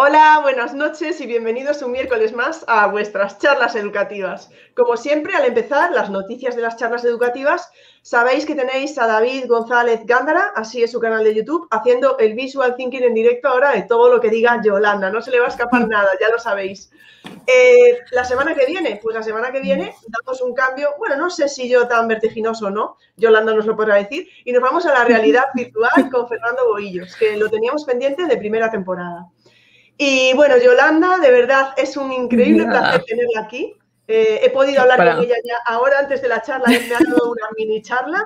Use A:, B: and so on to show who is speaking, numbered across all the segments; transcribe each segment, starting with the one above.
A: Hola, buenas noches y bienvenidos un miércoles más a vuestras charlas educativas. Como siempre, al empezar las noticias de las charlas educativas, sabéis que tenéis a David González Gándara, así es su canal de YouTube, haciendo el visual thinking en directo ahora de todo lo que diga Yolanda. No se le va a escapar nada, ya lo sabéis. Eh, la semana que viene, pues la semana que viene damos un cambio, bueno, no sé si yo tan vertiginoso o no, Yolanda nos lo podrá decir, y nos vamos a la realidad virtual con Fernando Boillos, que lo teníamos pendiente de primera temporada. Y bueno, Yolanda, de verdad es un increíble placer tenerla aquí. Eh, he podido hablar con ella ya ahora antes de la charla, me ha dado una mini charla.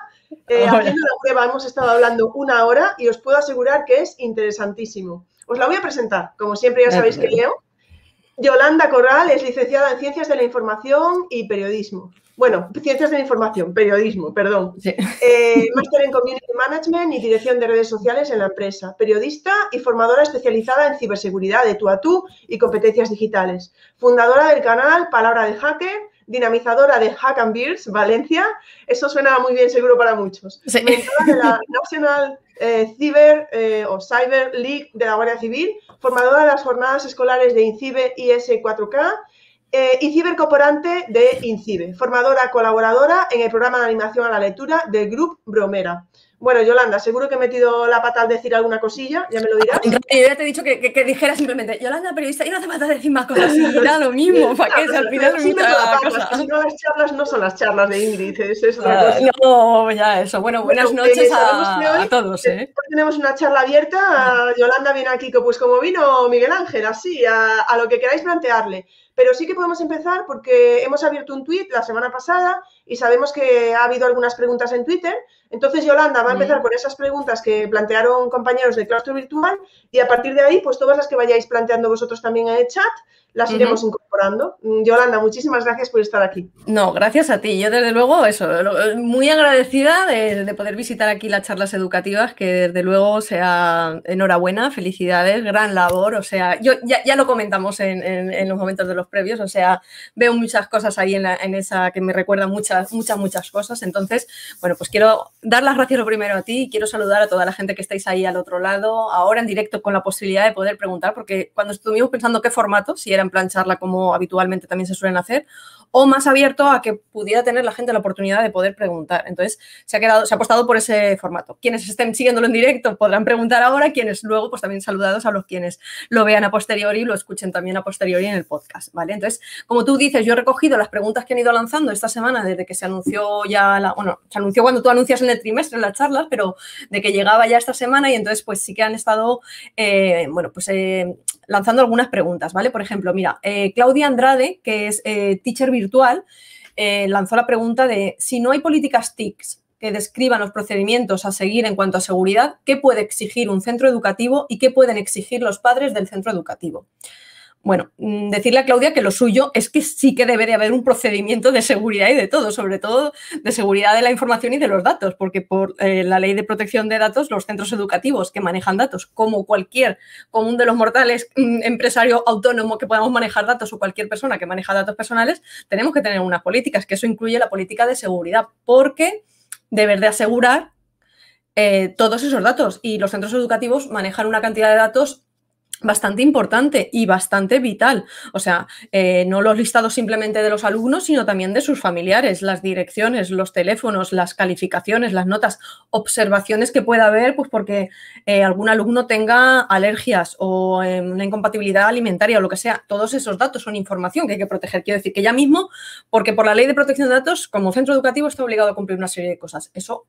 A: Eh, haciendo la prueba hemos estado hablando una hora y os puedo asegurar que es interesantísimo. Os la voy a presentar, como siempre ya sabéis que leo. Yolanda Corral es licenciada en Ciencias de la Información y Periodismo. Bueno, Ciencias de la Información, Periodismo, perdón. Eh, máster en Community Management y Dirección de Redes Sociales en la empresa. Periodista y formadora especializada en ciberseguridad de tú a tú y competencias digitales. Fundadora del canal Palabra de Hacker, dinamizadora de Hack and Beers, Valencia. Eso suena muy bien seguro para muchos. Sí. de la National eh, Cyber eh, o Cyber League de la Guardia Civil, formadora de las jornadas escolares de INCIBE IS4K eh, y cibercorporante de INCIBE, formadora colaboradora en el programa de animación a la lectura del Grupo Bromera. Bueno, Yolanda, seguro que he metido la pata al decir alguna cosilla, ya me lo dirás. Yo
B: ya te he dicho que, que, dijera simplemente, Yolanda, periodista, y no hace falta decir más cosas, y da lo mismo, ¿para qué? al final
A: Si no, las charlas no son las charlas de Ingrid, es, otra ah.
B: No, ya eso. Bueno, buenas noches a, todos. ¿eh?
A: Tenemos una charla abierta, Yolanda viene aquí, pues como vino Miguel Ángel, así, a, a lo que queráis plantearle. Pero sí que podemos empezar porque hemos abierto un tweet la semana pasada y sabemos que ha habido algunas preguntas en Twitter. Entonces, Yolanda va a empezar por esas preguntas que plantearon compañeros de claustro virtual y a partir de ahí, pues todas las que vayáis planteando vosotros también en el chat, las iremos incorporando. Mm, Yolanda, muchísimas gracias por estar aquí.
B: No, gracias a ti. Yo, desde luego, eso, muy agradecida de, poder visitar aquí las charlas educativas, que desde luego sea enhorabuena, felicidades, gran labor. O sea, yo ya, lo comentamos en, los momentos de los previos, o sea, veo muchas cosas ahí en, en esa que me recuerdan muchas, muchas, muchas cosas. Entonces, bueno, pues quiero dar las gracias lo primero a ti y quiero saludar a toda la gente que estáis ahí al otro lado, ahora en directo con la posibilidad de poder preguntar, porque cuando estuvimos pensando qué formato, si era en plan charla como habitualmente también se suelen hacer, o más abierto a que pudiera tener la gente la oportunidad de poder preguntar. Entonces, se ha, quedado, se ha apostado por ese formato. Quienes estén siguiéndolo en directo podrán preguntar ahora, quienes luego, pues también saludados a los quienes lo vean a posteriori y lo escuchen también a posteriori en el podcast, ¿vale? Entonces, como tú dices, yo he recogido las preguntas que han ido lanzando esta semana desde que se anunció ya, la, bueno, se anunció cuando tú anuncias en el trimestre en las charlas, pero de que llegaba ya esta semana y entonces, pues sí que han estado, eh, bueno, pues eh, lanzando algunas preguntas, ¿vale? Por ejemplo, mira, eh, Claudia Andrade, que es teacher virtual, eh, lanzó la pregunta de si no hay políticas TICs que describan los procedimientos a seguir en cuanto a seguridad, ¿qué puede exigir un centro educativo y qué pueden exigir los padres del centro educativo? Bueno, mm, decirle a Claudia que lo suyo es que sí que debe de haber un procedimiento de seguridad y de todo, sobre todo de seguridad de la información y de los datos, porque por eh, la ley de protección de datos, los centros educativos que manejan datos, como cualquier común de los mortales, mm, empresario autónomo que podamos manejar datos o cualquier persona que maneja datos personales, tenemos que tener unas políticas, que eso incluye la política de seguridad, porque debe de asegurar eh, todos esos datos y los centros educativos manejan una cantidad de datos bastante importante y bastante vital. O sea, eh, no los listados simplemente de los alumnos, sino también de sus familiares, las direcciones, los teléfonos, las calificaciones, las notas, observaciones que pueda haber, pues porque eh, algún alumno tenga alergias o eh, una incompatibilidad alimentaria o lo que sea. Todos esos datos son información que hay que proteger. Quiero decir que ya mismo, porque por la ley de protección de datos, como centro educativo está obligado a cumplir una serie de cosas. Eso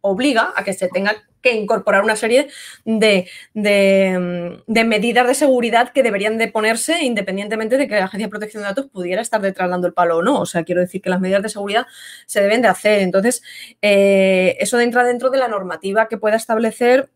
B: obliga a que se tenga que incorporar una serie de, medidas de seguridad que deberían de ponerse independientemente de que la Agencia de Protección de Datos pudiera estar detrás dando el palo o no. O sea, quiero decir que las medidas de seguridad se deben de hacer. Entonces, eh, eso entra dentro de la normativa que pueda establecer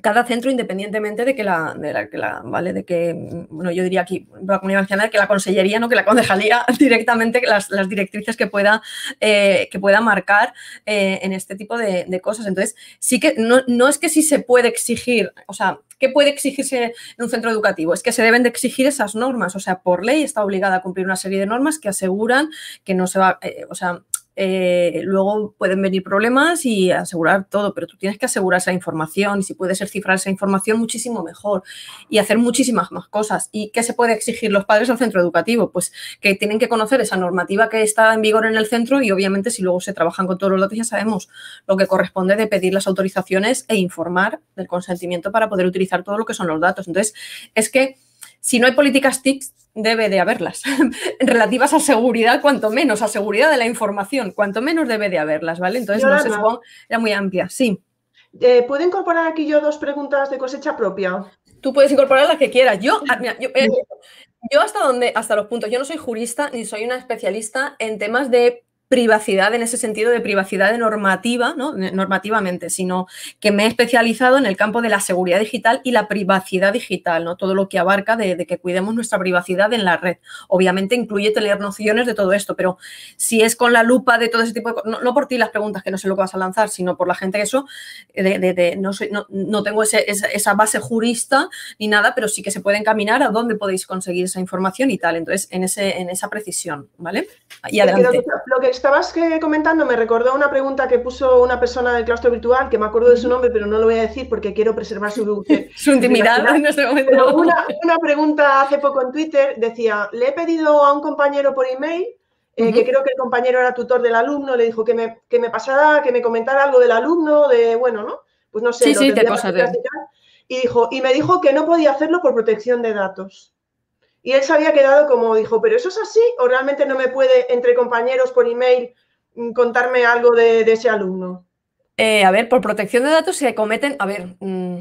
B: cada centro independientemente de que la, de la, ¿vale? De que, bueno, yo diría aquí, la comunidad valenciana, que la consellería, ¿no? Que la concejalía directamente las, directrices que pueda, eh, que pueda marcar eh, en este tipo de, de, cosas. Entonces, sí que no, no es que sí se puede exigir, o sea, ¿qué puede exigirse en un centro educativo? Es que se deben de exigir esas normas, o sea, por ley está obligada a cumplir una serie de normas que aseguran que no se va, eh, o sea, eh, luego pueden venir problemas y asegurar todo, pero tú tienes que asegurar esa información y si puedes cifrar esa información muchísimo mejor y hacer muchísimas más cosas. ¿Y qué se puede exigir los padres al centro educativo? Pues que tienen que conocer esa normativa que está en vigor en el centro y obviamente si luego se trabajan con todos los datos ya sabemos lo que corresponde de pedir las autorizaciones e informar del consentimiento para poder utilizar todo lo que son los datos. Entonces, es que si no hay políticas TICs, debe de haberlas. Relativas a seguridad, cuanto menos, a seguridad de la información, cuanto menos debe de haberlas, ¿vale? Entonces, no sé, era muy amplia, sí.
A: Eh, ¿Puedo incorporar aquí yo dos preguntas de cosecha propia?
B: Tú puedes incorporar las que quieras. Yo, ah, eh, yo hasta donde, hasta los puntos, yo no soy jurista ni soy una especialista en temas de privacidad en ese sentido de privacidad de normativa, ¿no? normativamente, sino que me he especializado en el campo de la seguridad digital y la privacidad digital, ¿no? todo lo que abarca de, que cuidemos nuestra privacidad en la red. Obviamente incluye tener nociones de todo esto, pero si es con la lupa de todo ese tipo de cosas, no, por ti las preguntas que no sé lo que vas a lanzar, sino por la gente que eso, de, no, soy, no, tengo esa, base jurista ni nada, pero sí que se puede encaminar a dónde podéis conseguir esa información y tal. Entonces, en, ese, en esa precisión, ¿vale?
A: Y adelante estabas comentando me recordó una pregunta que puso una persona del claustro virtual, que me acuerdo de su nombre, pero no lo voy a decir porque quiero preservar su,
B: su intimidad en este momento.
A: una, una, pregunta hace poco en Twitter decía, le he pedido a un compañero por email, eh, que creo que el compañero era tutor del alumno, le dijo que me, que me pasara, que me comentara algo del alumno, de, bueno, ¿no? Pues no sé.
B: Sí, sí, te cosas
A: y, dijo, y me dijo que no podía hacerlo por protección de datos. Y él se había quedado como dijo, ¿pero eso es así? ¿O realmente no me puede, entre compañeros por email, mm, contarme algo de, ese alumno?
B: Eh, a ver, por protección de datos se cometen, a ver, mm,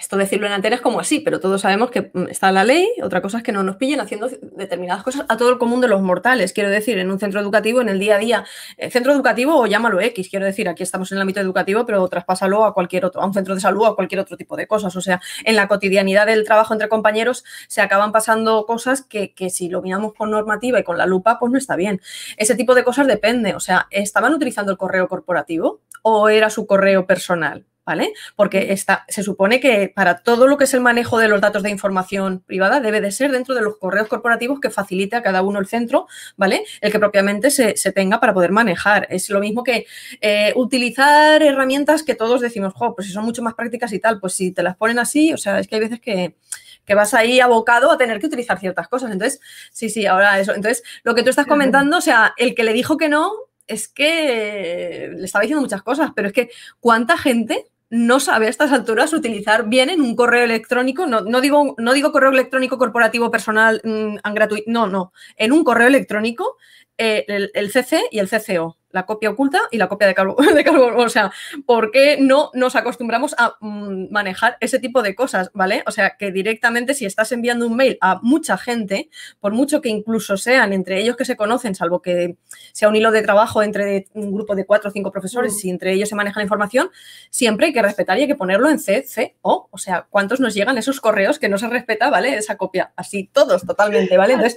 B: esto decirlo en antena es como así, pero todos sabemos que mm, está la ley, otra cosa es que no nos pillen haciendo determinadas cosas a todo el común de los mortales, quiero decir, en un centro educativo, en el día a día, eh, centro educativo o llámalo X, quiero decir, aquí estamos en el ámbito educativo, pero traspásalo a cualquier otro, a un centro de salud o a cualquier otro tipo de cosas, o sea, en la cotidianidad del trabajo entre compañeros se acaban pasando cosas que, que si lo miramos con normativa y con la lupa, pues no está bien. Ese tipo de cosas depende, o sea, ¿estaban utilizando el correo corporativo o era su correo personal? ¿Vale? Porque está, se supone que para todo lo que es el manejo de los datos de información privada debe de ser dentro de los correos corporativos que facilite a cada uno el centro, ¿vale? El que propiamente se, tenga para poder manejar. Es lo mismo que eh, utilizar herramientas que todos decimos, jo, pues si son mucho más prácticas y tal, pues si te las ponen así, o sea, es que hay veces que, que vas ahí abocado a tener que utilizar ciertas cosas. Entonces, sí, sí, ahora eso. Entonces, lo que tú estás comentando, o sea, el que le dijo que no, es que le estaba diciendo muchas cosas, pero es que cuánta gente no sabe a estas alturas utilizar bien en un correo electrónico, no, no, digo, no digo correo electrónico corporativo personal mm, gratuito, no, no, en un correo electrónico eh, el, CC y el CCO la copia oculta y la copia de cargo. De O sea, ¿por qué no nos acostumbramos a mm, manejar ese tipo de cosas? ¿Vale? O sea, que directamente si estás enviando un mail a mucha gente, por mucho que incluso sean entre ellos que se conocen, salvo que sea un hilo de trabajo entre un grupo de cuatro o cinco profesores, mm. si entre ellos se maneja la información, siempre hay que respetar y hay que ponerlo en CCO. O sea, ¿cuántos nos llegan esos correos que no se respeta, ¿vale? Esa copia. Así, todos, totalmente, ¿vale? Entonces,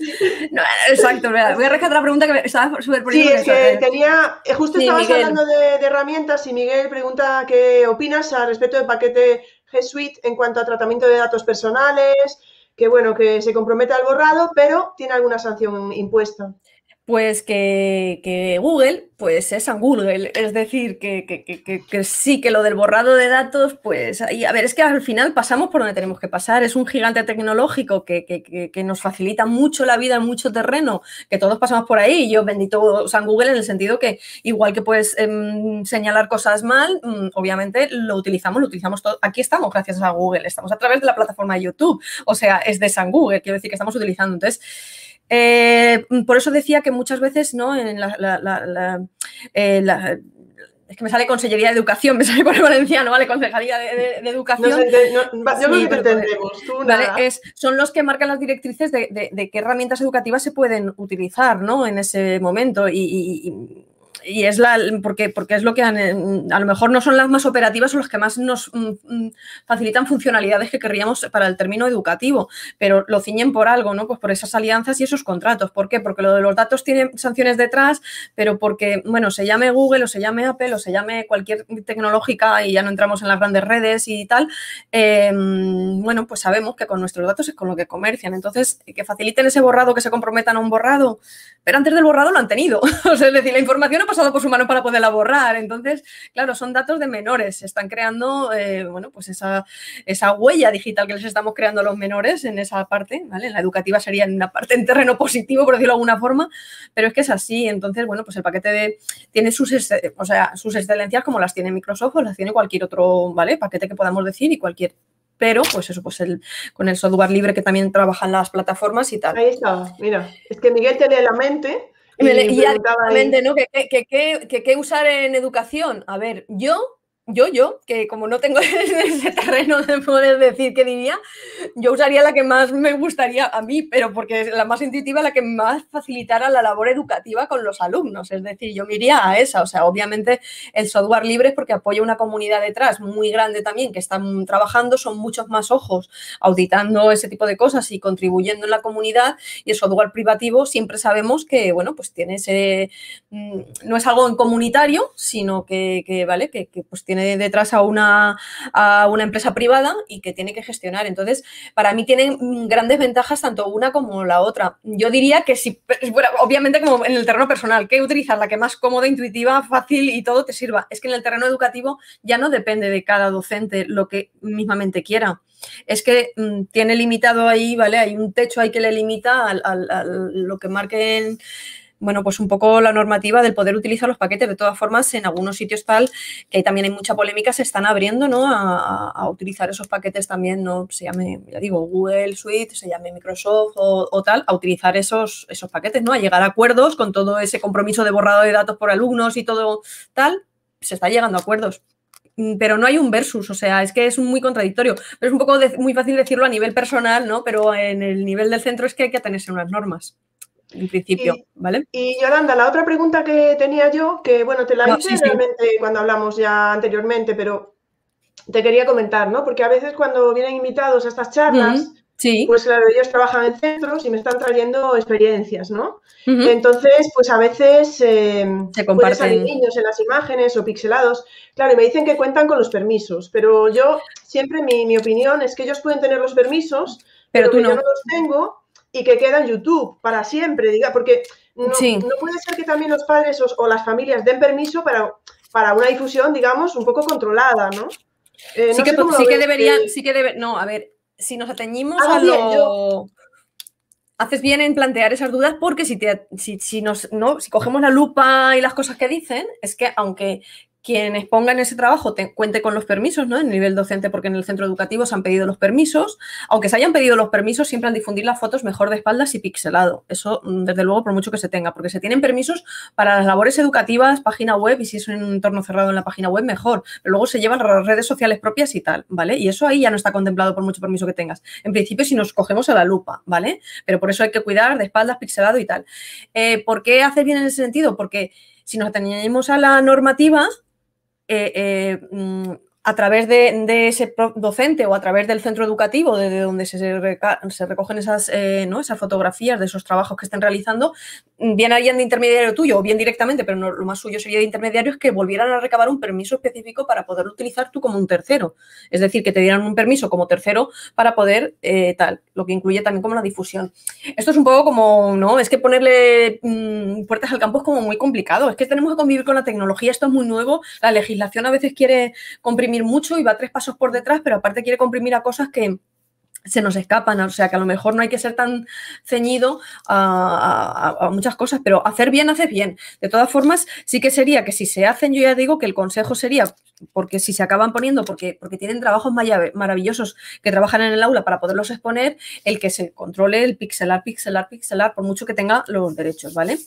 B: exacto. Voy a rescatar la pregunta que estaba súper
A: Sí, es que tenía eh, justo estabas hablando de, herramientas y Miguel pregunta qué opinas al respecto del paquete G Suite en cuanto a tratamiento de datos personales, que bueno, que se compromete al borrado, pero tiene alguna sanción impuesta.
B: Pues que, Google, pues es a Google, es decir, que, sí, que lo del borrado de datos, pues, y a ver, es que al final pasamos por donde tenemos que pasar, es un gigante tecnológico que, nos facilita mucho la vida en mucho terreno, que todos pasamos por ahí, yo bendito San Google en el sentido que igual que puedes em, señalar cosas mal, mm, obviamente lo utilizamos, lo utilizamos todo, aquí estamos gracias a Google, estamos a través de la plataforma de YouTube, o sea, es de San Google, quiero decir que estamos utilizando, entonces... Eh, por eso decía que muchas veces, ¿no? En la, eh, es que me sale Consellería de Educación, me sale por el valenciano, ¿vale? Concejalía de, Educación. yo
A: creo que entendemos.
B: ¿vale? Es, son los que marcan las directrices de, qué herramientas educativas se pueden utilizar, ¿no? En ese momento. y y es la, porque, porque es lo que a lo mejor no son las más operativas o las que más nos mm, mm, facilitan funcionalidades que querríamos para el término educativo, pero lo ciñen por algo, ¿no? Pues por esas alianzas y esos contratos. ¿Por qué? Porque lo de los datos tiene sanciones detrás, pero porque, bueno, se llame Google o se llame Apple o se llame cualquier tecnológica y ya no entramos en las grandes redes y tal, em, bueno, pues sabemos que con nuestros datos es con lo que comercian. Entonces, que faciliten ese borrado, que se comprometan a un borrado, pero antes del borrado lo han tenido. o sea, es decir, la información ha pasado por su mano para poderla borrar. Entonces, claro, son datos de menores. Se están creando, eh, bueno, pues esa, esa huella digital que les estamos creando a los menores en esa parte, ¿vale? En la educativa sería en una parte en terreno positivo, por decirlo de alguna forma, pero es que es así. Entonces, bueno, pues el paquete de, tiene sus, o sea, sus excelencias como las tiene Microsoft o las tiene cualquier otro, ¿vale? Paquete que podamos decir y cualquier pero pues eso, pues el, con el software libre que también trabajan las plataformas y tal.
A: Ahí está, mira, es que Miguel lee la mente.
B: Y, y, y ¿no? ¿Qué, usar en educación? A ver, yo yo, yo, que como no tengo ese terreno de poder decir qué diría, yo usaría la que más me gustaría a mí, pero porque es la más intuitiva, la que más facilitara la labor educativa con los alumnos. Es decir, yo me iría a esa. O sea, obviamente el software libre es porque apoya una comunidad detrás muy grande también que están trabajando, son muchos más ojos auditando ese tipo de cosas y contribuyendo en la comunidad. Y el software privativo siempre sabemos que, bueno, pues tiene ese, mm, no es algo en comunitario, sino que, ¿vale? Que, que pues tiene tiene detrás a una, a una empresa privada y que tiene que gestionar. Entonces, para mí tienen grandes ventajas tanto una como la otra. Yo diría que si, bueno, obviamente como en el terreno personal, que utilizar la que más cómoda, intuitiva, fácil y todo te sirva. Es que en el terreno educativo ya no depende de cada docente lo que mismamente quiera es que mm, tiene limitado ahí, ¿vale? Hay un techo ahí que le limita a lo que marquen bueno, pues un poco la normativa del poder utilizar los paquetes. De todas formas, en algunos sitios tal, que también hay mucha polémica, se están abriendo, ¿no? A, utilizar esos paquetes también, ¿no? Se llame, ya digo, Google Suite, se llame Microsoft o, tal, a utilizar esos, esos paquetes, ¿no? A llegar a acuerdos con todo ese compromiso de borrado de datos por alumnos y todo tal, se está llegando a acuerdos mm, pero no hay un versus, o sea, es que es muy contradictorio. Pero es un poco muy fácil decirlo a nivel personal, ¿no? Pero en el nivel del centro es que hay que atenerse unas normas en principio, ¿vale?
A: Y Yolanda, la otra pregunta que tenía yo, que bueno, te la hice realmente cuando hablamos ya anteriormente, pero te quería comentar, ¿no? Porque a veces cuando vienen invitados a estas charlas, pues claro, ellos trabajan en centros y me están trayendo experiencias, ¿no? Entonces, pues a veces eh,
B: Se comparten.
A: salir niños en las imágenes o pixelados. Claro, y me dicen que cuentan con los permisos, pero yo siempre mi, mi opinión es que ellos pueden tener los permisos, pero, tú no. yo no los tengo y que queda en YouTube para siempre, diga, porque no, puede ser que también los padres o, las familias den permiso para, para una difusión, digamos, un poco controlada, ¿no?
B: Eh, sí, que, sí que, deberían, sí que debe, no, a ver, si nos atañimos a lo... Haces bien en plantear esas dudas porque si, te, si, si, nos, no, si cogemos la lupa y las cosas que dicen, es que aunque quien exponga en ese trabajo te, cuente con los permisos, ¿no? En nivel docente, porque en el centro educativo se han pedido los permisos. Aunque se hayan pedido los permisos, siempre han difundir las fotos mejor de espaldas y pixelado. Eso, mm, desde luego, por mucho que se tenga, porque se tienen permisos para las labores educativas, página web, y si es un entorno cerrado en la página web, mejor. Pero luego se llevan las redes sociales propias y tal, ¿vale? Y eso ahí ya no está contemplado por mucho permiso que tengas. En principio, si nos cogemos a la lupa, ¿vale? Pero por eso hay que cuidar de espaldas, pixelado y tal. Eh, ¿Por qué hace bien en ese sentido? Porque si nos atenemos a la normativa, eh, eh, mm, a través de, ese docente o a través del centro educativo, desde donde se, recogen esas, eh, fotografías de esos trabajos que estén realizando, bien alguien de intermediario tuyo o bien directamente, pero lo más suyo sería de intermediarios que volvieran a recabar un permiso específico para poder utilizar tú como un tercero. Es decir, que te dieran un permiso como tercero para poder eh, tal, lo que incluye también como la difusión. Esto es un poco como, ¿no? Es que ponerle mm, puertas al campo es como muy complicado. Es que tenemos que convivir con la tecnología, esto es muy nuevo. La legislación a veces quiere comprimir mucho y va tres pasos por detrás, pero aparte quiere comprimir a cosas que se nos escapan, o sea que a lo mejor no hay que ser tan ceñido a, muchas cosas, pero hacer bien, hacer bien. De todas formas, sí que sería que si se hacen, yo ya digo que el consejo sería, porque si se acaban poniendo, porque, porque tienen trabajos maravillosos que trabajan en el aula para poderlos exponer, el que se controle el pixelar, pixelar, pixelar, por mucho que tenga los derechos, ¿vale?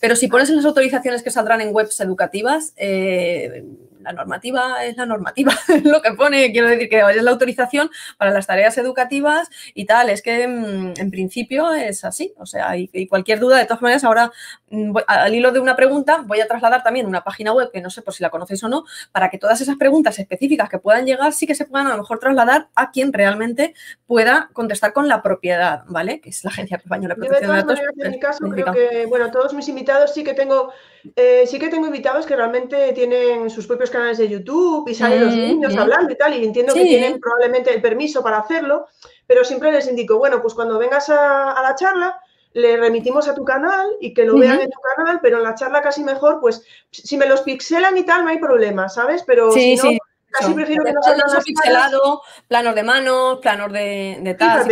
B: Pero si pones en las autorizaciones que saldrán en webs educativas, eh, la normativa es la normativa, lo que pone, quiero decir que es la autorización para las tareas educativas y tal, es que mm, en, principio es así, o sea, y, cualquier duda, de todas maneras, ahora al hilo de una pregunta, voy a trasladar también una página web que no sé por si la conocéis o no, para que todas esas preguntas específicas que puedan llegar sí que se puedan a lo mejor trasladar a quien realmente pueda contestar con la propiedad, ¿vale? Que es la Agencia Española de Protección de, Datos.
A: en mi caso, creo que, bueno, todos mis invitados sí que tengo, eh, sí que tengo invitados que realmente tienen sus propios canales de YouTube y salen los niños hablando y tal, y entiendo que tienen probablemente el permiso para hacerlo, pero siempre les indico, bueno, pues cuando vengas a la charla, le remitimos a tu canal y que lo vean en tu canal, pero en la charla casi mejor, pues si me los pixelan y tal, no hay problema, ¿sabes? Pero si no, casi prefiero que no
B: salgan pixelado, planos de manos, planos de, de tal.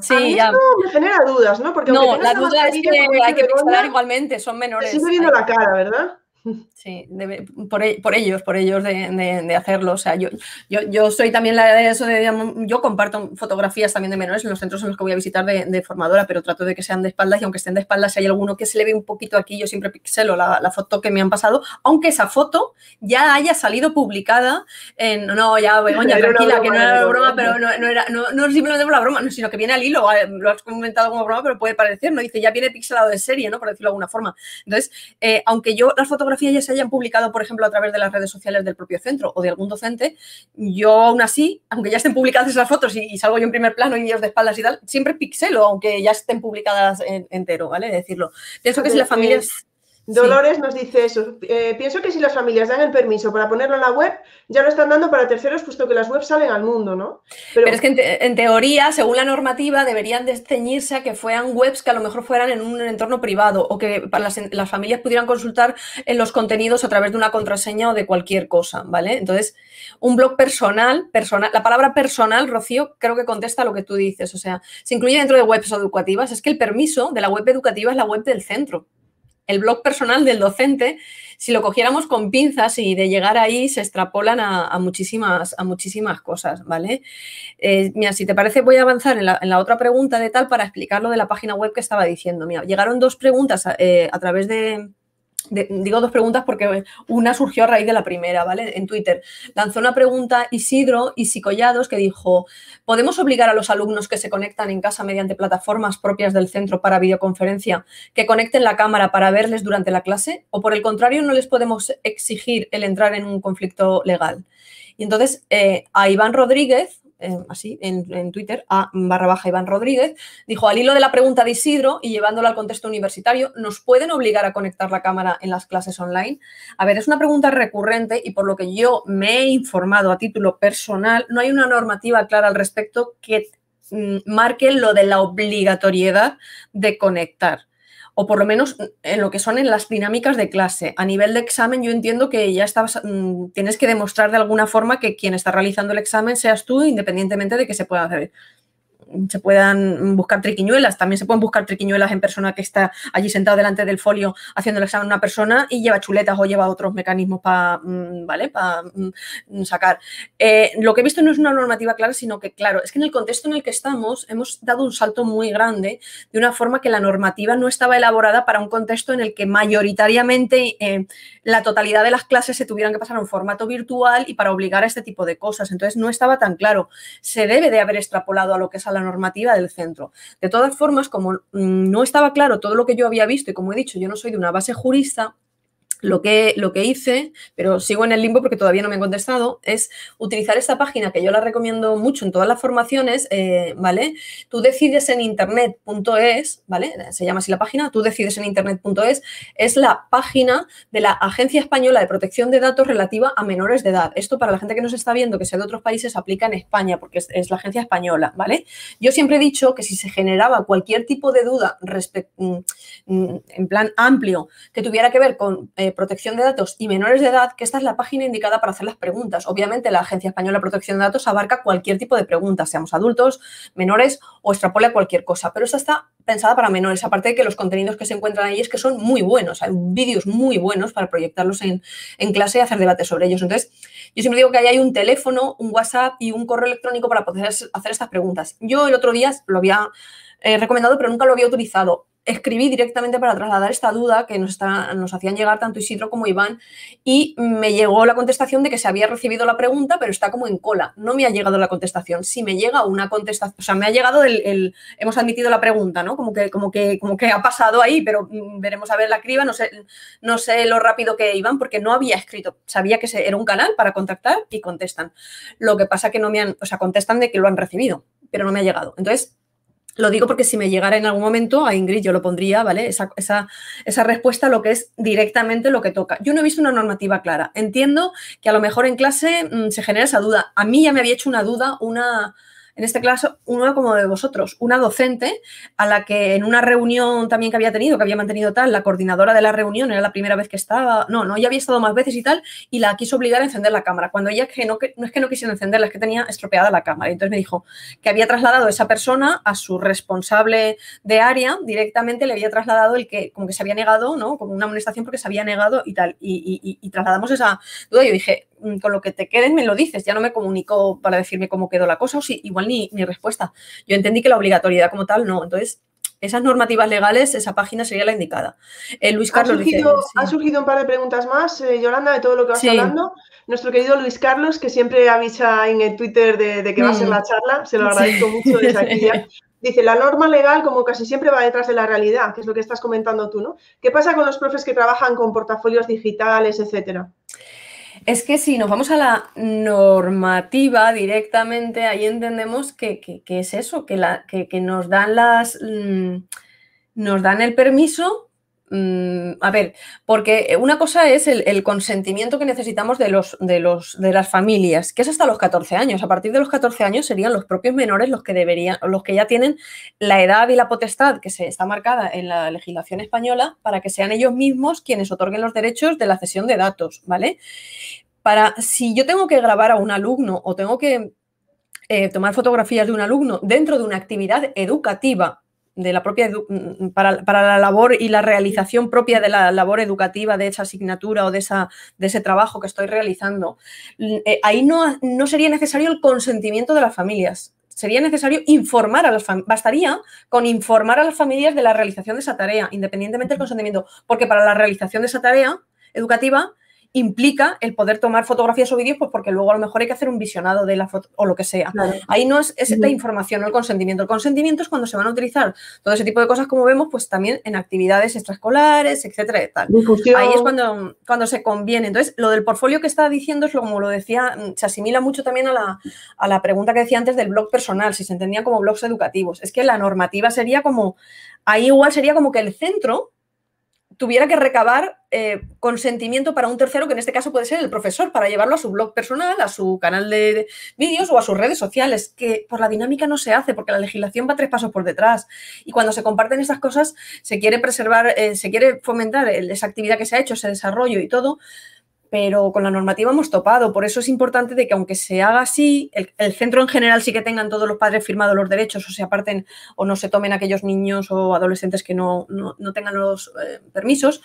A: Sí, ya. me genera dudas, ¿no?
B: Porque no, la duda es que hay que pixelar igualmente, son menores.
A: Viendo la cara, ¿verdad?
B: Sí, por, e, por, ellos, por ellos de, hacerlo. O sea, yo, yo, yo, soy también la de eso de, yo comparto fotografías también de menores en los centros en los que voy a visitar de, formadora, pero trato de que sean de espaldas y aunque estén de espaldas, si hay alguno que se le ve un poquito aquí, yo siempre pixelo la, la foto que me han pasado, aunque esa foto ya haya salido publicada en, no, ya, Begoña, tranquila, que no era broma, pero no, no, era, no, no simplemente por la broma, sino que viene al hilo, lo has comentado como broma, pero puede parecer, ¿no? Dice, ya viene pixelado de serie, ¿no? Por decirlo de alguna forma. Entonces, eh, aunque yo las fotografías ya se hayan publicado, por ejemplo, a través de las redes sociales del propio centro o de algún docente, yo aún así, aunque ya estén publicadas esas fotos y, salgo yo en primer plano y ellos de espaldas y tal, siempre pixelo, aunque ya estén publicadas entero, ¿vale? Decirlo. Pienso que si la familia es
A: Dolores nos dice eso. Eh, pienso que si las familias dan el permiso para ponerlo en la web, ya lo están dando para terceros, puesto que las webs salen al mundo, ¿no?
B: Pero, es que en, teoría, según la normativa, deberían de ceñirse a que fueran webs que a lo mejor fueran en un entorno privado o que las, las, familias pudieran consultar en los contenidos a través de una contraseña o de cualquier cosa, ¿vale? Entonces, un blog personal, personal, la palabra personal, Rocío, creo que contesta a lo que tú dices. O sea, se incluye dentro de webs educativas. Es que el permiso de la web educativa es la web del centro el blog personal del docente, si lo cogiéramos con pinzas y de llegar ahí se extrapolan a, muchísimas, a muchísimas cosas, ¿vale? Eh, mira, si te parece, voy a avanzar en la, otra pregunta de tal para explicar lo de la página web que estaba diciendo. Mira, llegaron dos preguntas eh, a través de, digo dos preguntas porque una surgió a raíz de la primera, ¿vale? En Twitter. Lanzó una pregunta Isidro y Sicollados que dijo, ¿podemos obligar a los alumnos que se conectan en casa mediante plataformas propias del centro para videoconferencia que conecten la cámara para verles durante la clase? ¿O por el contrario no les podemos exigir el entrar en un conflicto legal? Y entonces eh, a Iván Rodríguez, así, en, Twitter, a barra baja Iván Rodríguez, dijo, al hilo de la pregunta de Isidro y llevándolo al contexto universitario, ¿nos pueden obligar a conectar la cámara en las clases online? A ver, es una pregunta recurrente y por lo que yo me he informado a título personal, no hay una normativa clara al respecto que mm, marque lo de la obligatoriedad de conectar o por lo menos en lo que son en las dinámicas de clase. A nivel de examen, yo entiendo que ya estabas, mm, tienes que demostrar de alguna forma que quien está realizando el examen seas tú, independientemente de que se pueda hacer se puedan buscar triquiñuelas. También se pueden buscar triquiñuelas en persona que está allí sentado delante del folio haciendo el examen una persona y lleva chuletas o lleva otros mecanismos para mm, ¿vale? para mm, sacar. Eh, lo que he visto no es una normativa clara, sino que, claro, es que en el contexto en el que estamos hemos dado un salto muy grande de una forma que la normativa no estaba elaborada para un contexto en el que mayoritariamente eh, la totalidad de las clases se tuvieran que pasar a un formato virtual y para obligar a este tipo de cosas. Entonces no estaba tan claro. Se debe de haber extrapolado a lo que es a la normativa del centro. De todas formas, como mm, no estaba claro todo lo que yo había visto y como he dicho, yo no soy de una base jurista, lo que, lo que hice, pero sigo en el limbo porque todavía no me han contestado, es utilizar esta página que yo la recomiendo mucho en todas las formaciones, eh, ¿vale? Tú decides en internet.es, ¿vale? Se llama así la página, tú decides en internet.es, es la página de la Agencia Española de Protección de Datos relativa a menores de edad. Esto para la gente que nos está viendo, que sea de otros países, aplica en España porque es, la agencia española, ¿vale? Yo siempre he dicho que si se generaba cualquier tipo de duda mm, mm, en plan amplio que tuviera que ver con... Eh, protección de datos y menores de edad, que esta es la página indicada para hacer las preguntas. Obviamente, la Agencia Española de Protección de Datos abarca cualquier tipo de preguntas, seamos adultos, menores o extrapola cualquier cosa, pero esta está pensada para menores, aparte de que los contenidos que se encuentran ahí es que son muy buenos, hay vídeos muy buenos para proyectarlos en, en clase y hacer debate sobre ellos. Entonces, yo siempre digo que ahí hay un teléfono, un WhatsApp y un correo electrónico para poder hacer estas preguntas. Yo el otro día lo había recomendado, pero nunca lo había utilizado. Escribí directamente para trasladar esta duda que nos, nos hacían llegar tanto Isidro como Iván y me llegó la contestación de que se había recibido la pregunta, pero está como en cola. No me ha llegado la contestación. Si me llega una contestación, o sea, me ha llegado el, hemos admitido la pregunta, ¿no? Como que, como que, como que ha pasado ahí, pero veremos a ver la criba. No sé, no sé lo rápido que iban porque no había escrito. Sabía que era un canal para contactar y contestan. Lo que pasa que no me han, o sea, contestan de que lo han recibido, pero no me ha llegado. Entonces, lo digo porque si me llegara en algún momento a Ingrid, yo lo pondría, ¿vale? Esa, esa, esa, respuesta lo que es directamente lo que toca. Yo no he visto una normativa clara. Entiendo que a lo mejor en clase mm, se genera esa duda. A mí ya me había hecho una duda una, en este caso, una como de vosotros, una docente a la que en una reunión también que había tenido, que había mantenido tal, la coordinadora de la reunión, era la primera vez que estaba, no, no, ya había estado más veces y tal, y la quiso obligar a encender la cámara, cuando ella que no, que, no es que no quisiera encenderla, es que tenía estropeada la cámara. Y entonces me dijo que había trasladado a esa persona a su responsable de área, directamente le había trasladado el que, como que se había negado, ¿no? Como una amonestación porque se había negado y tal. Y, y trasladamos esa duda. Yo dije, con lo que te queden me lo dices, ya no me comunicó para decirme cómo quedó la cosa, o si igual ni, respuesta. Yo entendí que la obligatoriedad como tal no. Entonces, esas normativas legales, esa página sería la indicada. Eh, Luis Carlos
A: ha surgido, ha surgido un par de preguntas más, eh, Yolanda, de todo lo que vas hablando. Nuestro querido Luis Carlos, que siempre avisa en el Twitter de, que va a ser mm. la charla, se lo agradezco mucho desde aquí Dice, la norma legal, como casi siempre, va detrás de la realidad, que es lo que estás comentando tú, ¿no? ¿Qué pasa con los profes que trabajan con portafolios digitales, etcétera?
B: Es que si nos vamos a la normativa directamente, ahí entendemos que, es eso, que, la, que, nos dan las mm, nos dan el permiso a ver, porque una cosa es el, consentimiento que necesitamos de, los, de, los, de las familias, que es hasta los 14 años. A partir de los 14 años serían los propios menores los que deberían, los que ya tienen la edad y la potestad que se está marcada en la legislación española para que sean ellos mismos quienes otorguen los derechos de la cesión de datos, ¿vale? Para si yo tengo que grabar a un alumno o tengo que eh, tomar fotografías de un alumno dentro de una actividad educativa de la propia mm, para, para, la labor y la realización propia de la labor educativa de esa asignatura o de, esa, de ese trabajo que estoy realizando, mm, eh, ahí no, no sería necesario el consentimiento de las familias. Sería necesario informar a las familias, bastaría con informar a las familias de la realización de esa tarea, independientemente del consentimiento, porque para la realización de esa tarea educativa implica el poder tomar fotografías o vídeos, pues porque luego a lo mejor hay que hacer un visionado de la foto o lo que sea. Ahí no es, es la información, no el consentimiento. El consentimiento es cuando se van a utilizar todo ese tipo de cosas, como vemos, pues también en actividades extraescolares, etcétera, y tal. Ahí es cuando, cuando se conviene. Entonces, lo del portfolio que está diciendo es lo, como lo decía, se asimila mucho también a la, a la pregunta que decía antes del blog personal, si se entendía como blogs educativos. Es que la normativa sería como, ahí igual sería como que el centro tuviera que recabar eh, consentimiento para un tercero, que en este caso puede ser el profesor, para llevarlo a su blog personal, a su canal de, vídeos o a sus redes sociales, que por la dinámica no se hace, porque la legislación va tres pasos por detrás. Y cuando se comparten estas cosas, se quiere preservar, eh, se quiere fomentar esa actividad que se ha hecho, ese desarrollo y todo, pero con la normativa hemos topado. Por eso es importante de que aunque se haga así, el, centro en general sí que tengan todos los padres firmados los derechos o se aparten o no se tomen aquellos niños o adolescentes que no, no, tengan los eh, permisos,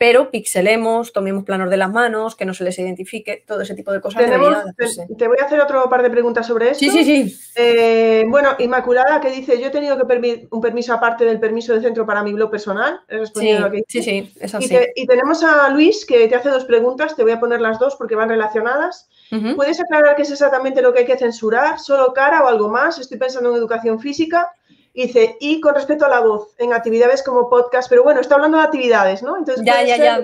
B: pero pixelemos, tomemos planos de las manos, que no se les identifique, todo ese tipo de cosas.
A: te, voy a hacer otro par de preguntas sobre esto.
B: Sí, sí, sí.
A: Eh, bueno, Inmaculada, que dice, yo he tenido que pedir un permiso aparte del permiso del centro para mi blog personal. He
B: respondido sí, sí, sí, es
A: así. Y, tenemos a Luis, que te hace dos preguntas, te voy a poner las dos porque van relacionadas. ¿Puedes aclarar qué es exactamente lo que hay que censurar? ¿Solo cara o algo más? Estoy pensando en educación física. Dice, y con respecto a la voz, en actividades como podcast, pero bueno, está hablando de actividades, ¿no?
B: Entonces, ya, ya, ya.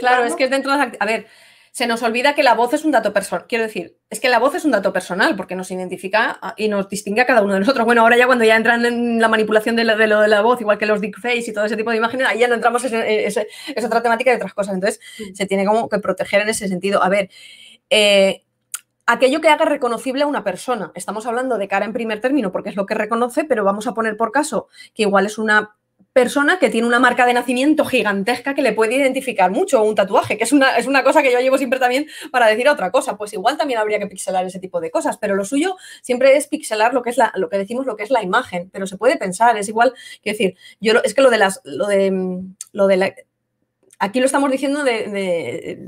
B: claro, es que es dentro de las A ver, se nos olvida que la voz es un dato personal. Quiero decir, es que la voz es un dato personal porque nos identifica y nos distingue a cada uno de nosotros. Bueno, ahora ya cuando ya entran en la manipulación de, lo de, la voz, igual que los face y todo ese tipo de imágenes, ahí ya no entramos en ese, es otra temática de otras cosas. Entonces, se tiene como que proteger en ese sentido. A ver, eh, aquello que haga reconocible a una persona. Estamos hablando de cara en primer término porque es lo que reconoce, pero vamos a poner por caso que igual es una persona que tiene una marca de nacimiento gigantesca que le puede identificar mucho, o un tatuaje, que es una, es una cosa que yo llevo siempre también para decir otra cosa. Pues igual también habría que pixelar ese tipo de cosas, pero lo suyo siempre es pixelar lo que es la, lo que decimos, lo que es la imagen, pero se puede pensar, es igual, que decir, yo es que lo de las, lo de, lo de la, aquí lo estamos diciendo de,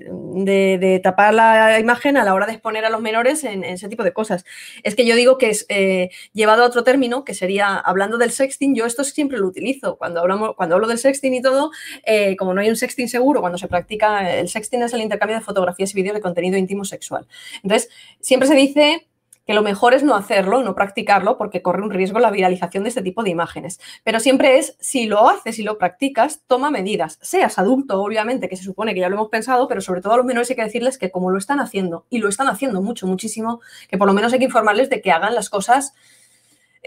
B: tapar la imagen a la hora de exponer a los menores en, ese tipo de cosas. Es que yo digo que es eh, llevado a otro término, que sería hablando del sexting, yo esto siempre lo utilizo. Cuando, hablamos, cuando hablo del sexting y todo, eh, como no hay un sexting seguro, cuando se practica, el sexting es el intercambio de fotografías y vídeos de contenido íntimo sexual. Entonces, siempre se dice que lo mejor es no hacerlo, no practicarlo, porque corre un riesgo la viralización de este tipo de imágenes. Pero siempre es, si lo haces y lo practicas, toma medidas. Seas adulto, obviamente, que se supone que ya lo hemos pensado, pero sobre todo a los menores hay que decirles que como lo están haciendo, y lo están haciendo mucho, muchísimo, que por lo menos hay que informarles de que hagan las cosas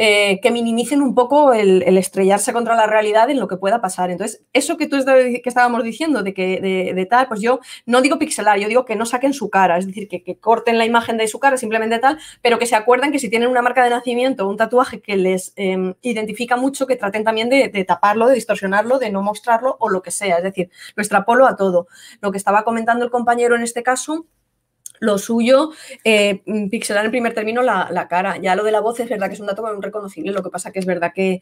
B: eh, que minimicen un poco el, estrellarse contra la realidad en lo que pueda pasar. Entonces, eso que tú que estábamos diciendo de que de, tal, pues yo no digo pixelar, yo digo que no saquen su cara, es decir, que, corten la imagen de su cara simplemente tal, pero que se acuerden que si tienen una marca de nacimiento o un tatuaje que les em, identifica mucho, que traten también de, de, taparlo, de distorsionarlo, de no mostrarlo o lo que sea. Es decir, lo extrapolo a todo. Lo que estaba comentando el compañero en este caso lo suyo, eh, pixelar en primer término la, la, cara. Ya lo de la voz es verdad que es un dato reconocible, lo que pasa que es verdad que,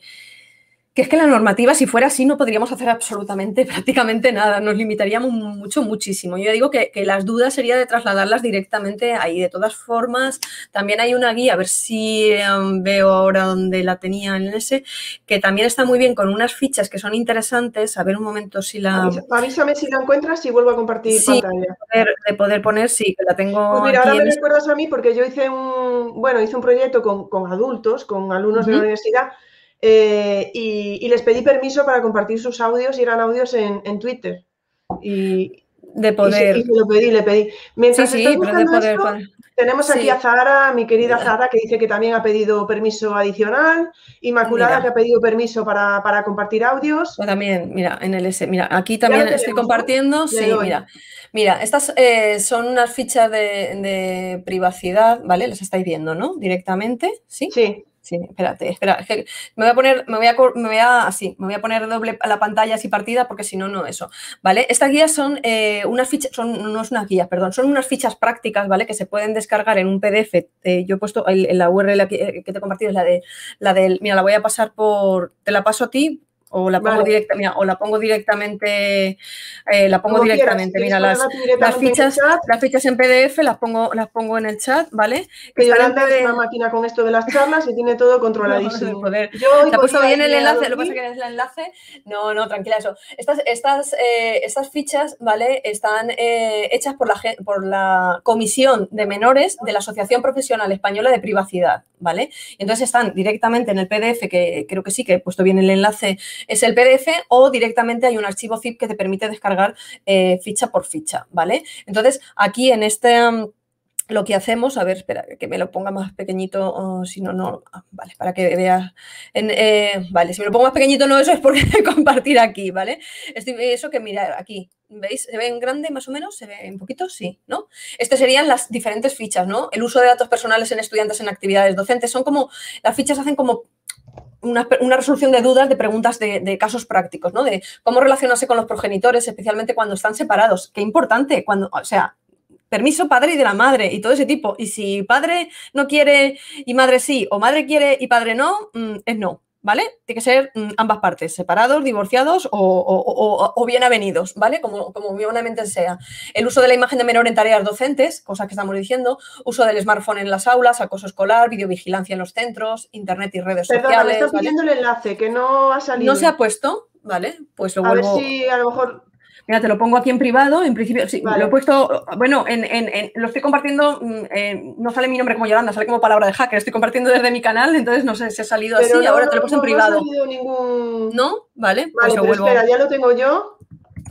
B: que es que la normativa, si fuera así, no podríamos hacer absolutamente, prácticamente nada, nos limitaríamos mucho, muchísimo. Yo digo que, las dudas sería de trasladarlas directamente ahí. De todas formas, también hay una guía, a ver si em, veo ahora donde la tenía en ese, que también está muy bien con unas fichas que son interesantes. A ver un momento si la...
A: Avísame si la encuentras y vuelvo a compartir pantalla.
B: De poder, poner, sí, que la tengo.
A: Pues mira, ahora me recuerdas a mí porque yo hice un, bueno, hice un proyecto con, adultos, con alumnos de la universidad eh, y, les pedí permiso para compartir sus audios y eran audios en, Twitter. Y,
B: de poder.
A: Y, lo pedí, le pedí. Mientras sí, sí, tenemos aquí a Zara, mi querida Zara, que dice que también ha pedido permiso adicional. Inmaculada, que ha pedido permiso para, compartir audios.
B: Pues también, mira, en el S. Mira, aquí también estoy compartiendo. Sí, mira. Mira, estas eh, son unas fichas de, de, privacidad, ¿vale? Las estáis viendo, ¿no? Directamente, ¿sí?
A: Sí.
B: Sí, espérate, espera, me voy a poner, me voy a, me voy a, así, me voy a poner doble a la pantalla así partida porque si no, no eso, ¿vale? Estas guías son eh, unas fichas, son, no es una guía, perdón, son unas fichas prácticas, ¿vale? Que se pueden descargar en un PDF. Eh, yo he puesto, en la URL que, que te he compartido es la de, la del, mira, la voy a pasar por, te la paso a ti o la pongo, o la pongo directamente, eh, la pongo directamente. Mira, las, las, fichas, las fichas en PDF las pongo, las pongo en el chat, ¿vale?
A: Que Yolanda es una máquina con esto de las charlas y tiene todo controladísimo.
B: Yo Te puesto bien el enlace, lo que pasa que es el enlace. No, no, tranquila, eso. Estas, estas, eh, estas fichas, ¿vale? Están eh, hechas por la, por la Comisión de Menores de la Asociación Profesional Española de Privacidad, ¿vale? Entonces están directamente en el PDF, que creo que sí, que he puesto bien el enlace es el PDF o directamente hay un archivo zip que te permite descargar eh, ficha por ficha, ¿vale? Entonces, aquí en este mm, lo que hacemos, a ver, espera, que me lo ponga más pequeñito, si no, no, ah, vale, para que veas, eh, vale, si me lo pongo más pequeñito no, eso es porque compartir aquí, ¿vale? eso que mira, aquí, ¿veis? ¿Se ve en grande más o menos? ¿Se ve un poquito? Sí, ¿no? Estas serían las diferentes fichas, ¿no? El uso de datos personales en estudiantes en actividades docentes, son como, las fichas hacen como una, resolución de dudas, de preguntas de, casos prácticos, ¿no? De cómo relacionarse con los progenitores, especialmente cuando están separados. Qué importante, cuando, o sea, permiso padre y de la madre y todo ese tipo. Y si padre no quiere y madre sí, o madre quiere y padre no, mm, es no. ¿Vale? Tiene que ser mm, ambas partes, separados, divorciados o, bien avenidos, ¿vale? Como, como obviamente sea. El uso de la imagen de menor en tareas docentes, cosa que estamos diciendo, uso del smartphone en las aulas, acoso escolar, videovigilancia en los centros, internet y redes sociales. Me
A: estás pidiendo el enlace, que no ha salido.
B: No se ha puesto, ¿vale? Pues lo
A: a ver si a lo mejor
B: Mira, te lo pongo aquí en privado, en principio, sí, lo he puesto, bueno, en, en, lo estoy compartiendo, mm, no sale mi nombre como Yolanda, sale como palabra de hacker, estoy compartiendo desde mi canal, entonces no sé si ha salido así, ahora te lo he puesto en privado.
A: No ningún...
B: ¿No? Vale,
A: pues vale pues espera, ya lo tengo yo.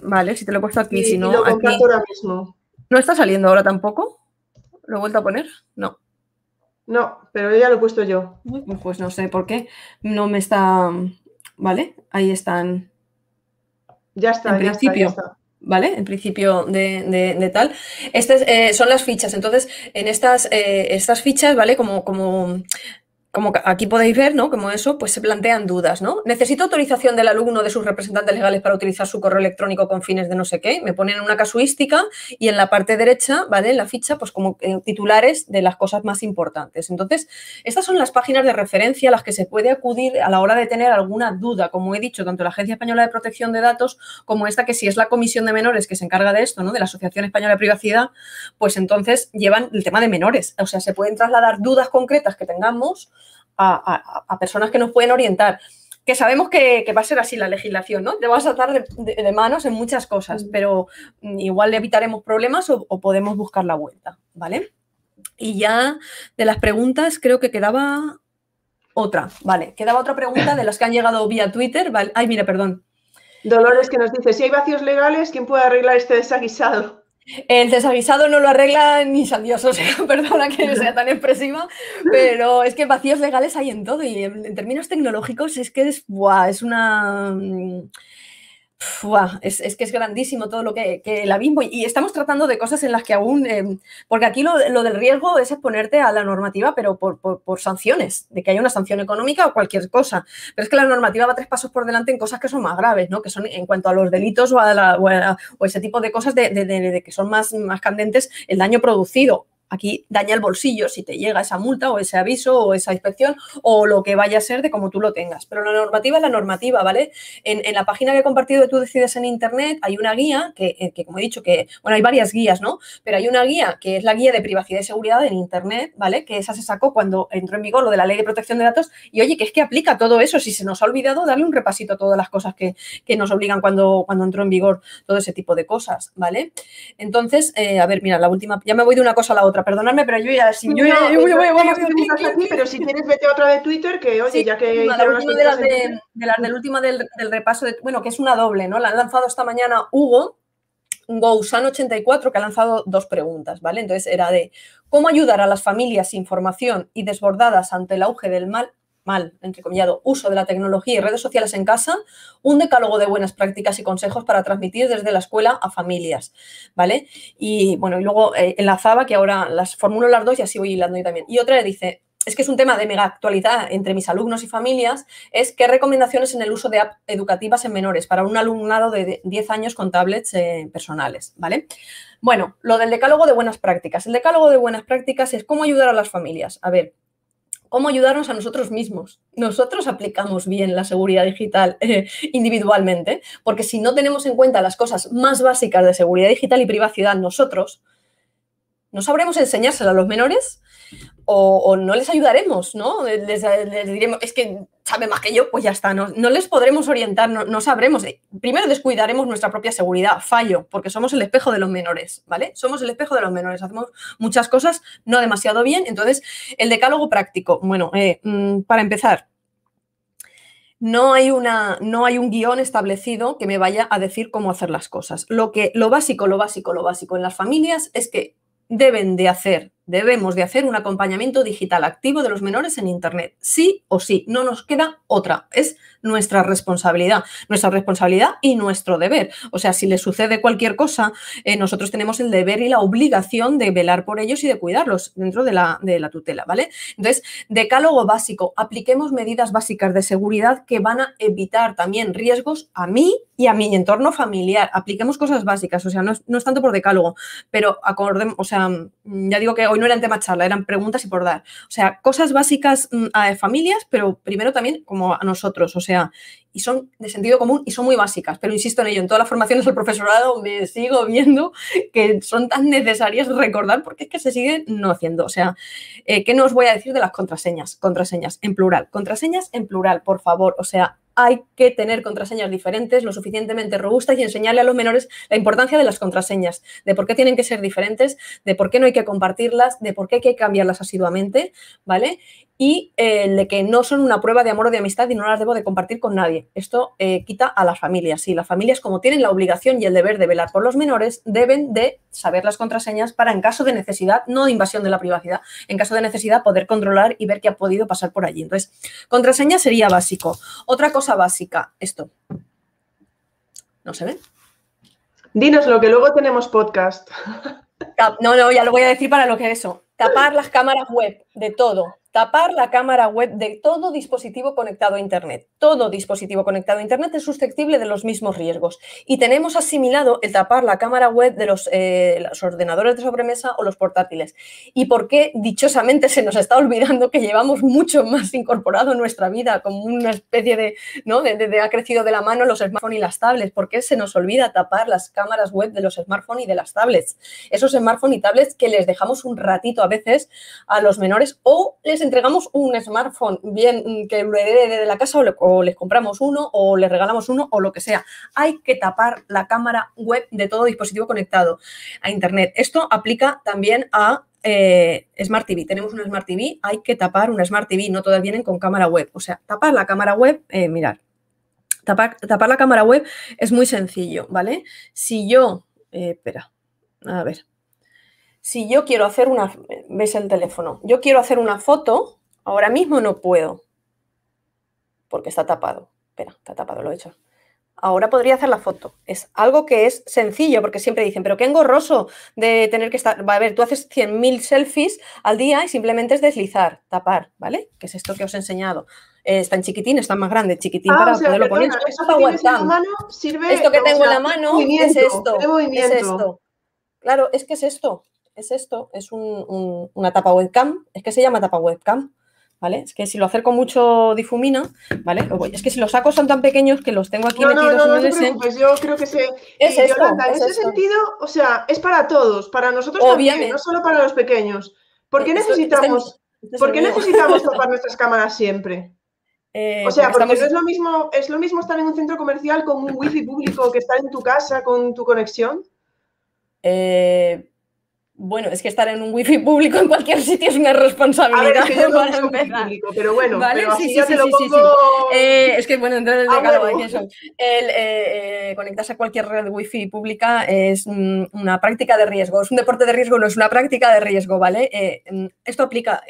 B: Vale, si te lo he puesto aquí, si no,
A: lo
B: aquí...
A: ahora mismo.
B: ¿No está saliendo ahora tampoco? ¿Lo he vuelto a poner? No.
A: No, pero ya lo he puesto yo.
B: Pues no sé por qué no me está... Vale, ahí están.
A: Ya está, en principio.
B: ¿vale? En principio de, tal. Estas eh, son las fichas. Entonces, en estas, eh, estas fichas, ¿vale? Como, como como aquí podéis ver, ¿no? Como eso, pues se plantean dudas, ¿no? Necesito autorización del alumno de sus representantes legales para utilizar su correo electrónico con fines de no sé qué. Me ponen una casuística y en la parte derecha, ¿vale? En la ficha, pues como eh, titulares de las cosas más importantes. Entonces, estas son las páginas de referencia a las que se puede acudir a la hora de tener alguna duda, como he dicho, tanto la Agencia Española de Protección de Datos como esta que si es la Comisión de Menores que se encarga de esto, ¿no? De la Asociación Española de Privacidad, pues entonces llevan el tema de menores. O sea, se pueden trasladar dudas concretas que tengamos a, personas que nos pueden orientar que sabemos que, va a ser así la legislación, ¿no? Te vas a tratar de, manos en muchas cosas, mm. pero igual le evitaremos problemas o, podemos buscar la vuelta, ¿vale? Y ya de las preguntas creo que quedaba otra, ¿vale? Quedaba otra pregunta de las que han llegado vía Twitter, ¿vale? Ay, mira, perdón.
A: Dolores que nos dice, si hay vacíos legales, ¿quién puede arreglar este desaguisado?
B: El desaguisado no lo arregla ni San Dios, sea, perdona que sea tan expresiva, pero es que vacíos legales hay en todo y en, términos tecnológicos es que es, es una es, que es grandísimo todo lo que, el abismo y estamos tratando de cosas en las que aún, em, porque aquí lo, del riesgo es exponerte a la normativa, pero por, sanciones, de que haya una sanción económica o cualquier cosa. Pero es que la normativa va tres pasos por delante en cosas que son más graves, ¿no? que son en cuanto a los delitos o, a o, ese tipo de cosas de, de, que son más, más candentes, el daño producido Aquí daña el bolsillo si te llega esa multa o ese aviso o esa inspección o lo que vaya a ser de como tú lo tengas. Pero la normativa es la normativa, ¿vale? En, la página que he compartido de Tú Decides en Internet hay una guía que, que, como he dicho, que, bueno, hay varias guías, ¿no? Pero hay una guía que es la guía de privacidad y seguridad en Internet, ¿vale? Que esa se sacó cuando entró en vigor lo de la ley de protección de datos y oye, que es que aplica todo eso. Si se nos ha olvidado, darle un repasito a todas las cosas que, nos obligan cuando, cuando entró en vigor todo ese tipo de cosas, ¿vale? Entonces, eh, a ver, mira, la última, ya me voy de una cosa a la otra perdonadme, pero yo ya, si yo, ya, yo, yo,
A: aquí, pero si quieres vete a otra de Twitter, que oye, ya que
B: la última de las, de, las del último del, del, repaso, de, bueno, que es una doble, ¿no? La han lanzado esta mañana Hugo, Gousan84, que ha lanzado dos preguntas, ¿vale? Entonces era de cómo ayudar a las familias sin formación y desbordadas ante el auge del mal mal, entrecomillado, uso de la tecnología y redes sociales en casa, un decálogo de buenas prácticas y consejos para transmitir desde la escuela a familias, ¿vale? Y bueno, y luego eh, enlazaba que ahora las formulo las dos y así voy hilando yo también. Y otra dice, es que es un tema de mega actualidad entre mis alumnos y familias, es qué recomendaciones en el uso de apps educativas en menores para un alumnado de 10 años con tablets eh, personales, ¿vale? Bueno, lo del decálogo de buenas prácticas. El decálogo de buenas prácticas es cómo ayudar a las familias. A ver, cómo ayudarnos a nosotros mismos. Nosotros aplicamos bien la seguridad digital eh, individualmente, porque si no tenemos en cuenta las cosas más básicas de seguridad digital y privacidad nosotros, no sabremos enseñárselo a los menores o, no les ayudaremos, ¿no? Les, diremos, es que sabe más que yo, pues ya está, no, les podremos orientar, no, sabremos. Primero descuidaremos nuestra propia seguridad, fallo, porque somos el espejo de los menores, ¿vale? Somos el espejo de los menores, hacemos muchas cosas no demasiado bien. Entonces, el decálogo práctico, bueno, eh, mm, para empezar, no hay, una, no hay un guion establecido que me vaya a decir cómo hacer las cosas. Lo, que, lo básico, lo básico, lo básico en las familias es que deben de hacer debemos de hacer un acompañamiento digital activo de los menores en Internet. Sí o sí, no nos queda otra. Es nuestra responsabilidad, nuestra responsabilidad y nuestro deber. O sea, si les sucede cualquier cosa, eh, nosotros tenemos el deber y la obligación de velar por ellos y de cuidarlos dentro de la, de la tutela, ¿vale? Entonces, decálogo básico, apliquemos medidas básicas de seguridad que van a evitar también riesgos a mí y a mi entorno familiar. Apliquemos cosas básicas, o sea, no es, tanto por decálogo, pero acordemos, o sea, ya digo que no eran tema charla, eran preguntas y por dar. O sea, cosas básicas mm, a familias, pero primero también como a nosotros, o sea, y son de sentido común y son muy básicas, pero insisto en ello, en todas las formaciones del profesorado me sigo viendo que son tan necesarias recordar porque es que se siguen no haciendo. O sea, eh, ¿qué nos voy a decir de las contraseñas? Contraseñas en plural, contraseñas en plural, por favor, o sea, hay que tener contraseñas diferentes, lo suficientemente robustas y enseñarle a los menores la importancia de las contraseñas, de por qué tienen que ser diferentes, de por qué no hay que compartirlas, de por qué hay que cambiarlas asiduamente, ¿vale? Y eh, de que no son una prueba de amor o de amistad y no las debo de compartir con nadie. Esto eh, quita a las familias. Sí, las familias, como tienen la obligación y el deber de velar por los menores, deben de saber las contraseñas para, en caso de necesidad, no invasión de la privacidad, en caso de necesidad, poder controlar y ver qué ha podido pasar por allí. Entonces, contraseña sería básico. Otra cosa básica, esto. ¿No se ve?
A: Dinos lo que luego tenemos podcast.
B: No, no, ya lo voy a decir para lo que es eso. Tapar las cámaras web de todo tapar la cámara web de todo dispositivo conectado a Internet. Todo dispositivo conectado a Internet es susceptible de los mismos riesgos. Y tenemos asimilado el tapar la cámara web de los, eh, ordenadores de sobremesa o los portátiles. ¿Y por qué dichosamente se nos está olvidando que llevamos mucho más incorporado en nuestra vida, como una especie de, ¿no? De, ha crecido de la mano los smartphones y las tablets? ¿Por qué se nos olvida tapar las cámaras web de los smartphones y de las tablets? Esos smartphones y tablets que les dejamos un ratito a veces a los menores o les entregamos un smartphone, bien mm, que lo herede de la casa o, les compramos uno o les regalamos uno o lo que sea. Hay que tapar la cámara web de todo dispositivo conectado a Internet. Esto aplica también a eh, Smart TV. Tenemos una Smart TV, hay que tapar una Smart TV, no todas vienen con cámara web. O sea, tapar la cámara web, eh, mirar, tapar, tapar, la cámara web es muy sencillo, ¿vale? Si yo, eh, espera, a ver, si yo quiero hacer una, ves el teléfono, yo quiero hacer una foto, ahora mismo no puedo, porque está tapado. Espera, está tapado, lo he hecho. Ahora podría hacer la foto. Es algo que es sencillo, porque siempre dicen, pero qué engorroso de tener que estar. Va a ver, tú haces 100.000 selfies al día y simplemente es deslizar, tapar, ¿vale? Que es esto que os he enseñado. Eh, está en chiquitín, está más grande, chiquitín
A: ah,
B: para
A: poderlo poner. Esto
B: que tengo en la mano es esto. Es esto. Claro, es que es esto es esto, es una tapa webcam, es que se llama tapa webcam, ¿vale? Es que si lo acerco mucho difumina, ¿vale? Es que si los sacos son tan pequeños que los tengo aquí
A: no, metidos no, no, no, te preocupes, yo creo que se...
B: Es esto,
A: en ese sentido, o sea, es para todos, para nosotros también, no solo para los pequeños. ¿Por qué necesitamos, ¿por qué necesitamos tapar nuestras cámaras siempre? Eh, o sea, porque, no es lo mismo, es lo mismo estar en un centro comercial con un wifi público que estar en tu casa con tu conexión.
B: Eh, bueno, es que estar en un wifi público en cualquier sitio es una responsabilidad.
A: A ver, es que yo no público, pero bueno,
B: ¿Vale?
A: pero
B: sí, sí, sí, lo pongo... Eh, es que bueno, entonces claro, eso. El eh, eh, conectarse a cualquier red wifi pública es una práctica de riesgo, es un deporte de riesgo, no es una práctica de riesgo, ¿vale? Mm, esto aplica,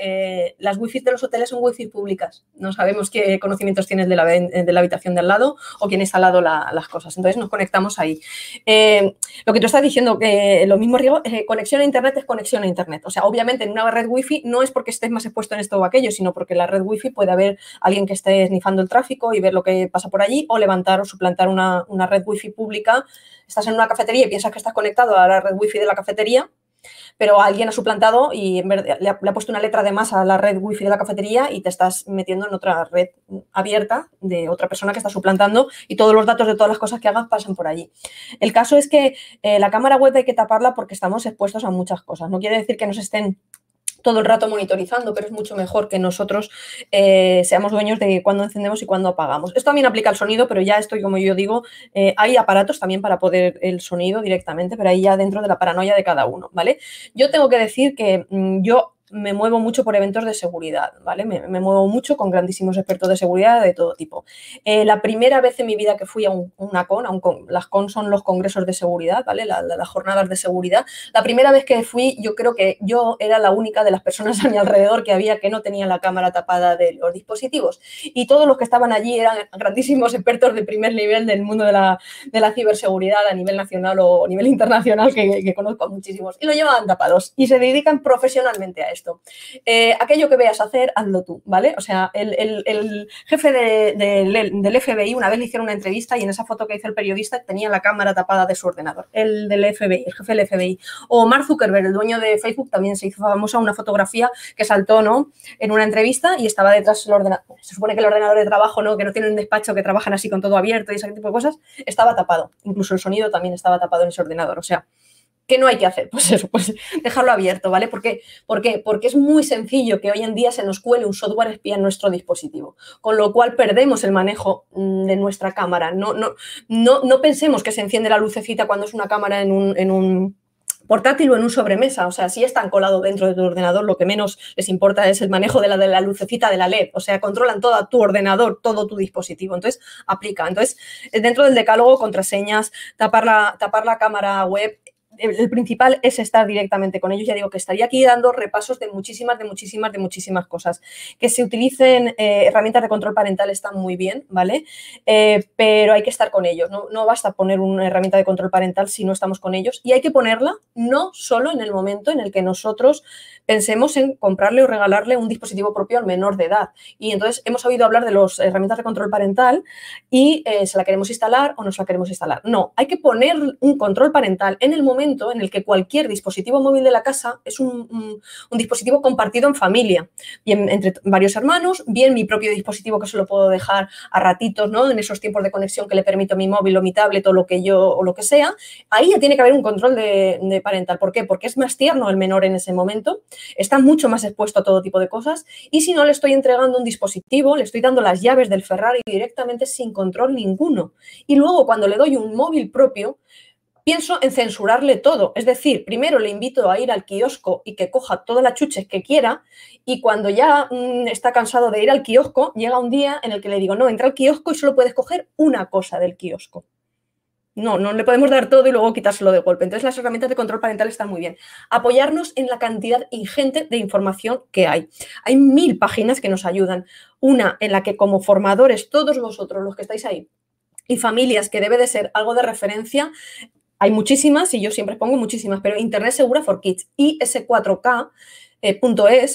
B: las wifi de los hoteles son wifi públicas, no sabemos qué conocimientos tienes de la, de la habitación de al lado o quién está al lado las cosas, entonces nos conectamos ahí. lo que tú estás diciendo, que lo mismo riesgo, conexión a Internet es conexión a Internet. O sea, obviamente en una red Wi-Fi no es porque estés más expuesto en esto o aquello, sino porque en la red Wi-Fi puede haber alguien que esté esnifando el tráfico y ver lo que pasa por allí, o levantar o suplantar una, una red Wi-Fi pública. Estás en una cafetería y piensas que estás conectado a la red Wi-Fi de la cafetería pero alguien ha suplantado y le, ha, puesto una letra de más a la red wifi de la cafetería y te estás metiendo en otra red abierta de otra persona que está suplantando y todos los datos de todas las cosas que hagas pasan por allí. El caso es que eh, la cámara web hay que taparla porque estamos expuestos a muchas cosas. No quiere decir que nos estén todo el rato monitorizando, pero es mucho mejor que nosotros eh, seamos dueños de cuándo encendemos y cuándo apagamos. Esto también aplica al sonido, pero ya estoy, como yo digo, eh, hay aparatos también para poder el sonido directamente, pero ahí ya dentro de la paranoia de cada uno, ¿vale? Yo tengo que decir que mm, yo me muevo mucho por eventos de seguridad, ¿vale? Me, muevo mucho con grandísimos expertos de seguridad de todo tipo. Eh, la primera vez en mi vida que fui a una con, las con son los congresos de seguridad, ¿vale? las jornadas de seguridad. La primera vez que fui, yo creo que yo era la única de las personas a mi alrededor que había que no tenía la cámara tapada de los dispositivos. Y todos los que estaban allí eran grandísimos expertos de primer nivel del mundo de la, de la ciberseguridad a nivel nacional o a nivel internacional, que, conozco muchísimos. Y lo llevaban tapados y se dedican profesionalmente a eso Eh, aquello que veas hacer, hazlo tú, ¿vale? O sea, el, jefe del FBI una vez le hicieron una entrevista y en esa foto que hizo el periodista tenía la cámara tapada de su ordenador, el del FBI, el jefe del FBI. O Mark Zuckerberg, el dueño de Facebook, también se hizo famosa una fotografía que saltó, ¿no? En una entrevista y estaba detrás del ordenador. Se supone que el ordenador de trabajo, ¿no? Que no tienen un despacho, que trabajan así con todo abierto y ese tipo de cosas, estaba tapado. Incluso el sonido también estaba tapado en ese ordenador. O sea, ¿Qué no hay que hacer? Pues eso, pues dejarlo abierto, ¿vale? ¿Por qué? Porque es muy sencillo que hoy en día se nos cuele un software espía en nuestro dispositivo, con lo cual perdemos el manejo mm, de nuestra cámara. No, no, no, no pensemos que se enciende la lucecita cuando es una cámara en un, en un portátil o en un sobremesa. O sea, si están colado dentro de tu ordenador, lo que menos les importa es el manejo de la, de la lucecita de la LED. O sea, controlan todo tu ordenador, todo tu dispositivo. Entonces, aplica. Entonces, dentro del decálogo, contraseñas, tapar la, tapar la cámara web el principal es estar directamente con ellos. Ya digo que estaría aquí dando repasos de muchísimas, de muchísimas, de muchísimas cosas. Que se utilicen eh, herramientas de control parental están muy bien, ¿vale? Eh, pero hay que estar con ellos. No, basta poner una herramienta de control parental si no estamos con ellos. Y hay que ponerla no solo en el momento en el que nosotros pensemos en comprarle o regalarle un dispositivo propio al menor de edad. Y entonces hemos oído hablar de las herramientas de control parental y eh, se la queremos instalar o no se la queremos instalar. No, hay que poner un control parental en el momento en el que cualquier dispositivo móvil de la casa es un, dispositivo compartido en familia, bien entre varios hermanos, bien mi propio dispositivo que se lo puedo dejar a ratitos, ¿no? En esos tiempos de conexión que le permito mi móvil o mi tablet o lo que yo o lo que sea, ahí ya tiene que haber un control de, parental. ¿Por qué? Porque es más tierno el menor en ese momento está mucho más expuesto a todo tipo de cosas y si no le estoy entregando un dispositivo, le estoy dando las llaves del Ferrari directamente sin control ninguno. Y luego cuando le doy un móvil propio, pienso en censurarle todo. Es decir, primero le invito a ir al kiosco y que coja todas las chuches que quiera y cuando ya mm, está cansado de ir al kiosco, llega un día en el que le digo, no, entra al kiosco y solo puedes coger una cosa del kiosco. No, no le podemos dar todo y luego quitárselo de golpe. Entonces las herramientas de control parental están muy bien. Apoyarnos en la cantidad ingente de información que hay. Hay mil páginas que nos ayudan. Una en la que como formadores, todos vosotros los que estáis ahí, y familias que debe de ser algo de referencia, hay muchísimas y yo siempre pongo muchísimas, pero Internet Segura for Kids, IS4K. Eh,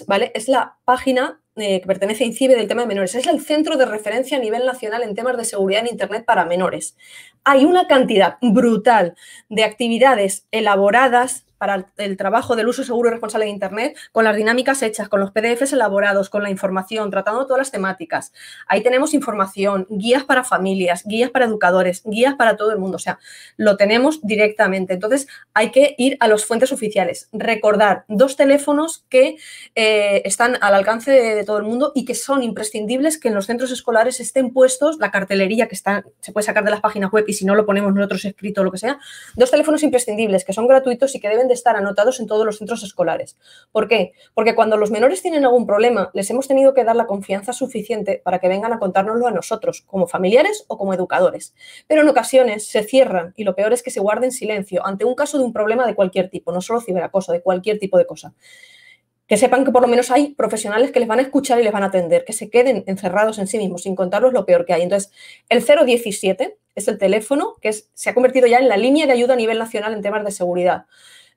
B: ¿vale? Es la página eh, que pertenece a INCIBE del tema de menores. Es el centro de referencia a nivel nacional en temas de seguridad en Internet para menores. Hay una cantidad brutal de actividades elaboradas para el trabajo del uso seguro y responsable de Internet, con las dinámicas hechas, con los PDFs elaborados, con la información, tratando todas las temáticas. Ahí tenemos información, guías para familias, guías para educadores, guías para todo el mundo. O sea, lo tenemos directamente. Entonces, hay que ir a las fuentes oficiales. Recordar dos teléfonos que eh, están al alcance de, todo el mundo y que son imprescindibles que en los centros escolares estén puestos la cartelería que se puede sacar de las páginas web y si no lo ponemos nosotros escrito o lo que sea. Dos teléfonos imprescindibles que son gratuitos y que deben estar anotados en todos los centros escolares. ¿Por qué? Porque cuando los menores tienen algún problema, les hemos tenido que dar la confianza suficiente para que vengan a contárnoslo a nosotros, como familiares o como educadores. Pero en ocasiones se cierran y lo peor es que se guarden silencio ante un caso de un problema de cualquier tipo, no solo ciberacoso, de cualquier tipo de cosa que sepan que por lo menos hay profesionales que les van a escuchar y les van a atender, que se queden encerrados en sí mismos sin contarlos lo peor que hay. Entonces, el 017 es el teléfono que se ha convertido ya en la línea de ayuda a nivel nacional en temas de seguridad.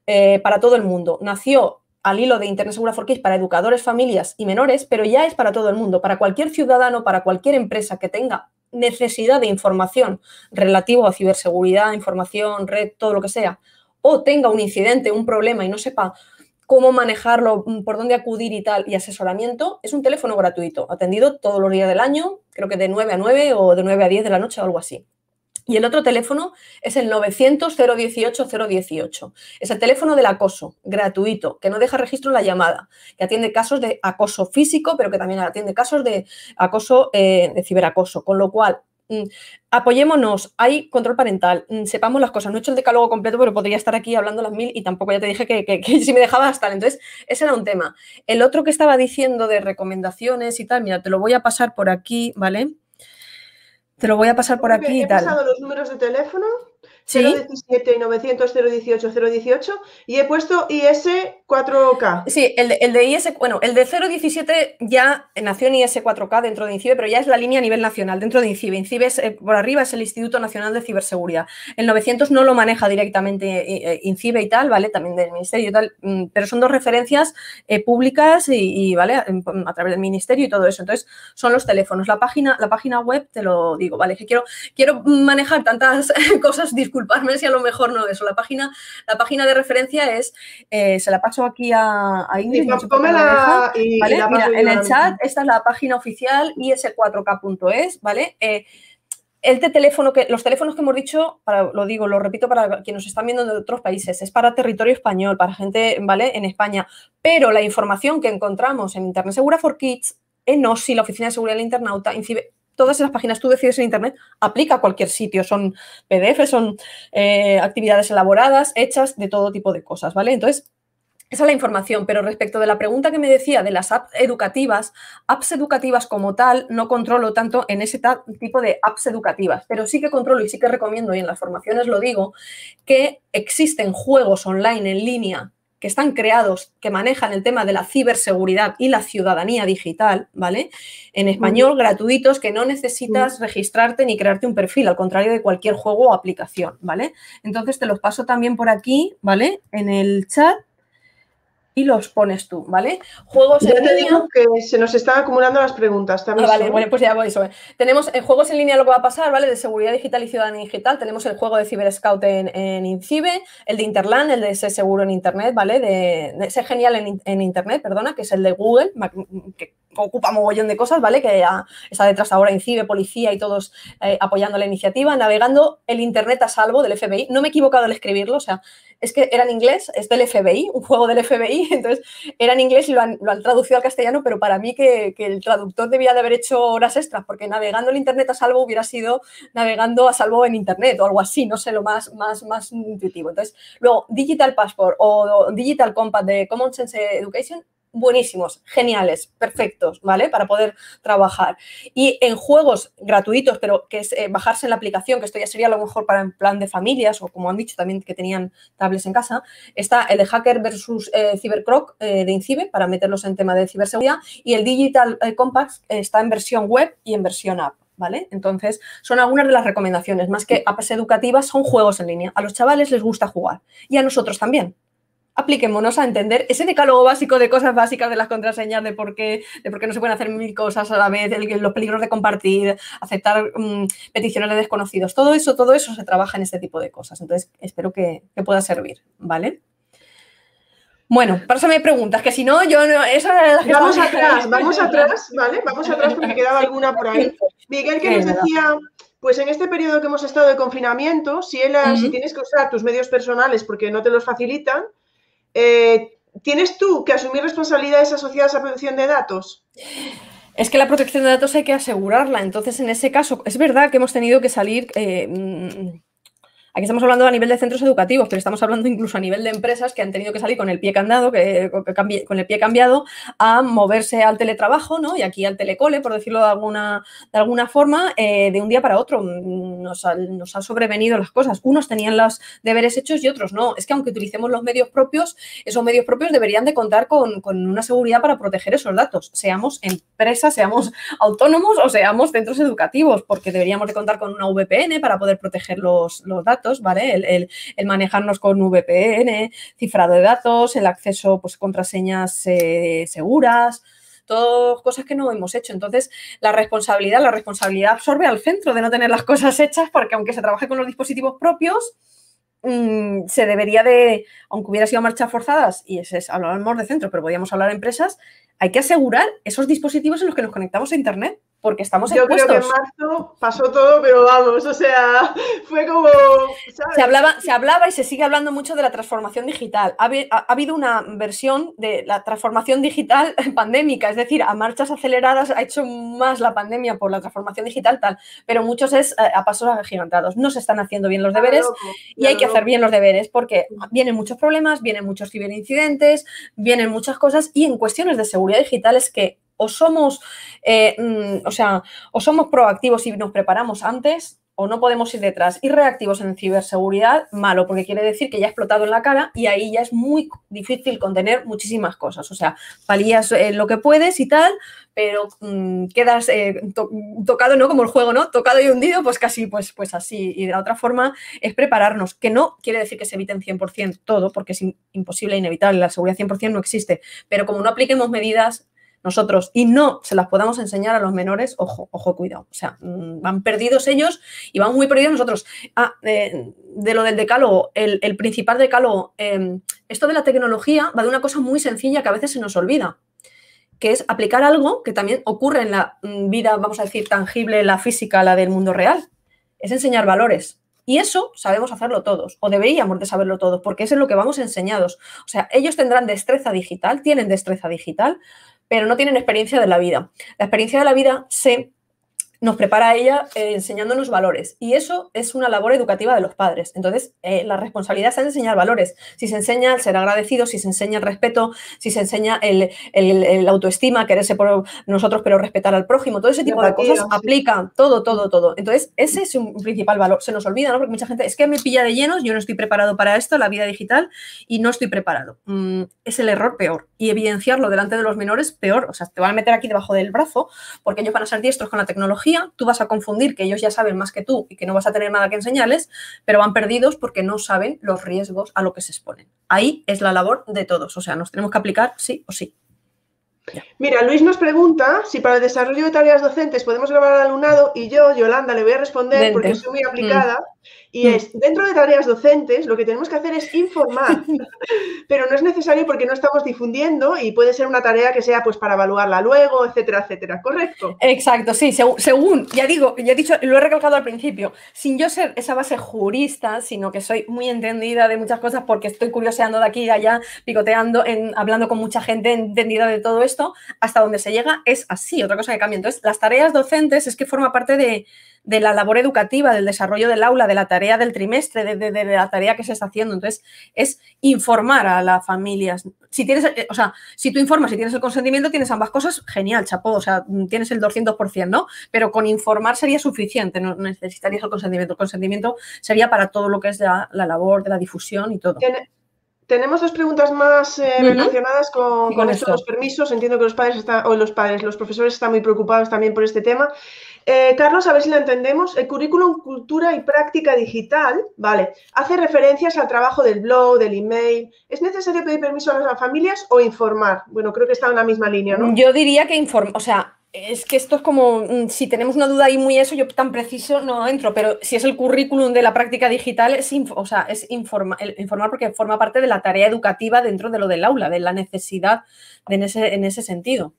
B: Eh, para todo el mundo. Nació al hilo de Internet Segura for Kids para educadores, familias y menores, pero ya es para todo el mundo, para cualquier ciudadano, para cualquier empresa que tenga necesidad de información relativo a ciberseguridad, información, red, todo lo que sea, o tenga un incidente, un problema y no sepa cómo manejarlo, mm, por dónde acudir y tal, y asesoramiento, es un teléfono gratuito, atendido todos los días del año, creo que de 9 a 9 o de 9 a 10 de la noche o algo así. Y el otro teléfono es el 900-018-018. Es el teléfono del acoso, gratuito, que no deja registro en la llamada, que atiende casos de acoso físico, pero que también atiende casos de acoso, eh, de ciberacoso. Con lo cual, mm, apoyémonos, hay control parental, mm, sepamos las cosas. No he hecho el decálogo completo, pero podría estar aquí hablando las mil y tampoco ya te dije que, que si me dejaba estar. Entonces, ese era un tema. El otro que estaba diciendo de recomendaciones y tal, mira, te lo voy a pasar por aquí, ¿vale? Te lo voy a pasar por aquí y tal.
A: He pasado los números de teléfono 017 y 900 018 018 y he puesto IS 4K.
B: Sí, el de, el de IS, bueno, el de 017 ya nació en IS 4K dentro de INCIBE, pero ya es la línea a nivel nacional dentro de INCIBE. INCIBE es, eh, por arriba es el Instituto Nacional de Ciberseguridad. El 900 no lo maneja directamente eh, eh, INCIBE y tal, ¿vale? También del Ministerio y tal, mm, pero son dos referencias públicas y, ¿vale? A, través del Ministerio y todo eso. Entonces, son los teléfonos. La página, la página web, te lo digo, ¿vale? Que quiero, quiero manejar tantas cosas disculparme si a lo mejor no eso. La página, la página de referencia es, eh, se la paso aquí a, Ingrid. en el chat, esta es la página oficial is4k.es, ¿vale? Eh, el teléfono que, los teléfonos que hemos dicho, para, lo digo, lo repito para quienes nos están viendo de otros países, es para territorio español, para gente, ¿vale? En España. Pero la información que encontramos en Internet Segura for Kids, en OSI, la Oficina de Seguridad del Internauta, incide todas esas páginas tú decides en Internet, aplica a cualquier sitio. Son PDF, son eh, actividades elaboradas, hechas de todo tipo de cosas, ¿vale? Entonces, esa es la información, pero respecto de la pregunta que me decía de las apps educativas, apps educativas como tal, no controlo tanto en ese tipo de apps educativas, pero sí que controlo y sí que recomiendo, y en las formaciones lo digo, que existen juegos online en línea que están creados, que manejan el tema de la ciberseguridad y la ciudadanía digital, ¿vale? En español, gratuitos, que no necesitas registrarte ni crearte un perfil, al contrario de cualquier juego o aplicación, ¿vale? Entonces te los paso también por aquí, ¿vale? En el chat y los pones tú, ¿vale?
A: Juegos ya te digo que se nos están acumulando las preguntas también.
B: Ah, vale, bueno, pues ya voy eso. Tenemos en juegos en línea lo que va a pasar, ¿vale? De seguridad digital y ciudadanía digital. Tenemos el juego de Cyber Scout en, en Incibe, el de Interland, el de ser seguro en Internet, ¿vale? De, de ser genial en, Internet, perdona, que es el de Google, que ocupa mogollón de cosas, ¿vale? Que ya está detrás ahora Incibe, policía y todos eh, apoyando la iniciativa, navegando el Internet a salvo del FBI. No me he equivocado al escribirlo, o sea, es que era en inglés, es del FBI, un juego del FBI, entonces era en inglés y lo han, traducido al castellano, pero para mí que, el traductor debía de haber hecho horas extras, porque navegando el Internet a salvo hubiera sido navegando a salvo en Internet o algo así, no sé, lo más, más, más intuitivo. Entonces, luego, Digital Passport o Digital Compact de Common Sense Education buenísimos, geniales, perfectos, ¿vale? Para poder trabajar. Y en juegos gratuitos, pero que es eh, bajarse en la aplicación, que esto ya sería a lo mejor para en plan de familias, o como han dicho también que tenían tablets en casa, está el de Hacker versus eh, Cybercroc eh, de Incibe, para meterlos en tema de ciberseguridad, y el Digital Compact está en versión web y en versión app. ¿Vale? Entonces, son algunas de las recomendaciones. Más que apps educativas, son juegos en línea. A los chavales les gusta jugar. Y a nosotros también apliquémonos a entender ese decálogo básico de cosas básicas de las contraseñas, de por qué, de por qué no se pueden hacer mil cosas a la vez, los peligros de compartir, aceptar mm, peticiones de desconocidos. Todo eso, todo eso se trabaja en este tipo de cosas. Entonces, espero que, pueda servir, ¿vale? Bueno, me preguntas, que si no, yo no.
A: vamos atrás, vamos atrás, ¿vale? Vamos atrás porque quedaba alguna por ahí. Miguel que nos decía, pues en este periodo que hemos estado de confinamiento, si, él, si tienes que usar tus medios personales porque no te los facilitan, eh, ¿tienes tú que asumir responsabilidades asociadas a protección de datos?
B: Es que la protección de datos hay que asegurarla. Entonces, en ese caso, es verdad que hemos tenido que salir eh, mm, Aquí estamos hablando a nivel de centros educativos, pero estamos hablando incluso a nivel de empresas que han tenido que salir con el pie candado, con el pie cambiado, a moverse al teletrabajo, ¿no? Y aquí al telecole, por decirlo de alguna, de alguna forma, eh, de un día para otro. Nos, han sobrevenido las cosas. Unos tenían los deberes hechos y otros no. Es que aunque utilicemos los medios propios, esos medios propios deberían de contar con, una seguridad para proteger esos datos, seamos empresas, seamos autónomos o seamos centros educativos, porque deberíamos de contar con una VPN para poder proteger los datos El, manejarnos con VPN, cifrado de datos, el acceso, pues, contraseñas eh, seguras, todas cosas que no hemos hecho. Entonces, la responsabilidad, la responsabilidad absorbe al centro de no tener las cosas hechas, porque aunque se trabaje con los dispositivos propios, mm, se debería de, aunque hubiera sido marchas forzadas, y ese es, hablábamos de centro, pero podríamos hablar de empresas, hay que asegurar esos dispositivos en los que nos conectamos a Internet porque estamos
A: Yo creo que en marzo pasó todo, pero vamos, o sea, fue como...
B: Se, hablaba, se hablaba y se sigue hablando mucho de la transformación digital. Ha, habido una versión de la transformación digital pandémica, es decir, a marchas aceleradas ha hecho más la pandemia por la transformación digital tal, pero muchos es eh, a, pasos agigantados. No se están haciendo bien los deberes y hay que hacer bien los deberes porque vienen muchos problemas, vienen muchos ciberincidentes, vienen muchas cosas y en cuestiones de seguridad digital es que o somos, eh, mm, o sea, o somos proactivos y nos preparamos antes, o no podemos ir detrás. Y reactivos en ciberseguridad, malo, porque quiere decir que ya ha explotado en la cara y ahí ya es muy difícil contener muchísimas cosas. O sea, palías eh, lo que puedes y tal, pero mm, quedas eh, tocado, ¿no? Como el juego, ¿no? Tocado y hundido, pues casi, pues, pues así. Y de la otra forma es prepararnos, que no quiere decir que se eviten 100% todo, porque es imposible, inevitable, la seguridad 100% no existe, pero como no apliquemos medidas, nosotros y no se las podamos enseñar a los menores, ojo, ojo, cuidado. O sea, mm, van perdidos ellos y van muy perdidos nosotros. Ah, de lo del decálogo, el, principal decálogo, em, esto de la tecnología va de una cosa muy sencilla que a veces se nos olvida, que es aplicar algo que también ocurre en la mm, vida, vamos a decir, tangible, la física, la del mundo real. Es enseñar valores. Y eso sabemos hacerlo todos, o deberíamos de saberlo todos, porque eso es lo que vamos enseñados. O sea, ellos tendrán destreza digital, tienen destreza digital, pero no tienen experiencia de la vida. La experiencia de la vida se nos prepara ella eh, enseñándonos valores. Y eso es una labor educativa de los padres. Entonces, eh, la responsabilidad es enseñar valores. Si se enseña el ser agradecido, si se enseña el respeto, si se enseña el, el, autoestima, quererse por nosotros, pero respetar al prójimo, todo ese tipo de cosas aplican todo, todo, todo. Entonces, ese es un principal valor. Se nos olvida, ¿no? Porque mucha gente, es que me pilla de llenos, yo no estoy preparado para esto, la vida digital, y no estoy preparado. Mm, es el error peor. Y evidenciarlo delante de los menores, peor. O sea, te van a meter aquí debajo del brazo, porque ellos van a ser diestros con la tecnología tú vas a confundir que ellos ya saben más que tú y que no vas a tener nada que enseñarles, pero van perdidos porque no saben los riesgos a lo que se exponen. Ahí es la labor de todos, o sea, nos tenemos que aplicar sí o sí.
A: Mira, Luis nos pregunta si para el desarrollo de tareas docentes podemos grabar al alumnado y yo, Yolanda, le voy a responder porque soy muy aplicada. Y mm. es, dentro de tareas docentes, lo que tenemos que hacer es informar, pero no es necesario porque no estamos difundiendo y puede ser una tarea que sea pues para evaluarla luego, etcétera, etcétera, ¿correcto?
B: Exacto, sí, según, ya digo, ya he dicho, lo he recalcado al principio, sin yo ser esa base jurista, sino que soy muy entendida de muchas cosas porque estoy curioseando de aquí y allá, picoteando, en, hablando con mucha gente entendida de todo esto, hasta donde se llega es así, otra cosa que cambia. Entonces, las tareas docentes es que forma parte de de la labor educativa, del desarrollo del aula, de la tarea del trimestre, de, la tarea que se está haciendo. Entonces, es informar a las familias. Si tienes, eh, o sea, si tú informas, si tienes el consentimiento, tienes ambas cosas, genial, chapó, o sea, tienes el 200%, ¿no? Pero con informar sería suficiente, no necesitarías el consentimiento. El consentimiento sería para todo lo que es la, labor de la difusión y todo.
A: Tenemos dos preguntas más eh, relacionadas con, con, los permisos. Entiendo que los padres están, o los padres, los profesores están muy preocupados también por este tema. Eh, Carlos, a ver si lo entendemos. El currículum Cultura y Práctica Digital, vale, hace referencias al trabajo del blog, del email. ¿Es necesario pedir permiso a las familias o informar? Bueno, creo que está en la misma línea, ¿no?
B: Yo diría que informar, o sea, es que esto es como, mm, si tenemos una duda ahí muy eso, yo tan preciso no entro, pero si es el currículum de la práctica digital, es, o sea, es informar porque forma parte de la tarea educativa dentro de lo del aula, de la necesidad de en, ese, en ese sentido.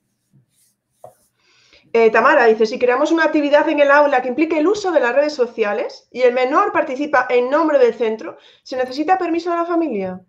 A: Eh, Tamara dice, si creamos una actividad en el aula que implique el uso de las redes sociales y el menor participa en nombre del centro, ¿se necesita permiso de la familia?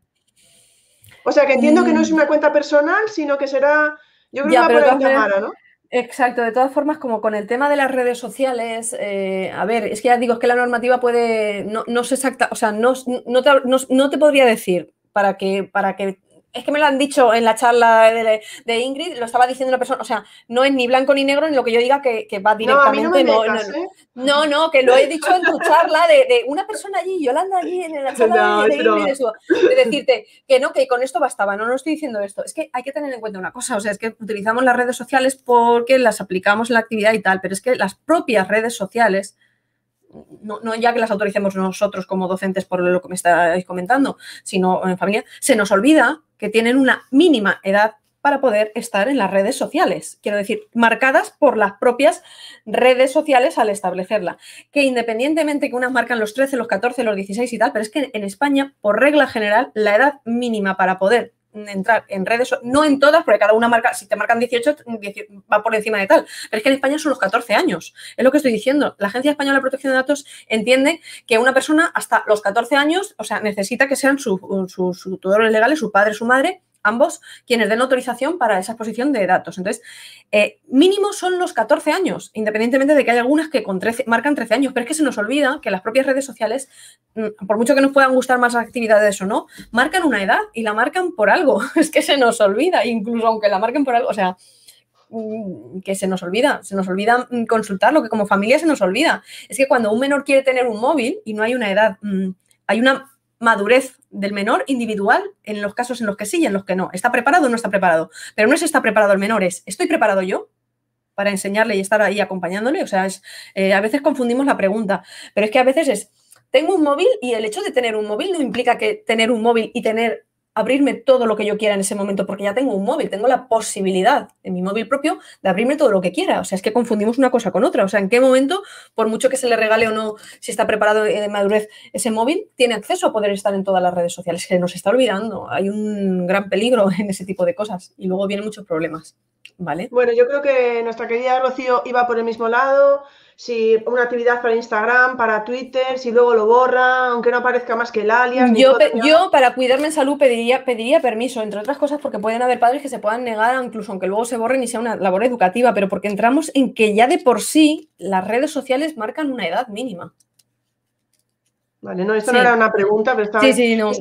A: O sea, que entiendo que no es mm. una cuenta personal, sino que será, yo creo que va por Tamara, ¿no?
B: Exacto, de todas formas, como con el tema de las redes sociales, eh, a ver, es que ya digo, es que la normativa puede, no, no se exacta, o sea, no, no, te, no, te podría decir para que, para que es que me lo han dicho en la charla de, Ingrid, lo estaba diciendo una persona, o sea, no es ni blanco ni negro ni lo que yo diga que, va directamente. No, ¿eh? no, no, que lo he dicho en tu charla de, una persona allí, Yolanda allí en la charla de, Ingrid, de, decirte que no, que con esto bastaba, no, no estoy diciendo esto. Es que hay que tener en cuenta una cosa, o sea, es que utilizamos las redes sociales porque las aplicamos en la actividad y tal, pero es que las propias redes sociales no, ya que las autoricemos nosotros como docentes por lo que me estáis comentando, sino en familia, se nos olvida que tienen una mínima edad para poder estar en las redes sociales. Quiero decir, marcadas por las propias redes sociales al establecerla. Que independientemente que unas marcan los 13, los 14, los 16 y tal, pero es que en España, por regla general, la edad mínima para poder entrar en redes, no en todas, porque cada una marca, si te marcan 18, va por encima de tal. Pero es que en España son los 14 años. Es lo que estoy diciendo. La Agencia Española de Protección de Datos entiende que una persona hasta los 14 años, o sea, necesita que sean sus tutores legales, su padre, su madre, ambos quienes den autorización para esa exposición de datos. Entonces, eh, mínimo son los 14 años, independientemente de que hay algunas que con 13, marcan 13 años, pero es que se nos olvida que las propias redes sociales, mm, por mucho que nos puedan gustar más las actividades o no, marcan una edad y la marcan por algo. Es que se nos olvida, incluso aunque la marquen por algo, o sea, mm, que se nos olvida, se nos olvida mm, consultarlo, que como familia se nos olvida. Es que cuando un menor quiere tener un móvil y no hay una edad, hay una madurez del menor individual en los casos en los que sí y en los que no. ¿Está preparado o no está preparado? Pero no es está preparado el menor, es ¿estoy preparado yo? para enseñarle y estar ahí acompañándole. O sea, es, eh, a veces confundimos la pregunta, pero es que a veces es, tengo un móvil y el hecho de tener un móvil no implica que tener un móvil y tener abrirme todo lo que yo quiera en ese momento, porque ya tengo un móvil, tengo la posibilidad en mi móvil propio de abrirme todo lo que quiera. O sea, es que confundimos una cosa con otra. O sea, en qué momento, por mucho que se le regale o no, si está preparado de madurez ese móvil, tiene acceso a poder estar en todas las redes sociales. Que nos está olvidando. Hay un gran peligro en ese tipo de cosas y luego vienen muchos problemas. ¿Vale?
A: Bueno, yo creo que nuestra querida Rocío iba por el mismo lado. Si una actividad para Instagram, para Twitter, si luego lo borra, aunque no aparezca más que el alias.
B: Yo, yo para cuidarme en salud pediría, pediría permiso, entre otras cosas porque pueden haber padres que se puedan negar, incluso aunque luego se borren y sea una labor educativa, pero porque entramos en que ya de por sí las redes sociales marcan una edad mínima.
A: Vale, no, esto no era una pregunta, pero estaba.
B: Sí, sí, no.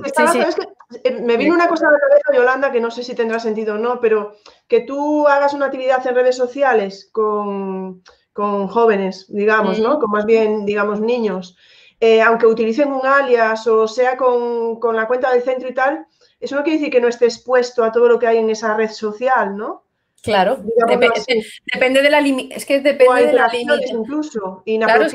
A: Eh, me vino una cosa a la cabeza, Yolanda, que no sé si tendrá sentido o no, pero que tú hagas una actividad en redes sociales con, jóvenes, digamos, ¿no? Con más bien, digamos, niños, eh, aunque utilicen un alias o sea con, con la cuenta del centro y tal, eso no quiere decir que no esté expuesto a todo lo que hay en esa red social, ¿no?
B: Claro, depende de la es que depende de la
A: incluso
B: claro,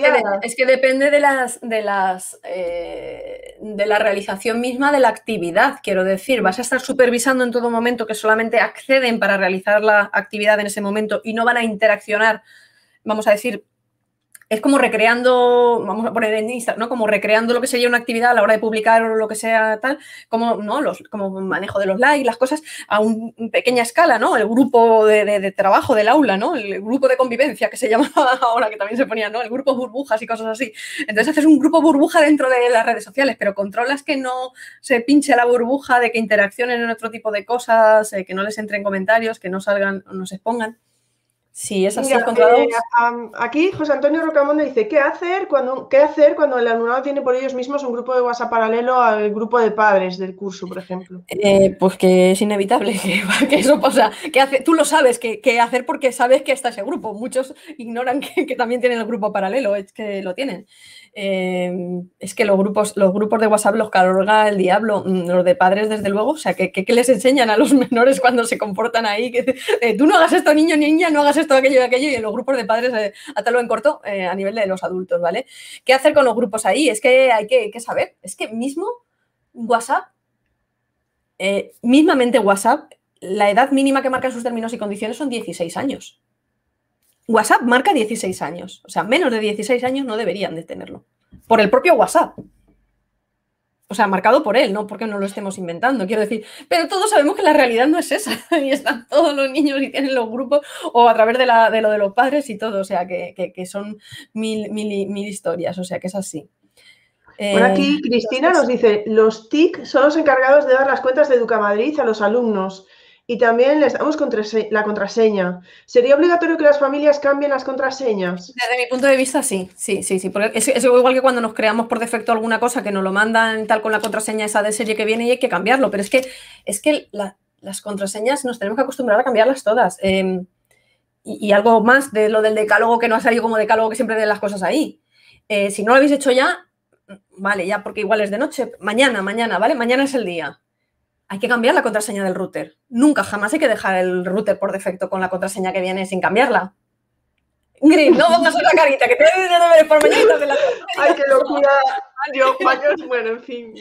B: es que, depende de las de las eh, de la realización misma de la actividad, quiero decir, vas a estar supervisando en todo momento que solamente acceden para realizar la actividad en ese momento y no van a interaccionar, vamos a decir, es como recreando, vamos a poner en Instagram, ¿no? Como recreando lo que sería una actividad a la hora de publicar o lo que sea tal, como, ¿no? Los, como manejo de los likes, las cosas a una pequeña escala, ¿no? El grupo de, trabajo del aula, ¿no? El grupo de convivencia que se llama ahora, que también se ponía, ¿no? El grupo burbujas y cosas así. Entonces haces un grupo burbuja dentro de las redes sociales, pero controlas que no se pinche la burbuja, de que interaccionen en otro tipo de cosas, eh, que no les entren comentarios, que no salgan, no se expongan. Sí, es así.
A: Eh, aquí José Antonio Rocamonde dice, ¿qué hacer, cuando, ¿qué hacer cuando el alumnado tiene por ellos mismos un grupo de WhatsApp paralelo al grupo de padres del curso, por ejemplo?
B: Eh, pues que es inevitable que, eso pasa. Que hace, tú lo sabes, que, hacer porque sabes que está ese grupo. Muchos ignoran que, que, también tienen el grupo paralelo, es que lo tienen. Em, es que los grupos, los grupos de WhatsApp los carga el diablo, mm, los de padres desde luego, o sea, ¿qué, les enseñan a los menores cuando se comportan ahí? Que, eh, tú no hagas esto niño, niña, no hagas esto, aquello y aquello, y en los grupos de padres, eh, hasta lo en corto, eh, a nivel de los adultos, ¿vale? ¿Qué hacer con los grupos ahí? Es que hay que, que saber, es que mismo WhatsApp, mismamente WhatsApp, la edad mínima que marcan sus términos y condiciones son 16 años. WhatsApp marca 16 años. O sea, menos de 16 años no deberían de tenerlo. Por el propio WhatsApp. O sea, marcado por él, no porque no lo estemos inventando, quiero decir. Pero todos sabemos que la realidad no es esa. Y están todos los niños y tienen los grupos, o a través de, la, de lo de los padres y todo. O sea, que, son mil, mil, historias. O sea, que es así.
A: Por aquí eh, Cristina nos dice, los TIC son los encargados de dar las cuentas de Educamadrid a los alumnos y también les damos la contraseña. ¿Sería obligatorio que las familias cambien las contraseñas?
B: Desde mi punto de vista, sí, sí, sí, sí. Porque es, igual que cuando nos creamos por defecto alguna cosa que nos lo mandan tal con la contraseña esa de serie que viene y hay que cambiarlo. Pero es que, es que las contraseñas nos tenemos que acostumbrar a cambiarlas todas. Em, y, algo más de lo del decálogo que no ha salido como decálogo que siempre de las cosas ahí. Eh, si no lo habéis hecho ya, vale, ya porque igual es de noche, mañana, mañana, ¿vale? Mañana es el día hay que cambiar la contraseña del router. Nunca, jamás hay que dejar el router por defecto con la contraseña que viene sin cambiarla. Ingrid, no vamos a la carita, que te de deberes por mañana.
A: Ay, qué locura. Yo, bueno, en fin,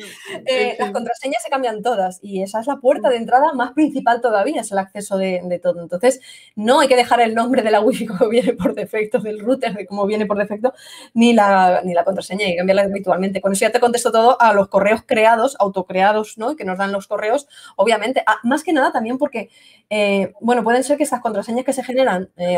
B: eh, Las contraseñas se cambian todas y esa es la puerta de entrada más principal todavía, es el acceso de, todo. Entonces, no hay que dejar el nombre de la wifi como viene por defecto, del router de como viene por defecto, ni la, ni la contraseña, hay que cambiarla habitualmente. Con eso ya te contesto todo a los correos creados, autocreados, ¿no? Que nos dan los correos, obviamente. Ah, más que nada también porque, eh, bueno, pueden ser que estas contraseñas que se generan, eh,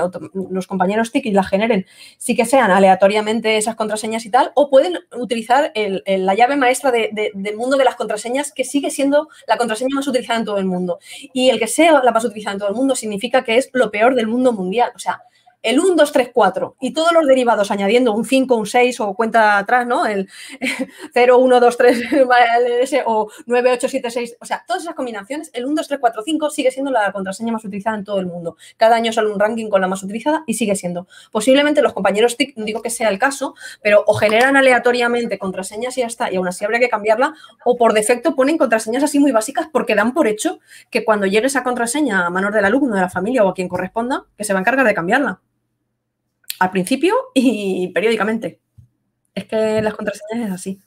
B: los compañeros TIC las generen, sí que sean aleatoriamente esas contraseñas y tal, o pueden utilizar la llave maestra del mundo de las contraseñas, que sigue siendo la contraseña más utilizada en todo el mundo. Y el que sea la más utilizada en todo el mundo significa que es lo peor del mundo mundial. O sea, el 1, 2, 3, 4 y todos los derivados añadiendo un 5, un 6 o cuenta atrás, ¿no? El 0, 1, 2, 3 o 9, 8, 7, 6. O sea, todas esas combinaciones, el 1, 2, 3, 4, 5 sigue siendo la contraseña más utilizada en todo el mundo. Cada año sale un ranking con la más utilizada y sigue siendo. Posiblemente los compañeros TIC, no digo que sea el caso, pero o generan aleatoriamente contraseñas y ya está, y aún así habría que cambiarla, o por defecto ponen contraseñas así muy básicas porque dan por hecho que cuando llegue esa contraseña a manos del alumno, de la familia o a quien corresponda, que se va a encargar de cambiarla al principio y periódicamente. Es que las contraseñas es así.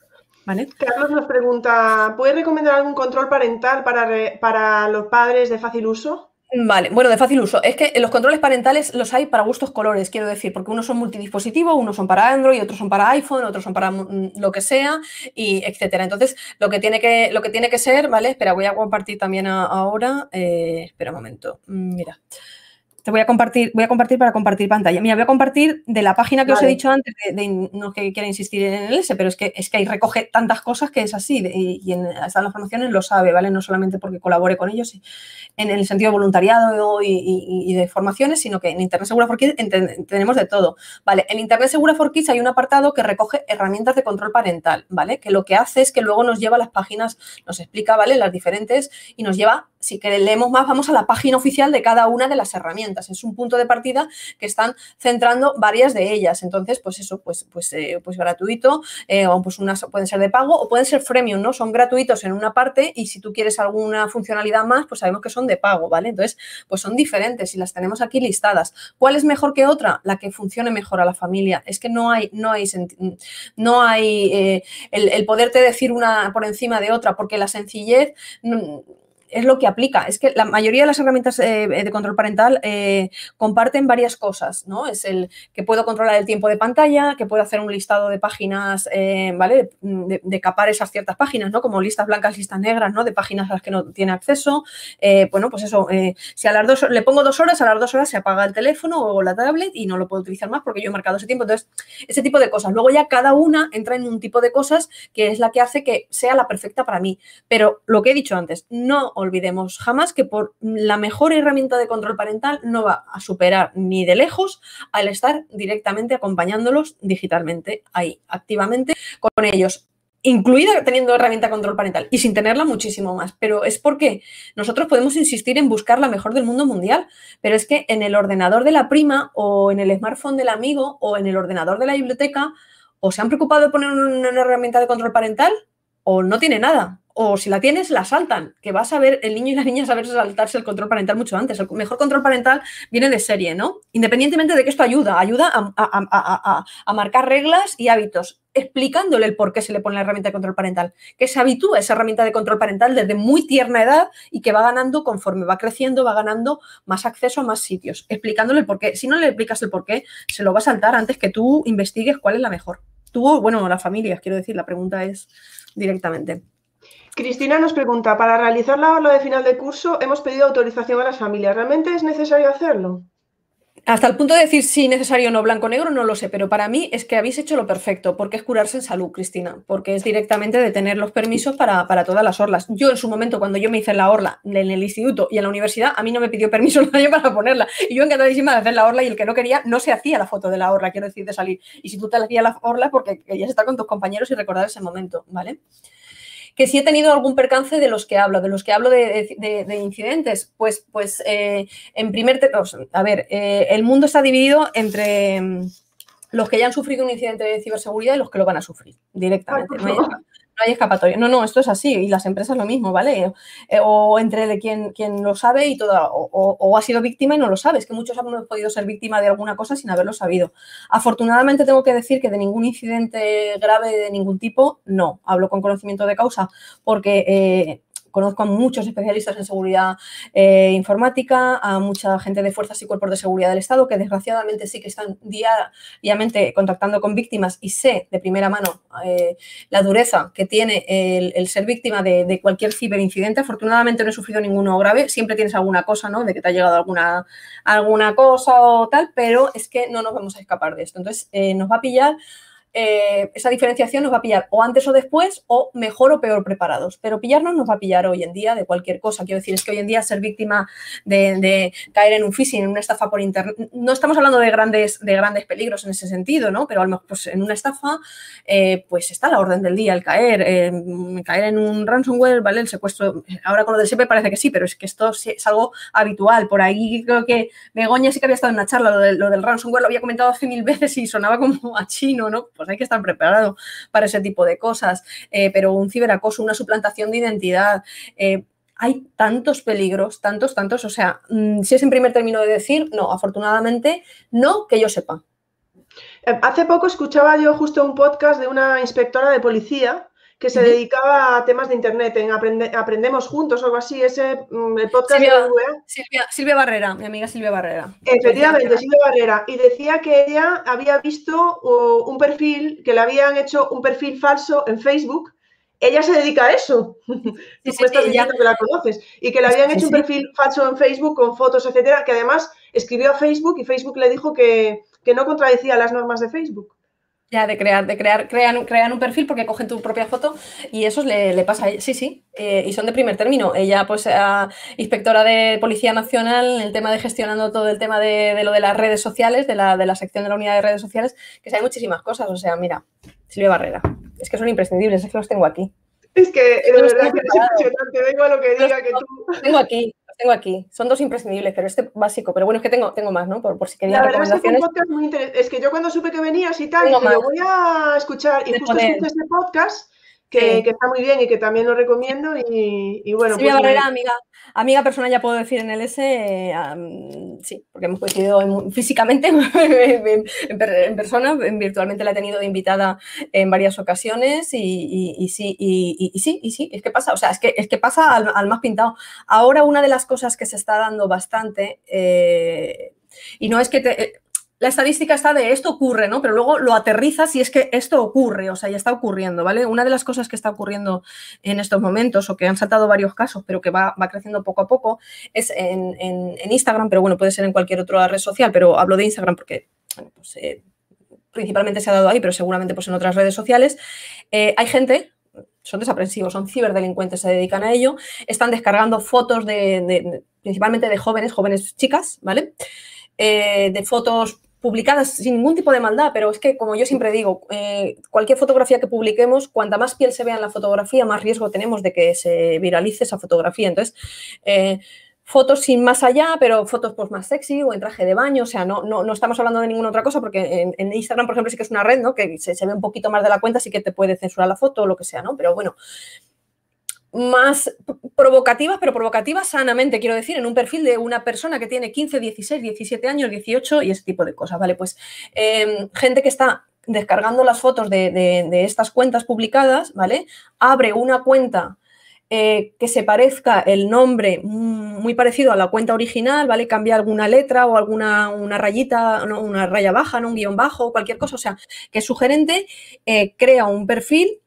B: ¿Vale?
A: Carlos nos pregunta, ¿puedes recomendar algún control parental para, para los padres de fácil uso?
B: Vale, bueno, de fácil uso. Es que los controles parentales los hay para gustos colores, quiero decir, porque unos son multidispositivos, unos son para Android, otros son para iPhone, otros son para mm, lo que sea, y etcétera. Entonces, lo que tiene que, lo que, tiene que ser, ¿vale? Espera, voy a compartir también ahora. Eh, espera un momento. Mm, mira. Te voy a compartir, voy a compartir para compartir pantalla. Mira, voy a compartir de la página que os he dicho antes, de, no que quiera insistir en el S, pero es que es que ahí recoge tantas cosas que es así, y, en, hasta las formaciones lo sabe, ¿vale? No solamente porque colabore con ellos en el sentido de voluntariado y, de formaciones, sino que en Internet Segura for Kids tenemos de todo, ¿vale? En Internet Segura for Kids hay un apartado que recoge herramientas de control parental, ¿vale? Que lo que hace es que luego nos lleva a las páginas, nos explica, ¿vale? Las diferentes y nos lleva si que leemos más, vamos a la página oficial de cada una de las herramientas. Es un punto de partida que están centrando varias de ellas. Entonces, pues eso, pues, pues, eh, pues gratuito, eh, o pues unas pueden ser de pago o pueden ser freemium, ¿no? Son gratuitos en una parte y si tú quieres alguna funcionalidad más, pues sabemos que son de pago, ¿vale? Entonces, pues son diferentes y las tenemos aquí listadas. ¿Cuál es mejor que otra? La que funcione mejor a la familia. Es que no hay, no hay, no hay eh, el, el poderte decir una por encima de otra, porque la sencillez es lo que aplica. Es que la mayoría de las herramientas eh, de control parental eh, comparten varias cosas, ¿no? Es el que puedo controlar el tiempo de pantalla, que puedo hacer un listado de páginas, eh, ¿vale? De, capar esas ciertas páginas, ¿no? Como listas blancas, listas negras, ¿no? De páginas a las que no tiene acceso. bueno, pues eso, si a las dos le pongo dos horas, a las dos horas se apaga el teléfono o la tablet y no lo puedo utilizar más porque yo he marcado ese tiempo. Entonces, ese tipo de cosas. Luego ya cada una entra en un tipo de cosas que es la que hace que sea la perfecta para mí. Pero lo que he dicho antes, no olvidemos jamás que por la mejor herramienta de control parental no va a superar ni de lejos al estar directamente acompañándolos digitalmente, ahí, activamente con ellos incluida teniendo herramienta control parental y sin tenerla muchísimo más. Pero es porque nosotros podemos insistir en buscar la mejor del mundo mundial, pero es que en el ordenador de la prima o en el smartphone del amigo o en el ordenador de la biblioteca o se han preocupado de poner una herramienta de control parental o no tiene nada o si la tienes, la saltan, que vas a ver, el niño y la niña saber saltarse el control parental mucho antes. El mejor control parental viene de serie, ¿no? Independientemente de que esto ayuda, ayuda a, marcar reglas y hábitos, explicándole el por qué se le pone la herramienta de control parental, que se habitúa esa herramienta de control parental desde muy tierna edad y que va ganando conforme va creciendo, va ganando más acceso a más sitios, explicándole el por qué. Si no le explicas el por qué, se lo va a saltar antes que tú investigues cuál es la mejor. Tú, bueno, las familias, quiero decir, la pregunta es directamente.
A: Cristina nos pregunta, para realizar la aula de final de curso hemos pedido autorización a las familias. ¿Realmente es necesario hacerlo?
B: Hasta el punto de decir si necesario o no, blanco-negro, no lo sé, pero para mí es que habéis hecho lo perfecto, porque es curarse en salud, Cristina, porque es directamente de tener los permisos para, todas las orlas. Yo en su momento, cuando yo me hice la orla en el instituto y en la universidad, a mí no me pidió permiso nadie para ponerla. Y yo encantadísima de hacer la orla y el que no quería, no se hacía la foto de la orla, quiero decir, de salir. Y si tú te hacías la orla, porque querías estar con tus compañeros y recordar ese momento, ¿vale? Que si he tenido algún percance de los que hablo, de los que hablo de, incidentes, pues, pues eh, en primer, a ver, eh, el mundo está dividido entre mm, los que ya han sufrido un incidente de ciberseguridad y los que lo van a sufrir directamente no hay escapatoria. No, no, esto es así y las empresas lo mismo, ¿vale? Eh, o entre quien, quien lo sabe y toda, o, ha sido víctima y no lo sabe. Es que muchos hemos podido ser víctima de alguna cosa sin haberlo sabido. Afortunadamente tengo que decir que de ningún incidente grave de ningún tipo, no. Hablo con conocimiento de causa porque eh, conozco a muchos especialistas en seguridad eh, informática, a mucha gente de fuerzas y cuerpos de seguridad del Estado que desgraciadamente sí que están diariamente contactando con víctimas y sé de primera mano eh, la dureza que tiene el, ser víctima de, cualquier ciberincidente. Afortunadamente no he sufrido ninguno grave, siempre tienes alguna cosa, ¿no? De que te ha llegado alguna, alguna cosa o tal, pero es que no nos vamos a escapar de esto. Entonces, eh, nos va a pillar eh, esa diferenciación nos va a pillar o antes o después o mejor o peor preparados. Pero pillarnos nos va a pillar hoy en día de cualquier cosa. Quiero decir, es que hoy en día ser víctima de, caer en un phishing, en una estafa por internet, no estamos hablando de grandes, de grandes peligros en ese sentido, ¿no? Pero a lo mejor pues, en una estafa, eh, pues está la orden del día el caer, eh, caer en un ransomware, ¿vale? El secuestro, ahora con lo del SEPE parece que sí, pero es que esto es algo habitual. Por ahí creo que Begoña sí que había estado en una charla, lo, lo del ransomware lo había comentado hace mil veces y sonaba como a chino, ¿no? Pues hay que estar preparado para ese tipo de cosas, eh, pero un ciberacoso, una suplantación de identidad. Eh, hay tantos peligros, tantos, tantos. O sea, mm, si es en primer término de decir, no, afortunadamente, no que yo sepa.
A: Eh, hace poco escuchaba yo justo un podcast de una inspectora de policía que se dedicaba a temas de Internet, en Aprendemos Juntos o algo así, ese mm, podcast
B: Silvia, de Silvia, Barrera, mi amiga Silvia Barrera.
A: Efectivamente, Silvia Barrera. Y decía que ella había visto un perfil, que le habían hecho un perfil falso en Facebook. Ella se dedica a eso. Sí, Tú estás diciendo que la conoces. Y que le habían hecho un perfil falso en Facebook con fotos, etcétera, que además escribió a Facebook y Facebook le dijo que, que no contradecía las normas de Facebook.
B: Ya, de crear, de crear, crean, crean un perfil porque cogen tu propia foto y eso le, pasa a ella. Sí, sí, eh, y son de primer término. Ella, pues, inspectora de Policía Nacional en el tema de gestionando todo el tema de, lo de las redes sociales, de la, de la sección de la unidad de redes sociales, que sabe muchísimas cosas. O sea, mira, Silvia Barrera, es que son imprescindibles, es que los tengo aquí.
A: Es que de verdad que es impresionante, vengo a lo que diga que tú.
B: Tengo aquí, tengo aquí. Son dos imprescindibles, pero este básico. Pero bueno, es que tengo, tengo más, ¿no? Por, si quería
A: La verdad es que un podcast muy interesante. Es que yo cuando supe que venías y tal, dije, lo voy a escuchar. Y justo escuché este podcast que, está muy bien y que también lo recomiendo. Y, bueno,
B: Silvia pues Barrera, amiga, amiga persona, ya puedo decir en el S, sí, porque hemos coincidido físicamente en, persona, virtualmente la he tenido invitada en varias ocasiones y, sí, y, sí, y sí, es que pasa, o sea, es que, es que pasa al, más pintado. Ahora una de las cosas que se está dando bastante, eh, y no es que te, la estadística está de esto ocurre, ¿no? Pero luego lo aterrizas y es que esto ocurre, o sea, ya está ocurriendo, ¿vale? Una de las cosas que está ocurriendo en estos momentos, o que han saltado varios casos, pero que va, creciendo poco a poco, es en, Instagram, pero bueno, puede ser en cualquier otra red social, pero hablo de Instagram porque, pues, eh, principalmente se ha dado ahí, pero seguramente pues en otras redes sociales, eh, hay gente son desaprensivos, son ciberdelincuentes, se dedican a ello, están descargando fotos de, principalmente de jóvenes, jóvenes chicas, ¿vale? Eh, de fotos publicadas sin ningún tipo de maldad, pero es que, como yo siempre digo, eh, cualquier fotografía que publiquemos, cuanta más piel se vea en la fotografía, más riesgo tenemos de que se viralice esa fotografía. Entonces, eh, fotos sin más allá, pero fotos pues, más sexy o en traje de baño, o sea, no, no, estamos hablando de ninguna otra cosa, porque en, Instagram, por ejemplo, sí que es una red, ¿no? Que se, se, ve un poquito más de la cuenta, sí que te puede censurar la foto o lo que sea, ¿no? Pero bueno, más provocativas, pero provocativas sanamente, quiero decir, en un perfil de una persona que tiene 15, 16, 17 años, 18 y ese tipo de cosas, ¿vale? Pues em, gente que está descargando las fotos de, estas cuentas publicadas, ¿vale? Abre una cuenta eh, que se parezca el nombre muy parecido a la cuenta original, ¿vale? Cambia alguna letra o alguna una rayita, una raya baja, ¿no? un guion bajo, cualquier cosa, o sea, que es sugerente, eh, crea un perfil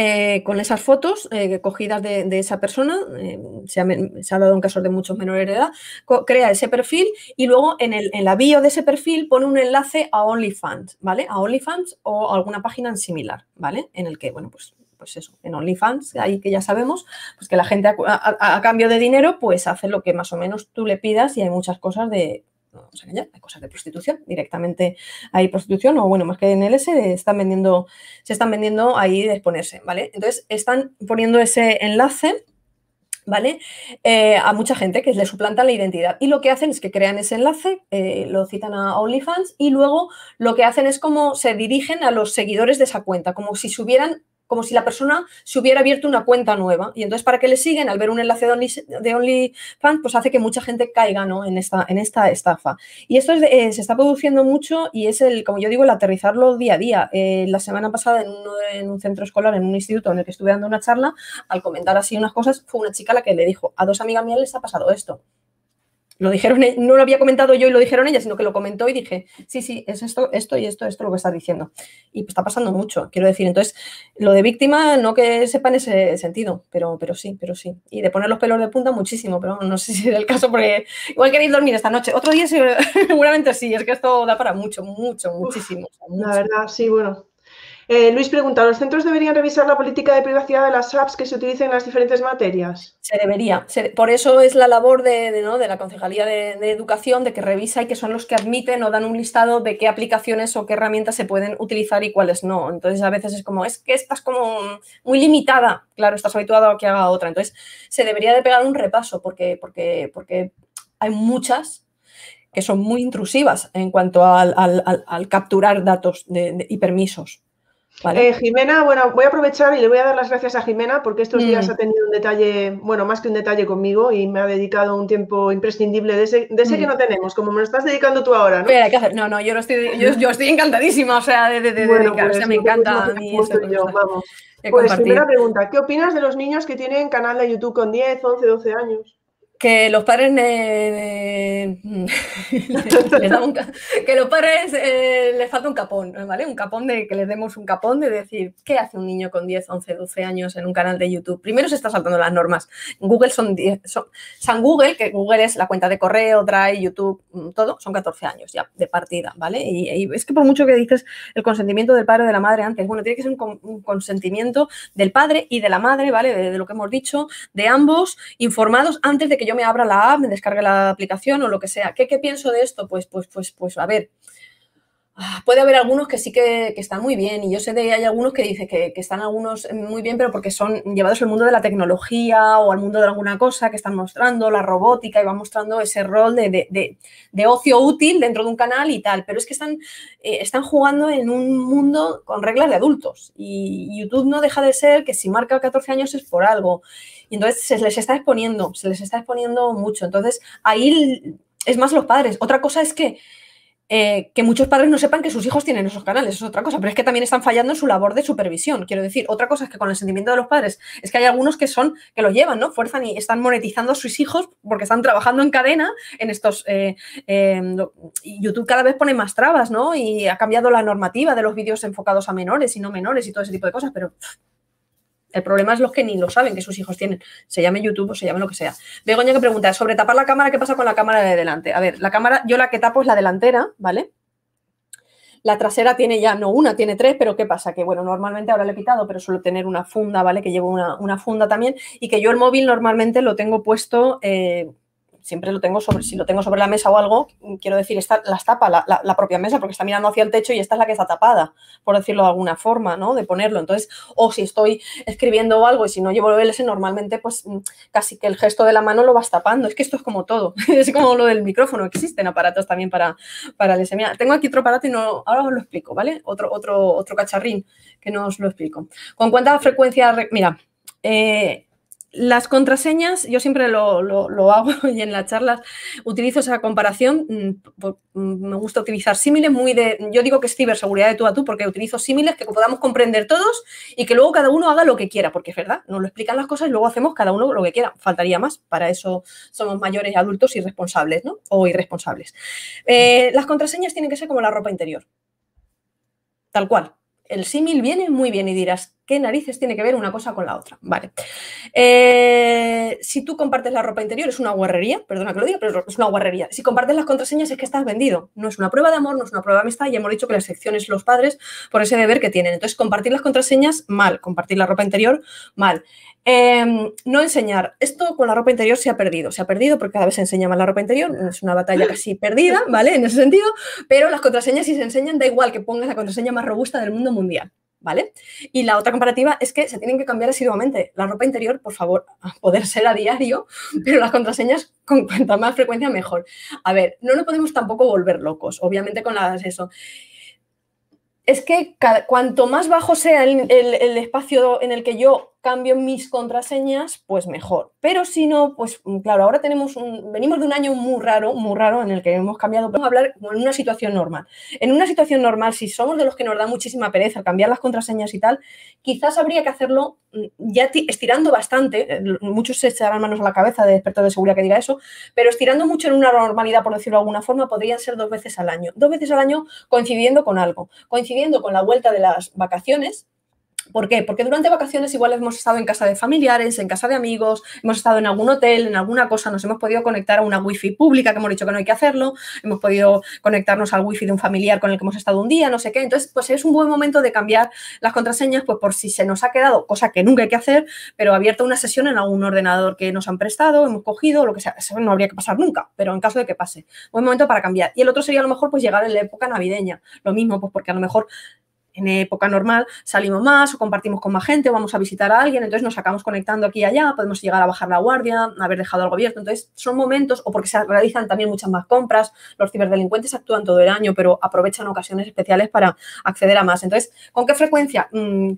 B: eh, con esas fotos eh, cogidas de, esa persona, eh, se, ha, dado en casos de muchos menores de edad, crea ese perfil y luego en, el, en la bio de ese perfil pone un enlace a OnlyFans, ¿vale? A OnlyFans o alguna página similar, ¿vale? En el que, bueno, pues pues eso, en OnlyFans, ahí que ya sabemos, pues que la gente a, cambio de dinero, pues hace lo que más o menos tú le pidas y hay muchas cosas de engañar, hay cosas de prostitución, directamente hay prostitución, o bueno, más que en el S, están vendiendo, se están vendiendo ahí de exponerse, ¿vale? Entonces, están poniendo ese enlace ¿vale? Eh, a mucha gente que le suplantan la identidad. Y lo que hacen es que crean ese enlace, eh, lo citan a OnlyFans y luego lo que hacen es como se dirigen a los seguidores de esa cuenta, como si se hubieran como si la persona se hubiera abierto una cuenta nueva. Y entonces, para que le siguen, al ver un enlace de, OnlyFans, pues hace que mucha gente caiga ¿no? en, esta, en esta estafa. Y esto eh, se está produciendo mucho y es el, como yo digo, el aterrizarlo día a día. Eh, la semana pasada, en, un centro escolar, en un instituto en el que estuve dando una charla, al comentar así unas cosas, fue una chica la que le dijo, a dos amigas mías les ha pasado esto lo dijeron, e, no lo había comentado yo y lo dijeron ellas, sino que lo comentó y dije, sí, sí, es esto, esto y esto, esto lo que está diciendo. Y está pasando mucho, quiero decir. Entonces, lo de víctima, no que sepa en ese sentido, pero, pero sí, pero sí. Y de poner los pelos de punta, muchísimo, pero no sé si es el caso, porque igual queréis dormir esta noche. Otro día seguramente sí, es que esto da para mucho, mucho, muchísimo.
A: La verdad, sí, bueno, eh, Luis pregunta, ¿los centros deberían revisar la política de privacidad de las apps que se utilicen en las diferentes materias?
B: Se debería. por eso es la labor de, de la Concejalía de, Educación, de que revisa y que son los que admiten o dan un listado de qué aplicaciones o qué herramientas se pueden utilizar y cuáles no. Entonces, a veces es como, es que estás como muy limitada. Claro, estás habituado a que haga otra. Entonces, se debería de pegar un repaso porque, porque, porque hay muchas que son muy intrusivas en cuanto al, capturar datos y permisos.
A: Eh, Jimena, bueno, voy a aprovechar y le voy a dar las gracias a Jimena porque estos días mm. ha tenido un detalle, bueno, más que un detalle conmigo y me ha dedicado un tiempo imprescindible de ese, de ese que mm. no tenemos, como me lo estás dedicando tú ahora, ¿no?
B: hay que hacer. No, no, yo, estoy, yo, estoy encantadísima, o sea, de, de, de bueno, pues, me encanta a mí.
A: yo, vamos. Pues primera pregunta, ¿qué opinas de los niños que tienen canal de YouTube con 10, 11, 12 años?
B: Que los padres que los padres eh, les falta un capón, ¿vale? Un capón de que les demos un capón de decir, ¿qué hace un niño con 10, 11, 12 años en un canal de YouTube? Primero se está saltando las normas. Google son 10, San Google, que Google es la cuenta de correo, Drive, YouTube, mm, todo, son 14 años ya de partida, ¿vale? Y, es que por mucho que dices el consentimiento del padre o de la madre antes, bueno, tiene que ser un, consentimiento del padre y de la madre, ¿vale? De, de lo que hemos dicho, de ambos informados antes de que yo me abra la app, me descargue la aplicación o lo que sea. ¿Qué, qué pienso de esto? Pues, pues, pues, pues, a ver, ah, puede haber algunos que sí que, están muy bien y yo sé de hay algunos que dicen que, están algunos muy bien, pero porque son llevados al mundo de la tecnología o al mundo de alguna cosa que están mostrando, la robótica y van mostrando ese rol de, ocio útil dentro de un canal y tal, pero es que están, eh, están jugando en un mundo con reglas de adultos y YouTube no deja de ser que si marca 14 años es por algo y entonces se les está exponiendo, se les está exponiendo mucho. Entonces ahí es más los padres. Otra cosa es que, eh, que muchos padres no sepan que sus hijos tienen esos canales, es otra cosa, pero es que también están fallando en su labor de supervisión. Quiero decir, otra cosa es que con el sentimiento de los padres es que hay algunos que son, que lo llevan, ¿no? Fuerzan y están monetizando a sus hijos porque están trabajando en cadena en estos. Eh, eh, YouTube cada vez pone más trabas, ¿no? Y ha cambiado la normativa de los vídeos enfocados a menores y no menores y todo ese tipo de cosas, pero el problema es los que ni lo saben que sus hijos tienen. Se llame YouTube o se llame lo que sea. Begoña que pregunta, sobre tapar la cámara, ¿qué pasa con la cámara de delante? A ver, la cámara, yo la que tapo es la delantera, ¿vale? La trasera tiene ya, no una, tiene tres, pero ¿qué pasa? Que bueno, normalmente ahora le he pitado, pero suelo tener una funda, ¿vale? Que llevo una, funda también y que yo el móvil normalmente lo tengo puesto... Eh, siempre lo tengo sobre, si lo tengo sobre la mesa o algo, quiero decir, esta, las tapa la, propia mesa porque está mirando hacia el techo y esta es la que está tapada, por decirlo de alguna forma, ¿no? De ponerlo. Entonces, o si estoy escribiendo algo y si no llevo el LS, normalmente pues mm, casi que el gesto de la mano lo vas tapando. Es que esto es como todo, es como lo del micrófono, existen aparatos también para, para el SMA. Tengo aquí otro aparato y no, ahora os lo explico, ¿vale? Otro, otro, otro cacharrín que no os lo explico. ¿Con cuánta frecuencia? Mira, eh, las contraseñas, yo siempre lo, hago y en las charlas utilizo esa comparación. Mm, mm, me gusta utilizar símiles muy de. Yo digo que es ciberseguridad de tú a tú porque utilizo símiles que podamos comprender todos y que luego cada uno haga lo que quiera, porque es verdad, nos lo explican las cosas y luego hacemos cada uno lo que quiera. Faltaría más. Para eso somos mayores adultos y responsables, ¿no? O irresponsables. Eh, las contraseñas tienen que ser como la ropa interior. Tal cual el símil viene muy bien y dirás, ¿qué narices tiene que ver una cosa con la otra? Vale. Eh, si tú compartes la ropa interior, es una guarrería, perdona que lo diga, pero es una guarrería. Si compartes las contraseñas, es que estás vendido. No es una prueba de amor, no es una prueba de amistad. Ya hemos dicho que la sección es los padres por ese deber que tienen. Entonces, compartir las contraseñas, mal. Compartir la ropa interior, mal. Em, no enseñar. Esto con la ropa interior se ha perdido. Se ha perdido porque cada vez se enseña más la ropa interior. Es una batalla casi perdida, ¿vale? En ese sentido. Pero las contraseñas, si se enseñan, da igual que pongas la contraseña más robusta del mundo mundial. ¿Vale? Y la otra comparativa es que se tienen que cambiar asiduamente. La ropa interior, por favor, a poder ser a diario, pero las contraseñas con cuanta más frecuencia mejor. A ver, no nos podemos tampoco volver locos, obviamente con las eso es que cuanto más bajo sea el, espacio en el que yo cambio mis contraseñas, pues mejor. Pero si no, pues mm, claro, ahora tenemos un, venimos de un año muy raro, muy raro en el que hemos cambiado. Vamos a hablar en una situación normal. En una situación normal, si somos de los que nos da muchísima pereza cambiar las contraseñas y tal, quizás habría que hacerlo mm, ya estirando bastante. Eh, muchos se echarán manos a la cabeza de expertos de seguridad que diga eso, pero estirando mucho en una normalidad, por decirlo de alguna forma, podrían ser dos veces al año. Dos veces al año coincidiendo con algo, coincidiendo con la vuelta de las vacaciones ¿Por qué? Porque durante vacaciones igual hemos estado en casa de familiares, en casa de amigos, hemos estado en algún hotel, en alguna cosa, nos hemos podido conectar a una wifi pública, que hemos dicho que no hay que hacerlo, hemos podido conectarnos al wifi de un familiar con el que hemos estado un día, no sé qué. Entonces, pues es un buen momento de cambiar las contraseñas, pues por si se nos ha quedado, cosa que nunca hay que hacer, pero abierta una sesión en algún ordenador que nos han prestado, hemos cogido, lo que sea, eso no habría que pasar nunca, pero en caso de que pase, buen momento para cambiar. Y el otro sería a lo mejor pues llegar en la época navideña, lo mismo, pues porque a lo mejor en época normal salimos más o compartimos con más gente o vamos a visitar a alguien, entonces nos sacamos conectando aquí y allá, podemos llegar a bajar la guardia, haber dejado algo abierto. Entonces, son momentos, o porque se realizan también muchas más compras, los ciberdelincuentes actúan todo el año, pero aprovechan ocasiones especiales para acceder a más. Entonces, ¿con qué frecuencia? Mm,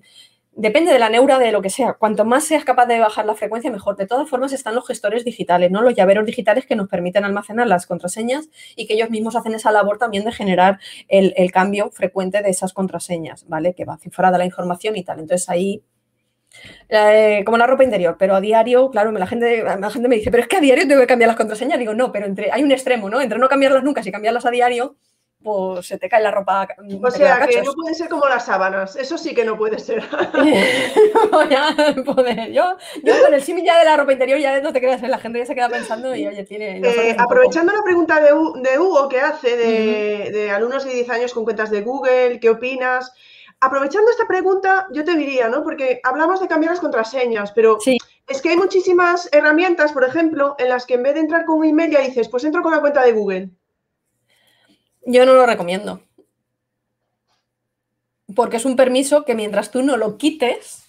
B: Depende de la neura de lo que sea. Cuanto más seas capaz de bajar la frecuencia, mejor. De todas formas, están los gestores digitales, ¿no? Los llaveros digitales que nos permiten almacenar las contraseñas y que ellos mismos hacen esa labor también de generar el, cambio frecuente de esas contraseñas, ¿vale? Que va cifrada la información y tal. Entonces ahí Eh, como la ropa interior, pero a diario, claro, la gente, la gente me dice, pero es que a diario tengo que cambiar las contraseñas. Digo, no, pero entre, hay un extremo, ¿no? Entre no cambiarlas nunca y cambiarlas a diario, pues se te cae la ropa.
A: O sea, que no puede ser como las sábanas, eso sí que no puede ser.
B: Yo, yo con el símil ya de la ropa interior ya no te creas, la gente ya se queda pensando y oye, tiene...
A: Eh, aprovechando la pregunta de, Hugo que hace de, de alumnos de 10 años con cuentas de Google, ¿qué opinas? aprovechando esta pregunta, yo te diría, ¿no? Porque hablamos de cambiar las contraseñas, pero es que hay muchísimas herramientas, por ejemplo, en las que en vez de entrar con un email ya dices, pues entro con la cuenta de Google.
B: Yo no lo recomiendo. Porque es un permiso que mientras tú no lo quites,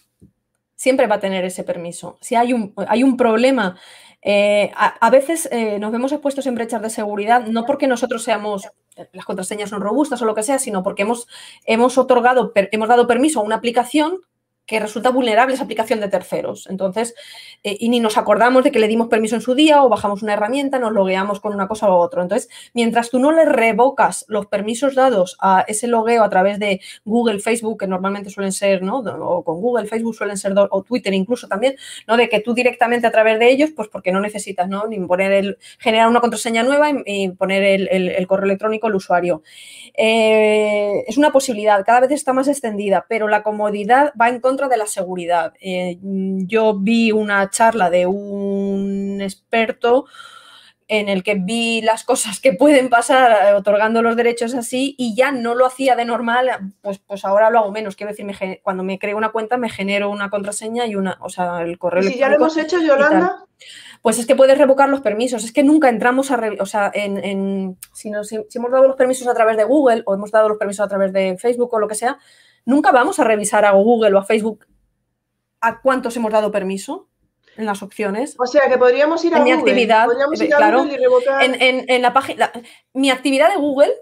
B: siempre va a tener ese permiso. Si hay un, hay un problema, eh, a, veces eh, nos vemos expuestos en brechas de seguridad, no porque nosotros seamos las contraseñas son robustas o lo que sea, sino porque hemos, hemos otorgado, hemos dado permiso a una aplicación que resulta vulnerable esa aplicación de terceros. Entonces, eh, y ni nos acordamos de que le dimos permiso en su día o bajamos una herramienta, nos logueamos con una cosa u otra. Entonces, mientras tú no le revocas los permisos dados a ese logueo a través de Google, Facebook, que normalmente suelen ser, ¿no? O con Google, Facebook suelen ser, o Twitter incluso también, ¿no? De que tú directamente a través de ellos, pues porque no necesitas, ¿no? Ni poner el, generar una contraseña nueva y, poner el, correo electrónico al usuario. Eh, es una posibilidad, cada vez está más extendida, pero la comodidad va en contra de la seguridad. Eh, yo vi una charla de un experto en el que vi las cosas que pueden pasar eh, otorgando los derechos así y ya no lo hacía de normal, pues, pues ahora lo hago menos. Quiero decir, cuando me creo una cuenta me genero una contraseña y una, o sea, el correo.
A: ¿Y si ya lo hemos hecho, Yolanda?
B: Pues es que puedes revocar los permisos. Es que nunca entramos a, o sea, en, si, si hemos dado los permisos a través de Google o hemos dado los permisos a través de Facebook o lo que sea, nunca vamos a revisar a Google o a Facebook a cuántos hemos dado permiso en las opciones.
A: O sea, que podríamos ir a
B: en
A: mi
B: actividad, claro, en, la página, mi actividad de Google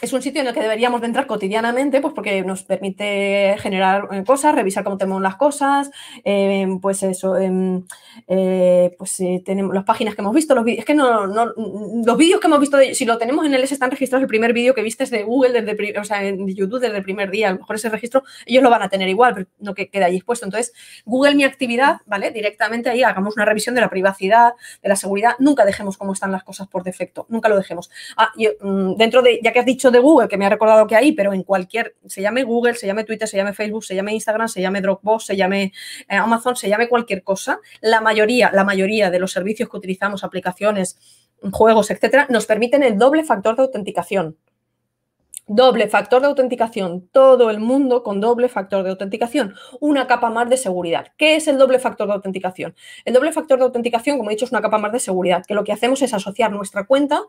B: es un sitio en el que deberíamos de entrar cotidianamente, pues porque nos permite generar eh, cosas, revisar cómo tenemos las cosas, eh, pues eso, em, eh, pues tenemos las páginas que hemos visto, los es que no, los vídeos que hemos visto, si lo tenemos en el S están registrados, el primer vídeo que viste de Google, desde, o sea, en YouTube desde el primer día, a lo mejor ese registro ellos lo van a tener igual, pero no que queda ahí expuesto. Entonces, Google mi actividad, ¿vale? Directamente ahí hagamos una revisión de la privacidad, de la seguridad, nunca dejemos cómo están las cosas por defecto, nunca lo dejemos. Ah, mm, dentro de, ya que has dicho de Google, que me ha recordado que hay, pero en cualquier, se llame Google, se llame Twitter, se llame Facebook, se llame Instagram, se llame Dropbox, se llame eh, Amazon, se llame cualquier cosa, la mayoría, la mayoría de los servicios que utilizamos, aplicaciones, juegos, etcétera, nos permiten el doble factor de autenticación. Doble factor de autenticación, todo el mundo con doble factor de autenticación, una capa más de seguridad. ¿Qué es el doble factor de autenticación? El doble factor de autenticación, como he dicho, es una capa más de seguridad, que lo que hacemos es asociar nuestra cuenta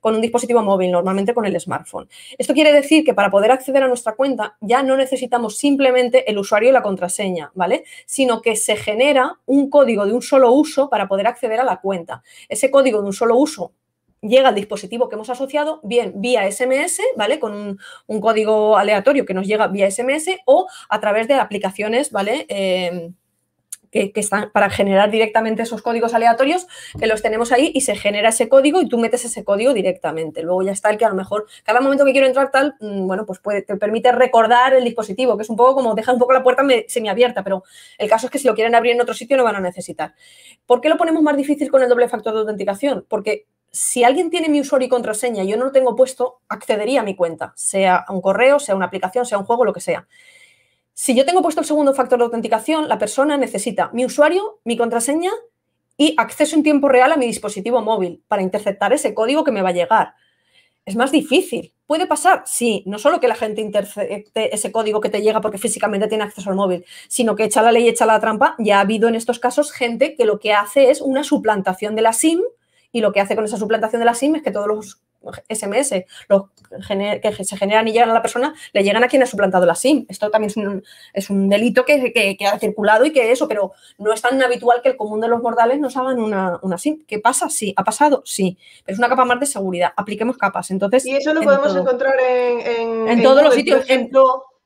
B: con un dispositivo móvil, normalmente con el smartphone. Esto quiere decir que para poder acceder a nuestra cuenta ya no necesitamos simplemente el usuario y la contraseña, ¿vale? Sino que se genera un código de un solo uso para poder acceder a la cuenta. Ese código de un solo uso llega al dispositivo que hemos asociado, bien vía SMS, ¿vale? Con un, código aleatorio que nos llega vía SMS o a través de aplicaciones, ¿vale? Em, que, están para generar directamente esos códigos aleatorios, que los tenemos ahí y se genera ese código y tú metes ese código directamente. Luego ya está el que a lo mejor cada momento que quiero entrar tal, mm, bueno, pues puede, te permite recordar el dispositivo, que es un poco como dejar un poco la puerta semiabierta, pero el caso es que si lo quieren abrir en otro sitio no van a necesitar. ¿Por qué lo ponemos más difícil con el doble factor de autenticación? Porque si alguien tiene mi usuario y contraseña y yo no lo tengo puesto, accedería a mi cuenta, sea un correo, sea una aplicación, sea un juego, lo que sea. Si yo tengo puesto el segundo factor de autenticación, la persona necesita mi usuario, mi contraseña y acceso en tiempo real a mi dispositivo móvil para interceptar ese código que me va a llegar. Es más difícil. ¿Puede pasar? Sí, no solo que la gente intercepte ese código que te llega porque físicamente tiene acceso al móvil, sino que echa la ley, echa la trampa. Ya ha habido en estos casos gente que lo que hace es una suplantación de la SIM y lo que hace con esa suplantación de la SIM es que todos los SMS los que se generan y llegan a la persona le llegan a quien ha suplantado la SIM. Esto también es un, delito que, ha circulado y que eso, pero no es tan habitual que el común de los mortales nos hagan una, SIM. ¿Qué pasa? Sí. ¿Ha pasado? Sí. Pero es una capa más de seguridad. Apliquemos capas. Entonces,
A: y eso lo podemos encontrar en,
B: en, todos los sitios. En,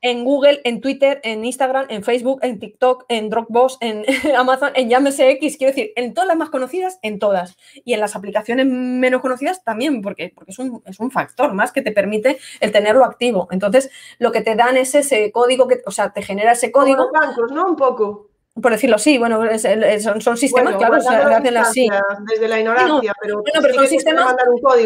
B: en Google, en Twitter, en Instagram, en Facebook, en TikTok, en Dropbox, en Amazon, en Llámese X, quiero decir, en todas las más conocidas, en todas. Y en las aplicaciones menos conocidas también, porque, porque es, un, es un factor más que te permite el tenerlo activo. Entonces, lo que te dan es ese código, que, o sea, te genera ese código.
A: Como los bancos, ¿no? Un poco.
B: Por decirlo así, bueno, son, sistemas, claro, se hacen así.
A: Desde la ignorancia, pero,
B: bueno, pero son sistemas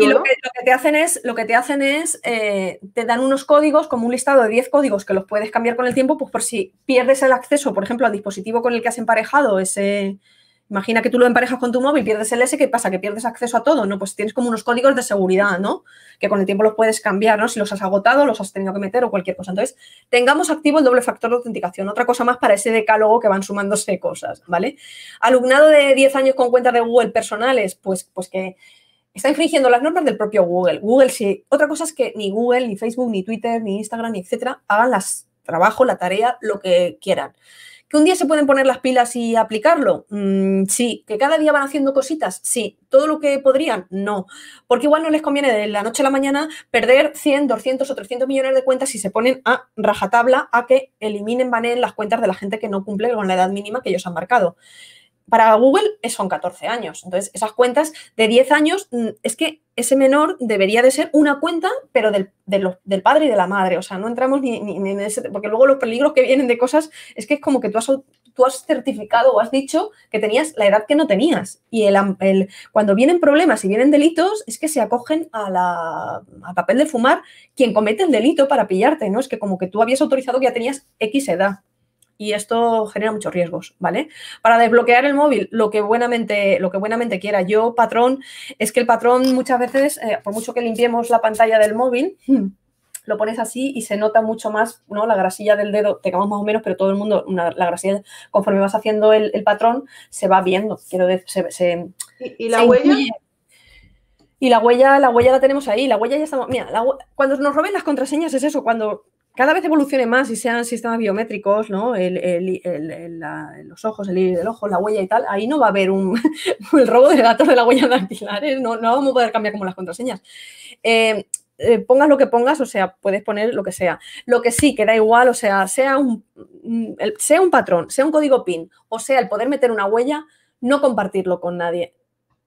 B: y lo, que, te hacen es, lo que te hacen es, eh, te dan unos códigos, como un listado de 10 códigos que los puedes cambiar con el tiempo, pues por si pierdes el acceso, por ejemplo, al dispositivo con el que has emparejado ese, Imagina que tú lo emparejas con tu móvil, pierdes el S, ¿qué pasa? Que pierdes acceso a todo, ¿no? Pues tienes como unos códigos de seguridad, ¿no? Que con el tiempo los puedes cambiar, ¿no? Si los has agotado, los has tenido que meter o cualquier cosa. Entonces, tengamos activo el doble factor de autenticación. Otra cosa más para ese decálogo que van sumándose cosas, ¿vale? Alumnado de 10 años con cuentas de Google personales, pues, pues que está infringiendo las normas del propio Google. Google sí. Otra cosa es que ni Google, ni Facebook, ni Twitter, ni Instagram, ni etcétera, hagan las trabajo, la tarea, lo que quieran. ¿Que un día se pueden poner las pilas y aplicarlo? Mm, sí. ¿Que cada día van haciendo cositas? Sí. ¿Todo lo que podrían? No. Porque igual no les conviene de la noche a la mañana perder 100, 200 o 300 millones de cuentas si se ponen a rajatabla a que eliminen, baneen las cuentas de la gente que no cumple con la edad mínima que ellos han marcado para Google son 14 años. Entonces, esas cuentas de 10 años, mm, es que ese menor debería de ser una cuenta, pero del, padre y de la madre. O sea, no entramos ni, en ese, porque luego los peligros que vienen de cosas es que es como que tú has, tú has certificado o has dicho que tenías la edad que no tenías. Y el, el, cuando vienen problemas y vienen delitos, es que se acogen a la, al papel de fumar quien comete el delito para pillarte, ¿no? Es que como que tú habías autorizado que ya tenías X edad y esto genera muchos riesgos, ¿vale? Para desbloquear el móvil, lo que buenamente, lo que buenamente quiera. Yo, patrón, es que el patrón muchas veces, eh, por mucho que limpiemos la pantalla del móvil, lo pones así y se nota mucho más, ¿no? La grasilla del dedo, tengamos más o menos, pero todo el mundo, la grasilla, conforme vas haciendo el, patrón, se va viendo. Quiero decir, se,
A: ¿Y, la huella?
B: Y la huella, la huella la tenemos ahí, la huella ya estamos. Mira, cuando nos roben las contraseñas es eso, cuando cada vez evolucione más y sean sistemas biométricos, ¿no? los ojos, el iris del ojo, la huella y tal, ahí no va a haber un, el robo de datos de la huella dactilares, no, no vamos a poder cambiar como las contraseñas. Eh, eh, pongas lo que pongas, o sea, puedes poner lo que sea. Lo que sí, que da igual, o sea, sea un, sea un patrón, sea un código PIN, o sea, el poder meter una huella, no compartirlo con nadie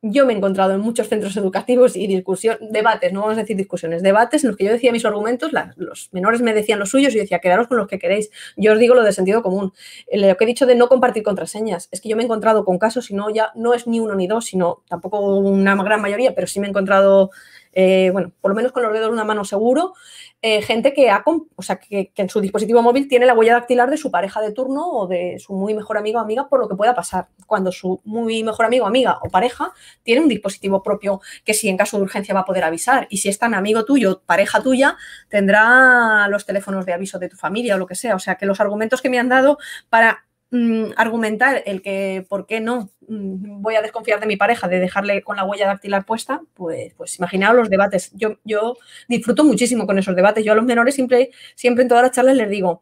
B: yo me he encontrado en muchos centros educativos y discusión, debates, no vamos a decir discusiones, debates en los que yo decía mis argumentos, los menores me decían los suyos y yo decía, quedaros con los que queréis. Yo os digo lo de sentido común. Lo que he dicho de no compartir contraseñas, es que yo me he encontrado con casos, y no, ya no es ni uno ni dos, sino tampoco una gran mayoría, pero sí me he encontrado eh, bueno, por lo menos con los dedos de una mano seguro, eh, gente que, ha, o sea, que, en su dispositivo móvil tiene la huella dactilar de su pareja de turno o de su muy mejor amigo o amiga por lo que pueda pasar. Cuando su muy mejor amigo, amiga o pareja tiene un dispositivo propio que si en caso de urgencia va a poder avisar. Y si es tan amigo tuyo, pareja tuya, tendrá los teléfonos de aviso de tu familia o lo que sea. O sea, que los argumentos que me han dado para argumentar el que por qué no mm, voy a desconfiar de mi pareja, de dejarle con la huella dactilar puesta, pues, pues imaginaos los debates. Yo, yo disfruto muchísimo con esos debates. Yo a los menores siempre, siempre en todas las charlas les digo,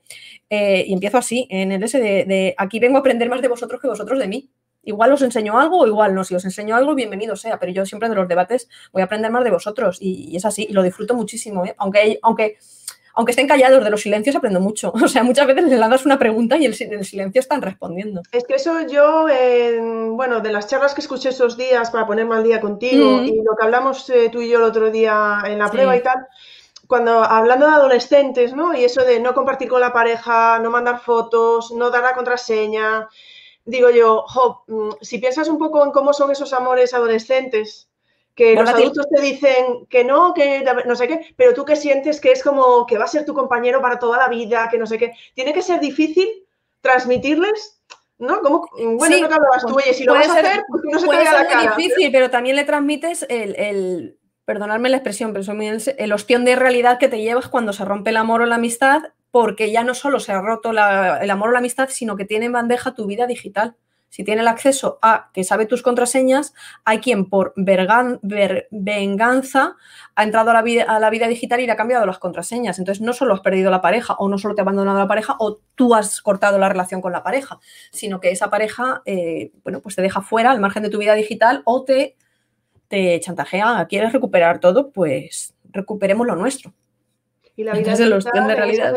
B: eh, y empiezo así, en el ese de, aquí vengo a aprender más de vosotros que vosotros de mí. Igual os enseño algo o igual no. Si os enseño algo, bienvenido sea. Pero yo siempre de los debates voy a aprender más de vosotros. Y, es así. Y lo disfruto muchísimo. ¿eh? Aunque, aunque aunque estén callados de los silencios, aprendo mucho. O sea, muchas veces les lanzas una pregunta y el, el silencio están respondiendo.
A: Es que eso yo, bueno, de las charlas que escuché esos días para ponerme al día contigo y lo que hablamos eh, tú y yo el otro día en la prueba y tal, cuando hablando de adolescentes, ¿no? Y eso de no compartir con la pareja, no mandar fotos, no dar la contraseña, digo yo, mm, si piensas un poco en cómo son esos amores adolescentes, que los adultos te dicen que no, que no sé qué, pero tú que sientes que es como que va a ser tu compañero para toda la vida, que no sé qué. Tiene que ser difícil transmitirles, ¿no? Como, bueno, sí, no te hablabas tú, oye, si lo vas a hacer, pues no se te la cara.
B: difícil, pero también le transmites el, el perdonadme la expresión, pero soy el, el ostión de realidad que te llevas cuando se rompe el amor o la amistad, porque ya no solo se ha roto el amor o la amistad, sino que tiene en bandeja tu vida digital si tiene el acceso a que sabe tus contraseñas, hay quien por venganza ha entrado a la, vida, a la vida digital y le ha cambiado las contraseñas. Entonces, no solo has perdido la pareja o no solo te ha abandonado la pareja o tú has cortado la relación con la pareja, sino que esa pareja, eh, bueno, pues te deja fuera al margen de tu vida digital o te, te chantajea, quieres recuperar todo, pues recuperemos lo nuestro.
A: Y la vida de, de realidad,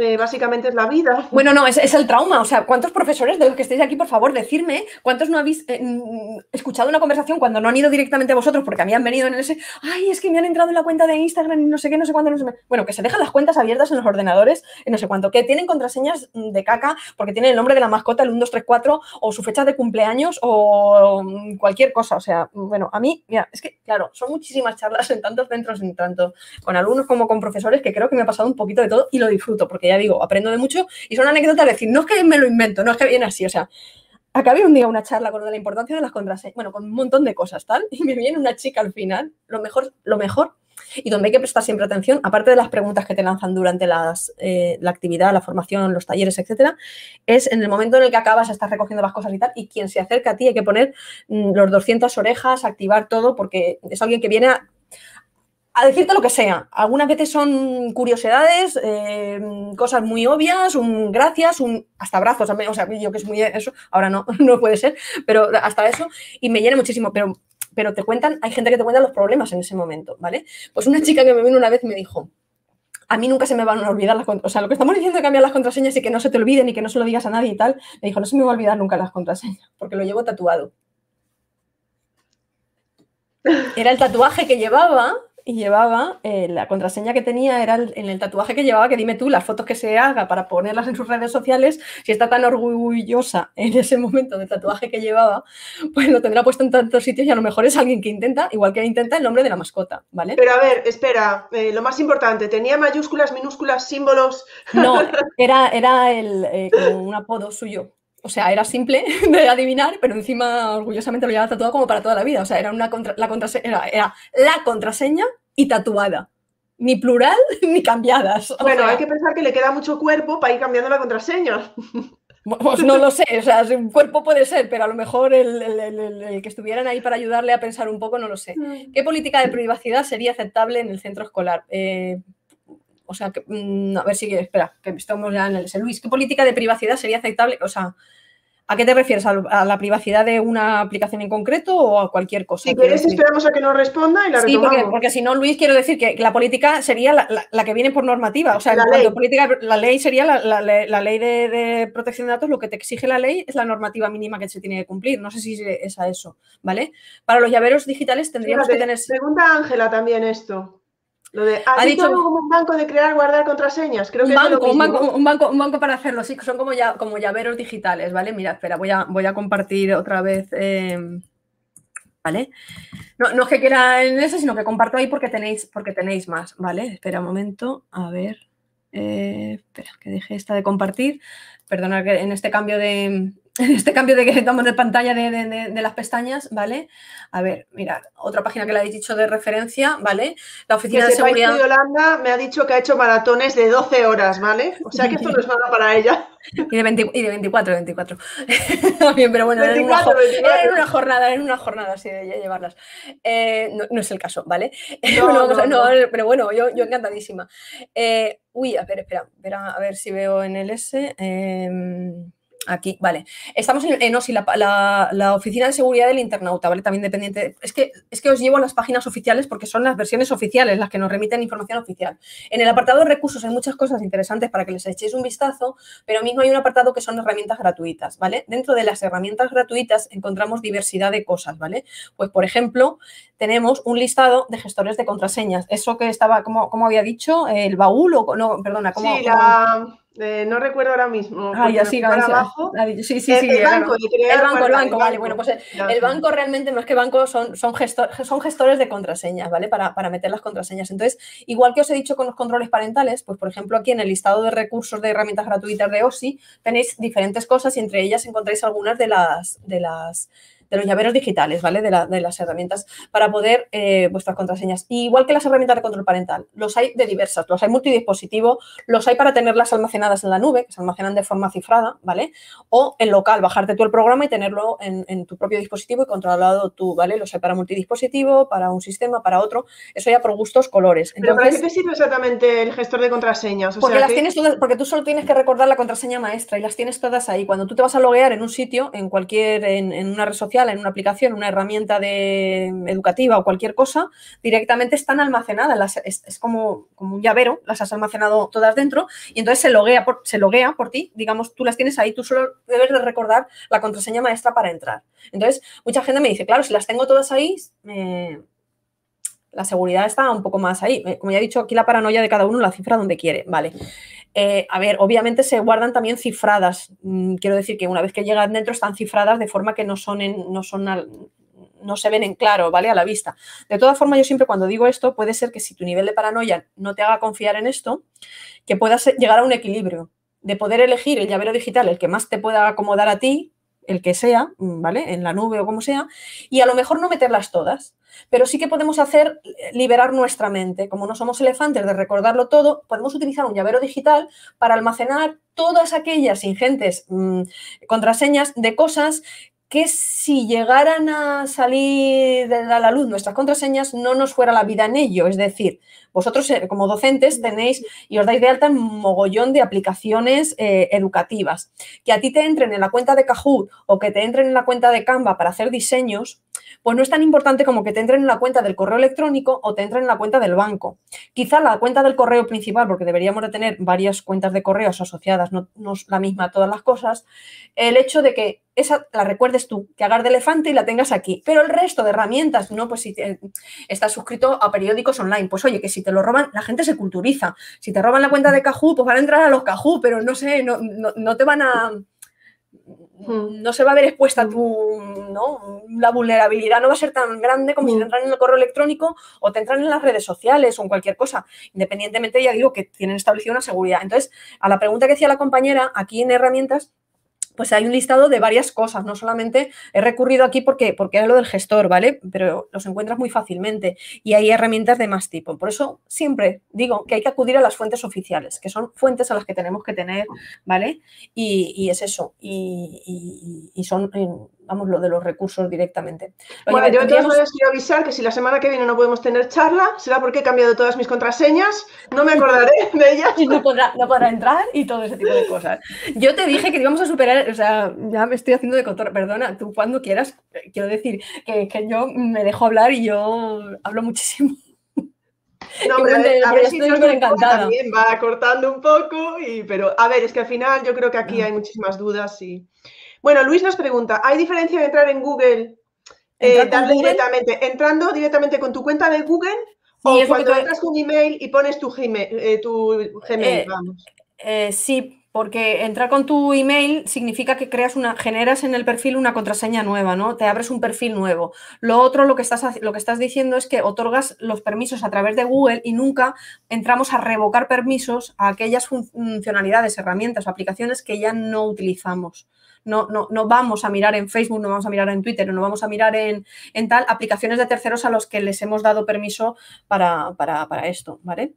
A: eh, básicamente es la vida.
B: Bueno, no, es, es, el trauma. O sea, ¿cuántos profesores de los que estéis aquí, por favor, decirme cuántos no habéis eh, mm, escuchado una conversación cuando no han ido directamente a vosotros porque a mí han venido en ese, ay, es que me han entrado en la cuenta de Instagram y no sé qué, no sé cuándo, no sé Bueno, que se dejan las cuentas abiertas en los ordenadores, no sé cuánto, que tienen contraseñas de caca porque tienen el nombre de la mascota, el 1, 2, 3, 4, o su fecha de cumpleaños o mm, cualquier cosa. O sea, bueno, a mí, mira, es que, claro, son muchísimas charlas en tantos centros, en tanto con alumnos como con profesores que creo que me ha pasado un poquito de todo y lo disfruto, porque ya digo, aprendo de mucho y son anécdotas de decir, no es que me lo invento, no es que viene así, o sea, acabé un día una charla con la importancia de las contraseñas, bueno, con un montón de cosas, tal, y me viene una chica al final, lo mejor, lo mejor, y donde hay que prestar siempre atención, aparte de las preguntas que te lanzan durante las, eh, la actividad, la formación, los talleres, etcétera, es en el momento en el que acabas, estás recogiendo las cosas y tal, y quien se acerca a ti hay que poner mm, los 200 orejas, activar todo, porque es alguien que viene a, a decirte lo que sea. Algunas veces son curiosidades, eh, cosas muy obvias, un gracias, un hasta abrazos, o sea, yo que es muy eso, ahora no, no puede ser, pero hasta eso, y me llena muchísimo, pero, pero te cuentan, hay gente que te cuenta los problemas en ese momento, ¿vale? Pues una chica que me vino una vez me dijo, a mí nunca se me van a olvidar las contraseñas. O sea, lo que estamos diciendo de cambiar las contraseñas y que no se te olviden y que no se lo digas a nadie y tal, me dijo, no se me va a olvidar nunca las contraseñas, porque lo llevo tatuado. Era el tatuaje que llevaba y llevaba, eh, la contraseña que tenía era en el tatuaje que llevaba, que dime tú, las fotos que se haga para ponerlas en sus redes sociales, si está tan orgullosa en ese momento del tatuaje que llevaba, pues lo tendrá puesto en tantos sitios y a lo mejor es alguien que intenta, igual que intenta el nombre de la mascota, ¿vale?
A: Pero a ver, espera, eh, lo más importante, ¿tenía mayúsculas, minúsculas, símbolos?
B: No, era, era el, eh, como un apodo suyo. O sea, era simple de adivinar, pero encima orgullosamente lo llevaba tatuado como para toda la vida. O sea, era una la contraseña, era, la contraseña y tatuada. Ni plural ni cambiadas.
A: Bueno, hay que pensar que le queda mucho cuerpo para ir cambiando la contraseña.
B: Pues no lo sé, o sea, un cuerpo puede ser, pero a lo mejor el, que estuvieran ahí para ayudarle a pensar un poco, no lo sé. Mm. ¿Qué política de privacidad sería aceptable en el centro escolar? Eh, o sea, que, mm, a ver si, espera, que estamos ya en el Luis, ¿qué política de privacidad sería aceptable? O sea, ¿A qué te refieres? ¿A la privacidad de una aplicación en concreto o a cualquier cosa?
A: Si quieres, esperamos a que nos responda y la
B: Sí, porque, si no, Luis, quiero decir que la política sería la, que viene por normativa. O sea, la, ley. Política, la ley sería la, ley de, protección de datos. Lo que te exige la ley es la normativa mínima que se tiene que cumplir. No sé si es a eso, ¿vale? Para los llaveros digitales tendríamos que tener.
A: Pregunta Ángela también esto. Lo de, ha dicho como un banco de crear, guardar contraseñas? Creo
B: un,
A: que
B: banco, un, banco, un, banco, un banco para hacerlo, sí, son como, ya, como llaveros digitales, ¿vale? Mira, espera, voy a, voy a compartir otra vez, em, ¿vale? No, no es que quiera en ese, sino que comparto ahí porque tenéis, porque tenéis más, ¿vale? Espera un momento, a ver, eh, espera, que deje esta de compartir, perdona que en este cambio de, este cambio de que estamos de pantalla de, las pestañas, ¿vale? A ver, mirad, otra página que le habéis dicho de referencia, ¿vale?
A: La oficina de seguridad. de Holanda me ha dicho que ha hecho maratones de 12 horas, ¿vale? O sea que esto no es nada para ella.
B: Y de, 24, 24. Bien, pero bueno, era, una, jornada, era una jornada así de llevarlas. Eh, no, es el caso, ¿vale? No, pero bueno, yo, yo encantadísima. Eh, uy, a ver, espera, espera, a ver si veo en el S. Em, Aquí, vale. Estamos en, OSI, la, oficina de seguridad del internauta, ¿vale? También dependiente. Es que, es que os llevo a las páginas oficiales porque son las versiones oficiales las que nos remiten información oficial. En el apartado de recursos hay muchas cosas interesantes para que les echéis un vistazo, pero mismo hay un apartado que son herramientas gratuitas, ¿vale? Dentro de las herramientas gratuitas encontramos diversidad de cosas, ¿vale? Pues, por ejemplo, tenemos un listado de gestores de contraseñas. Eso que estaba, como, como había dicho, el baúl o no, perdona, como.
A: Sí, la... Eh, no recuerdo ahora mismo.
B: Ah, ya sí, abajo. Sí, sí, sí. El, banco, el banco, el banco, vale. Bueno, pues el, banco realmente no es que banco son, son, son gestores de contraseñas, ¿vale? Para, para, meter las contraseñas. Entonces, igual que os he dicho con los controles parentales, pues por ejemplo aquí en el listado de recursos de herramientas gratuitas de OSI tenéis diferentes cosas y entre ellas encontráis algunas de las, de las de los llaveros digitales, ¿vale? De, las herramientas para poder eh, vuestras contraseñas. igual que las herramientas de control parental, los hay de diversas, los hay multidispositivo, los hay para tenerlas almacenadas en la nube, que se almacenan de forma cifrada, ¿vale? O en local, bajarte tú el programa y tenerlo en, tu propio dispositivo y controlado tú, ¿vale? Los hay para multidispositivo, para un sistema, para otro, eso ya por gustos, colores.
A: Entonces, ¿Pero para qué te sirve exactamente el gestor de contraseñas?
B: porque, las tienes porque tú solo tienes que recordar la contraseña maestra y las tienes todas ahí. Cuando tú te vas a loguear en un sitio, en cualquier, en, en una red social, en una aplicación, una herramienta de, educativa o cualquier cosa, directamente están almacenadas. es, como, como, un llavero, las has almacenado todas dentro y entonces se loguea, por, se por ti. Digamos, tú las tienes ahí, tú solo debes de recordar la contraseña maestra para entrar. Entonces, mucha gente me dice, claro, si las tengo todas ahí, la seguridad está un poco más ahí. Como ya he dicho, aquí la paranoia de cada uno la cifra donde quiere. Vale. Eh, a ver, obviamente se guardan también cifradas. Mm, quiero decir que una vez que llegan dentro están cifradas de forma que no son, no son no se ven en claro, ¿vale? A la vista. De todas formas, yo siempre cuando digo esto, puede ser que si tu nivel de paranoia no te haga confiar en esto, que puedas llegar a un equilibrio de poder elegir el llavero digital, el que más te pueda acomodar a ti, el que sea, ¿vale? En la nube o como sea, y a lo mejor no meterlas todas. Pero sí que podemos hacer eh, liberar nuestra mente. Como no somos elefantes de recordarlo todo, podemos utilizar un llavero digital para almacenar todas aquellas ingentes mm, contraseñas de cosas que si llegaran a salir a la luz nuestras contraseñas no nos fuera la vida en ello. Es decir, vosotros eh, como docentes tenéis y os dais de alta en mogollón de aplicaciones eh, educativas. Que a ti te entren en la cuenta de Kahoot o que te entren en la cuenta de Canva para hacer diseños, pues no es tan importante como que te entren en la cuenta del correo electrónico o te entren en la cuenta del banco. Quizá la cuenta del correo principal, porque deberíamos de tener varias cuentas de correos asociadas, no, no es la misma todas las cosas, el hecho de que esa la recuerdes tú, que hagas de elefante y la tengas aquí. Pero el resto de herramientas, no, pues si estás suscrito a periódicos online, pues oye, que si te lo roban, la gente se culturiza. Si te roban la cuenta de Cajú, pues van a entrar a los Cajú, pero no sé, no, no, te van a. no se va a ver expuesta tu, ¿no? La vulnerabilidad no va a ser tan grande como si te hmm. entran en el correo electrónico o te entran en las redes sociales o en cualquier cosa. Independientemente, ya digo que tienen establecida una seguridad. Entonces, a la pregunta que decía la compañera, aquí en herramientas pues hay un listado de varias cosas, no solamente he recurrido aquí porque, porque era lo del gestor, ¿vale? Pero los encuentras muy fácilmente y hay herramientas de más tipo. Por eso siempre digo que hay que acudir a las fuentes oficiales, que son fuentes a las que tenemos que tener, ¿vale? Y, es eso, y, y son vamos, lo de los recursos directamente.
A: bueno, yo entonces quiero avisar que si la semana que viene no podemos tener charla, será porque he cambiado todas mis contraseñas, no me acordaré de ellas.
B: Y no podrá, no podrá entrar y todo ese tipo de cosas. Yo te dije que íbamos a superar, o sea, ya me estoy haciendo de contor, perdona, tú cuando quieras, quiero decir que, que yo me dejo hablar y yo hablo muchísimo.
A: No, hombre, a ver, si también va cortando un poco, y, pero a ver, es que al final yo creo que aquí hay muchísimas dudas y bueno, Luis nos pregunta, ¿hay diferencia en entrar en Google, eh, directamente, entrando directamente con tu cuenta de Google o cuando entras con email y pones tu Gmail, eh, tu Gmail
B: eh, vamos? sí, porque entrar con tu email significa que creas una, generas en el perfil una contraseña nueva, ¿no? Te abres un perfil nuevo. Lo otro, lo que estás, lo que estás diciendo es que otorgas los permisos a través de Google y nunca entramos a revocar permisos a aquellas funcionalidades, herramientas o aplicaciones que ya no utilizamos no, no, no vamos a mirar en Facebook, no vamos a mirar en Twitter, no vamos a mirar en, tal aplicaciones de terceros a los que les hemos dado permiso para, esto, ¿vale?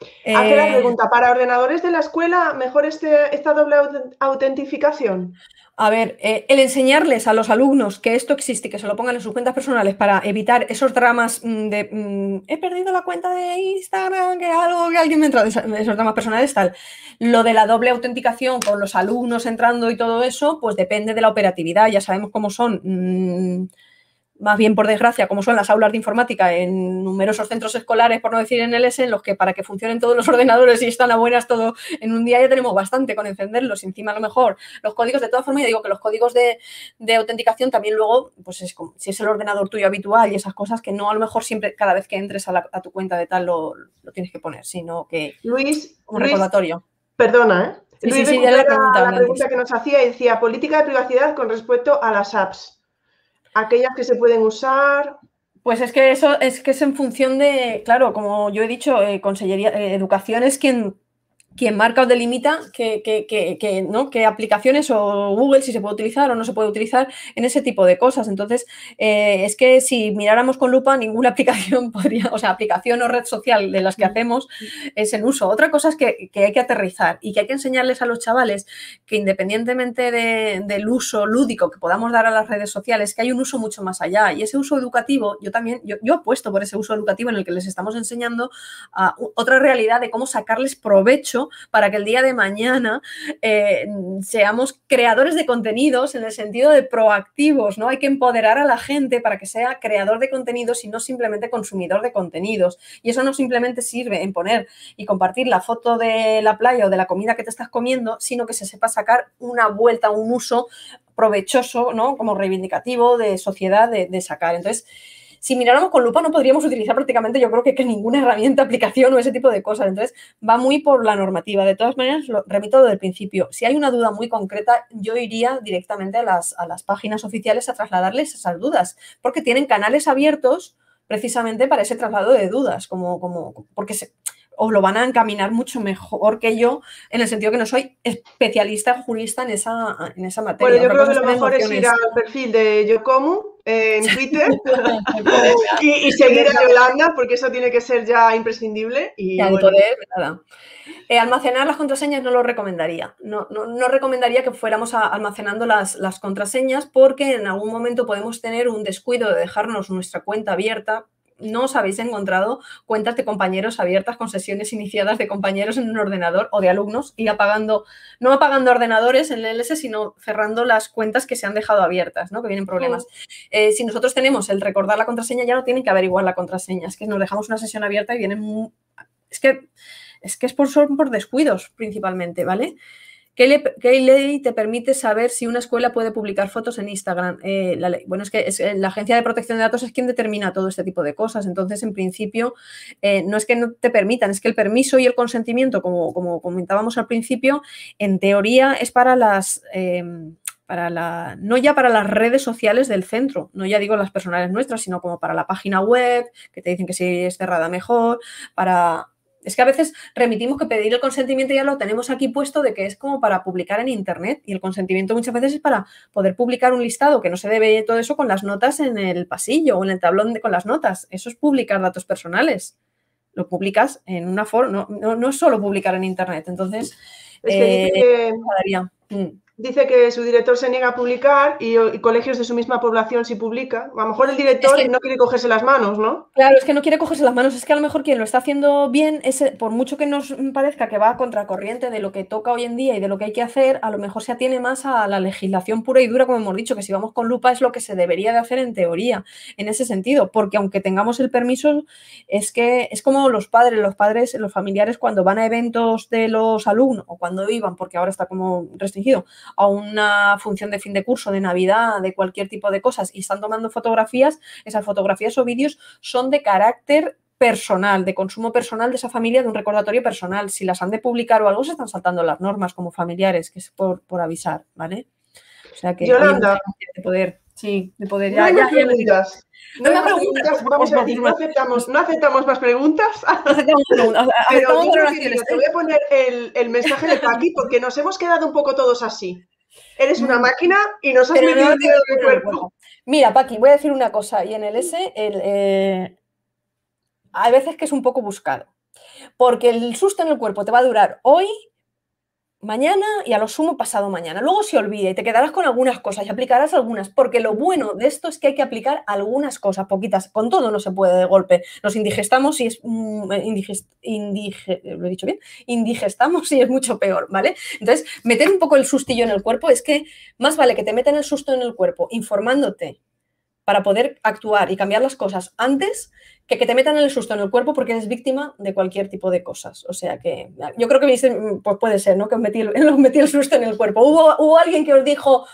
A: Hace la eh, pregunta, ¿para ordenadores de la escuela mejor este, esta doble autentificación?
B: A ver, eh, el enseñarles a los alumnos que esto existe, que se lo pongan en sus cuentas personales para evitar esos dramas mm, de mm, he perdido la cuenta de Instagram, que algo, que alguien me entra, esos dramas personales, tal. Lo de la doble autenticación con los alumnos entrando y todo eso, pues depende de la operatividad. Ya sabemos cómo son. Mm, más bien por desgracia, como son las aulas de informática en numerosos centros escolares, por no decir en el S, en los que para que funcionen todos los ordenadores y están a buenas todo en un día ya tenemos bastante con encenderlos. Encima a lo mejor los códigos, de todas formas, ya digo que los códigos de, autenticación también luego, pues es como, si es el ordenador tuyo habitual y esas cosas que no a lo mejor siempre cada vez que entres a, tu cuenta de tal lo, tienes que poner, sino que
A: Luis,
B: un recordatorio.
A: Perdona, ¿eh? Luis, sí, la, pregunta que nos hacía y decía política de privacidad con respecto a las apps. Aquellas que se pueden usar.
B: Pues es que eso es que es en función de, claro, como yo he dicho, eh, Consellería, eh, Educación es quien quien marca o delimita qué, ¿no? qué aplicaciones o Google si se puede utilizar o no se puede utilizar en ese tipo de cosas. Entonces, eh, es que si miráramos con lupa, ninguna aplicación podría, o sea, aplicación o red social de las que hacemos es en uso. Otra cosa es que, hay que aterrizar y que hay que enseñarles a los chavales que independientemente del uso lúdico que podamos dar a las redes sociales, que hay un uso mucho más allá. Y ese uso educativo, yo también, yo, yo apuesto por ese uso educativo en el que les estamos enseñando a otra realidad de cómo sacarles provecho para que el día de mañana eh, seamos creadores de contenidos en el sentido de proactivos, ¿no? Hay que empoderar a la gente para que sea creador de contenidos y no simplemente consumidor de contenidos. Y eso no simplemente sirve en poner y compartir la foto de la playa o de la comida que te estás comiendo, sino que se sepa sacar una vuelta, un uso provechoso, ¿no? Como reivindicativo de sociedad de, de sacar. Entonces, si miráramos con lupa no podríamos utilizar prácticamente, yo creo que, que, ninguna herramienta, aplicación o ese tipo de cosas. Entonces, va muy por la normativa. De todas maneras, lo remito desde el principio. Si hay una duda muy concreta, yo iría directamente a las, a las páginas oficiales a trasladarles esas dudas, porque tienen canales abiertos precisamente para ese traslado de dudas, como, como porque se, os lo van a encaminar mucho mejor que yo, en el sentido que no soy especialista jurista en esa, en esa materia.
A: Bueno, yo creo que lo mejor es ir al perfil de Yocomu en Twitter y, y, seguir a Yolanda, porque eso tiene que ser ya imprescindible. Y,
B: ya, bueno. poder, nada. Eh, almacenar las contraseñas no lo recomendaría. No, no, no recomendaría que fuéramos a, almacenando las, las contraseñas porque en algún momento podemos tener un descuido de dejarnos nuestra cuenta abierta no os habéis encontrado cuentas de compañeros abiertas con sesiones iniciadas de compañeros en un ordenador o de alumnos y apagando, no apagando ordenadores en el LS, sino cerrando las cuentas que se han dejado abiertas, ¿no? que vienen problemas. Eh, si nosotros tenemos el recordar la contraseña, ya no tienen que averiguar la contraseña, es que nos dejamos una sesión abierta y vienen... Muy... Es que es que es por, son por descuidos principalmente, ¿vale? ¿Qué, le, ¿Qué, ley te permite saber si una escuela puede publicar fotos en Instagram? Eh, bueno, es que es, la Agencia de Protección de Datos es quien determina todo este tipo de cosas. Entonces, en principio, eh, no es que no te permitan, es que el permiso y el consentimiento, como, comentábamos al principio, en teoría es para las... Eh, para la, no ya para las redes sociales del centro, no ya digo las personales nuestras, sino como para la página web, que te dicen que si es cerrada mejor, para, es que a veces remitimos que pedir el consentimiento ya lo tenemos aquí puesto de que es como para publicar en Internet y el consentimiento muchas veces es para poder publicar un listado que no se debe todo eso con las notas en el pasillo o en el tablón de, con las notas. Eso es publicar datos personales. Lo publicas en una forma, no, no, no, es solo publicar en Internet. Entonces,
A: es que, eh, que... Dice que su director se niega a publicar y, y, colegios de su misma población sí publica. A lo mejor el director es que, no quiere cogerse las manos, ¿no?
B: Claro, es que no quiere cogerse las manos. Es que a lo mejor quien lo está haciendo bien, es, por mucho que nos parezca que va a contracorriente de lo que toca hoy en día y de lo que hay que hacer, a lo mejor se atiene más a la legislación pura y dura, como hemos dicho, que si vamos con lupa es lo que se debería de hacer en teoría, en ese sentido. Porque aunque tengamos el permiso, es que es como los padres, los padres, los familiares cuando van a eventos de los alumnos o cuando iban, porque ahora está como restringido, a una función de fin de curso, de Navidad, de cualquier tipo de cosas y están tomando fotografías, esas fotografías o vídeos son de carácter personal, de consumo personal de esa familia, de un recordatorio personal. Si las han de publicar o algo, se están saltando las normas como familiares, que es por, por avisar, ¿vale?
A: O sea que Yolanda.
B: de poder, sí, de poder.
A: Ya, no ya, ya, no, preguntas, vamos a decir, no aceptamos, no aceptamos más preguntas. No aceptamos preguntas. Pero digo, te voy a poner el, el mensaje de Paqui porque nos hemos quedado un poco todos así. Eres una máquina y nos has Pero metido no el cuerpo.
B: Mira, Paqui, voy a decir una cosa. Y en el S, el, eh, hay veces que es un poco buscado. Porque el susto en el cuerpo te va a durar hoy, mañana y a lo sumo pasado mañana. Luego se olvida y te quedarás con algunas cosas y aplicarás algunas, porque lo bueno de esto es que hay que aplicar algunas cosas, poquitas. Con todo no se puede de golpe. Nos indigestamos y es mm, indigest, indige, lo he dicho bien, indigestamos y es mucho peor, ¿vale? Entonces, meter un poco el sustillo en el cuerpo es que más vale que te metan el susto en el cuerpo informándote para poder actuar y cambiar las cosas antes que que te metan el susto en el cuerpo porque eres víctima de cualquier tipo de cosas. O sea que yo creo que pues puede ser, ¿no? Que os metí, el susto en el cuerpo. Hubo alguien que os dijo,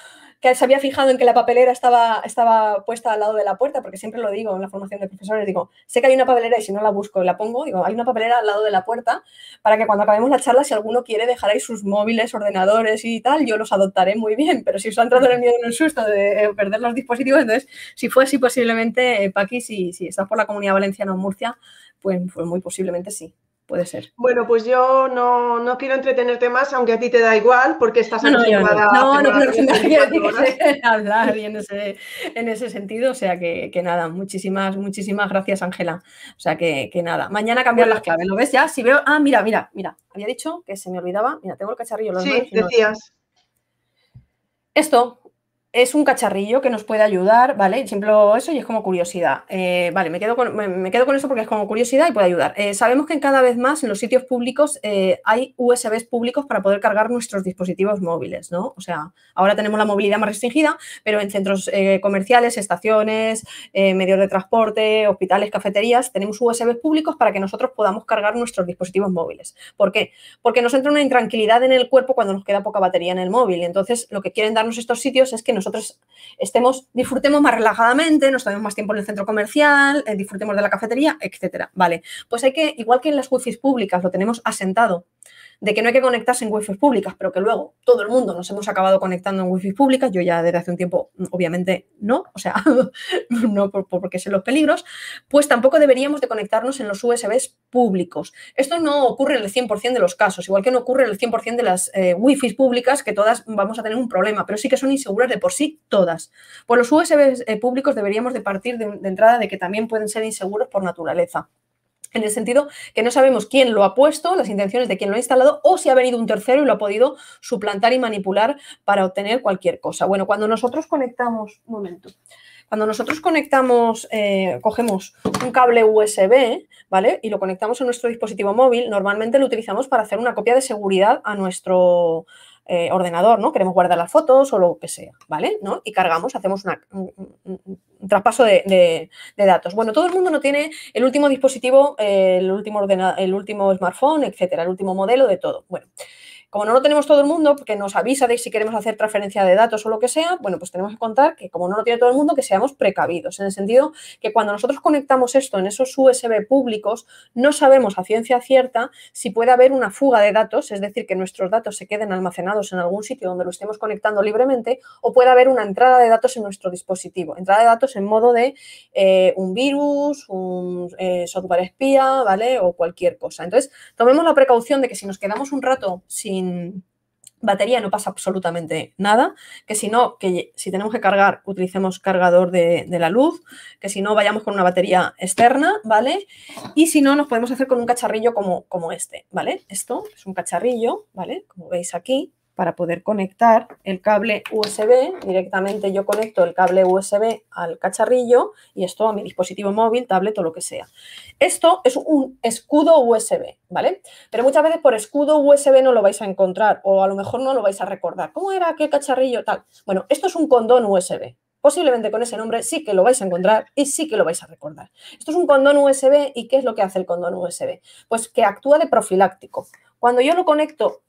B: se había fijado en que la papelera estaba, estaba puesta al lado de la puerta, porque siempre lo digo en la formación de profesores, digo, sé que hay una papelera y si no la busco y la pongo, digo, hay una papelera al lado de la puerta para que cuando acabemos la charla, si alguno quiere dejar ahí sus móviles, ordenadores y tal, yo los adoptaré muy bien, pero si os ha entrado el miedo en el susto de eh, perder los dispositivos, entonces, si fue así, posiblemente, eh, Paqui, si, si estás por la comunidad valenciana o Murcia, pues, pues muy posiblemente sí puede ser.
A: Bueno, pues yo no, no, quiero entretenerte más, aunque a ti te da igual, porque estás
B: no, no, no, no, no, no, hablar y en ese, en ese sentido, o sea que, que nada, muchísimas, muchísimas gracias, Ángela. O sea que, que, nada, mañana cambiar las claves, ¿lo ves ya? Si veo, ah, mira, mira, mira, había dicho que se me olvidaba, mira, tengo el cacharrillo. Los
A: sí, decías.
B: Esto, es un cacharrillo que nos puede ayudar, ¿vale? Siempre eso y es como curiosidad. Eh, vale, me quedo, con, me, quedo con eso porque es como curiosidad y puede ayudar. Eh, sabemos que cada vez más en los sitios públicos eh, hay USBs públicos para poder cargar nuestros dispositivos móviles, ¿no? O sea, ahora tenemos la movilidad más restringida, pero en centros comerciales, estaciones, medios de transporte, hospitales, cafeterías, tenemos USBs públicos para que nosotros podamos cargar nuestros dispositivos móviles. ¿Por qué? Porque nos entra una intranquilidad en el cuerpo cuando nos queda poca batería en el móvil. Entonces, lo que quieren darnos estos sitios es que nosotros estemos, disfrutemos más relajadamente, nos tomemos más tiempo en el centro comercial, eh, disfrutemos de la cafetería, etcétera. Vale, pues hay que, igual que en las wifi públicas lo tenemos asentado de que no hay que conectarse en wifi públicas, pero que luego todo el mundo nos hemos acabado conectando en wifi públicas, yo ya desde hace un tiempo obviamente no, o sea, no porque sé los peligros, pues tampoco deberíamos de conectarnos en los USBs públicos. Esto no ocurre en el 100% de los casos, igual que no ocurre en el 100% de las eh, wifi públicas, que todas vamos a tener un problema, pero sí que son inseguras de por sí todas. Pues los USBs eh, públicos deberíamos de partir de entrada de que también pueden ser inseguros por naturaleza en el sentido que no sabemos quién lo ha puesto, las intenciones de quién lo ha instalado, o si ha venido un tercero y lo ha podido suplantar y manipular para obtener cualquier cosa. Bueno, cuando nosotros conectamos, un momento, cuando nosotros conectamos, eh, cogemos un cable USB, ¿vale? Y lo conectamos a nuestro dispositivo móvil, normalmente lo utilizamos para hacer una copia de seguridad a nuestro, eh, ordenador, ¿no? Queremos guardar las fotos o lo que sea, ¿vale? ¿No? Y cargamos, hacemos un, traspaso de, datos. Bueno, todo el mundo no tiene el último dispositivo, el, último el último smartphone, etcétera, el último modelo de todo. Bueno, como no lo tenemos todo el mundo, porque nos avisa de si queremos hacer transferencia de datos o lo que sea, bueno, pues tenemos que contar que como no lo tiene todo el mundo, que seamos precavidos, en el sentido que cuando nosotros conectamos esto en esos USB públicos, no sabemos a ciencia cierta si puede haber una fuga de datos, es decir, que nuestros datos se queden almacenados en algún sitio donde lo estemos conectando libremente, o puede haber una entrada de datos en nuestro dispositivo, entrada de datos en modo de eh, un virus, un eh, software espía, ¿vale? O cualquier cosa. Entonces, tomemos la precaución de que si nos quedamos un rato sin batería no pasa absolutamente nada, que si no, que si tenemos que cargar, utilicemos cargador de, la luz, que si no, vayamos con una batería externa, ¿vale? Y si no, nos podemos hacer con un cacharrillo como, como este, ¿vale? Esto es un cacharrillo, ¿vale? Como veis aquí, para poder conectar el cable USB. Directamente yo conecto el cable USB al cacharrillo y esto a mi dispositivo móvil, tablet o lo que sea. Esto es un escudo USB, ¿vale? Pero muchas veces por escudo USB no lo vais a encontrar o a lo mejor no lo vais a recordar. ¿Cómo era aquel cacharrillo tal? Bueno, esto es un condón USB. Posiblemente con ese nombre sí que lo vais a encontrar y sí que lo vais a recordar. Esto es un condón USB y ¿qué es lo que hace el condón USB? Pues que actúa de profiláctico. Cuando yo lo conecto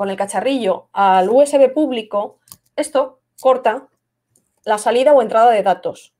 B: con el cacharrillo al USB público, esto corta la salida o entrada de datos.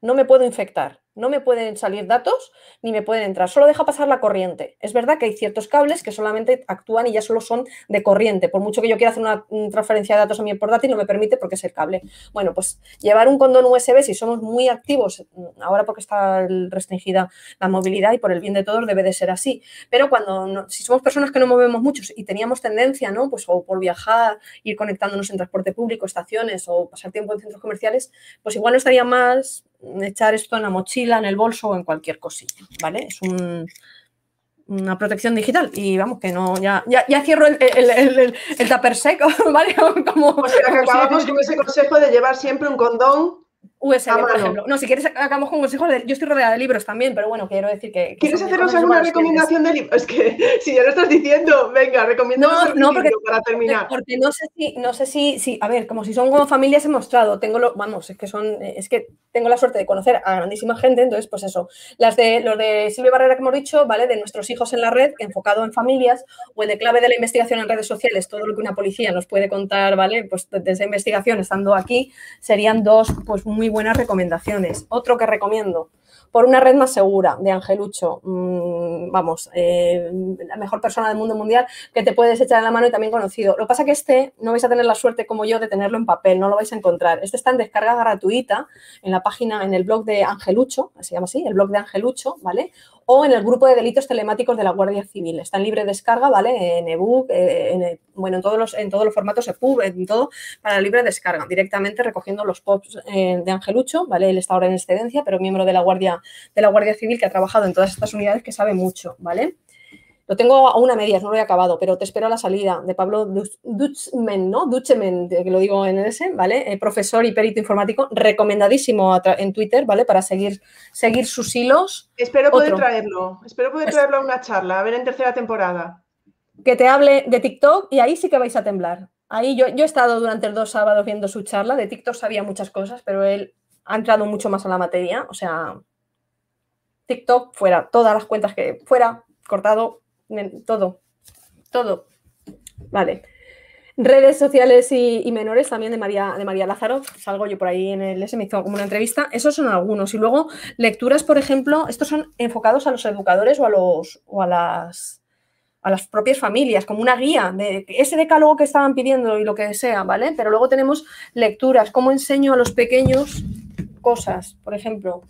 B: No me puedo infectar. No me pueden salir datos ni me pueden entrar, solo deja pasar la corriente. Es verdad que hay ciertos cables que solamente actúan y ya solo son de corriente. Por mucho que yo quiera hacer una transferencia de datos a mi portátil, no me permite porque es el cable. Bueno, pues llevar un condón USB, si somos muy activos, ahora porque está restringida la movilidad y por el bien de todos debe de ser así. Pero cuando, si somos personas que no movemos mucho y teníamos tendencia, ¿no? Pues o por viajar, ir conectándonos en transporte público, estaciones o pasar tiempo en centros comerciales, pues igual no estaría más echar esto en la mochila, en el bolso o en cualquier cosilla, ¿vale? Es una protección digital y vamos que no, ya, ya, cierro el, el, el, tupper seco, ¿vale?
A: Como, o sea, que acabamos con ese consejo de llevar siempre un condón
B: USB, por ejemplo. No, si quieres, acabamos con consejos. De, yo estoy rodeada de libros también, pero bueno, quiero decir que.
A: ¿Quieres hacernos alguna recomendación de libros? Es que si ya lo estás diciendo, venga, recomiéndanos no, no, porque, para terminar.
B: Porque no sé si, no sé si, si, a ver, como si son como familias he mostrado, tengo lo, vamos, es que son, es que tengo la suerte de conocer a grandísima gente, entonces, pues eso. Las de los de Silvia Barrera que hemos dicho, ¿vale? De nuestros hijos en la red, enfocado en familias, o el de clave de la investigación en redes sociales, todo lo que una policía nos puede contar, ¿vale? Pues desde investigación, estando aquí, serían dos, pues muy buenas recomendaciones. Otro que recomiendo, por una red más segura, de Angelucho, mm, vamos, eh, la mejor persona del mundo mundial que te puedes echar en la mano y también conocido. Lo que pasa es que este no vais a tener la suerte como yo de tenerlo en papel, no lo vais a encontrar. Este está en descarga gratuita en la página, en el blog de Angelucho, se llama así, el blog de Angelucho, ¿vale? O en el grupo de delitos telemáticos de la Guardia Civil. Está en libre descarga, ¿vale? En ebook, eh, en, bueno, en todos los, en todos los formatos EPUB, en todo, para libre descarga, directamente recogiendo los POPs eh, de Angelucho, ¿vale? Él está ahora en excedencia, pero miembro de la Guardia, de la Guardia Civil que ha trabajado en todas estas unidades que sabe mucho, ¿vale? Lo tengo a una media, no lo he acabado, pero te espero a la salida de Pablo Duchman, ¿no? Duchman, que lo digo en ese, ¿vale? Eh, profesor y perito informático, recomendadísimo en Twitter, ¿vale? Para seguir, seguir sus hilos.
A: Espero poder traerlo, espero poder traerlo a una charla, a ver en tercera temporada.
B: Que te hable de TikTok y ahí sí que vais a temblar. Ahí yo, yo he estado durante dos sábados viendo su charla, de TikTok sabía muchas cosas, pero él ha entrado mucho más a la materia, o sea, TikTok fuera, todas las cuentas que fuera, cortado, todo, todo. Vale. Redes sociales y, menores también de María, de María Lázaro. Salgo yo por ahí en el S, me hizo como una entrevista. Esos son algunos. Y luego lecturas, por ejemplo, estos son enfocados a los educadores o a, los, o a, las, a las propias familias, como una guía de ese decálogo que estaban pidiendo y lo que sea, ¿vale? Pero luego tenemos lecturas, cómo enseño a los pequeños cosas, por ejemplo,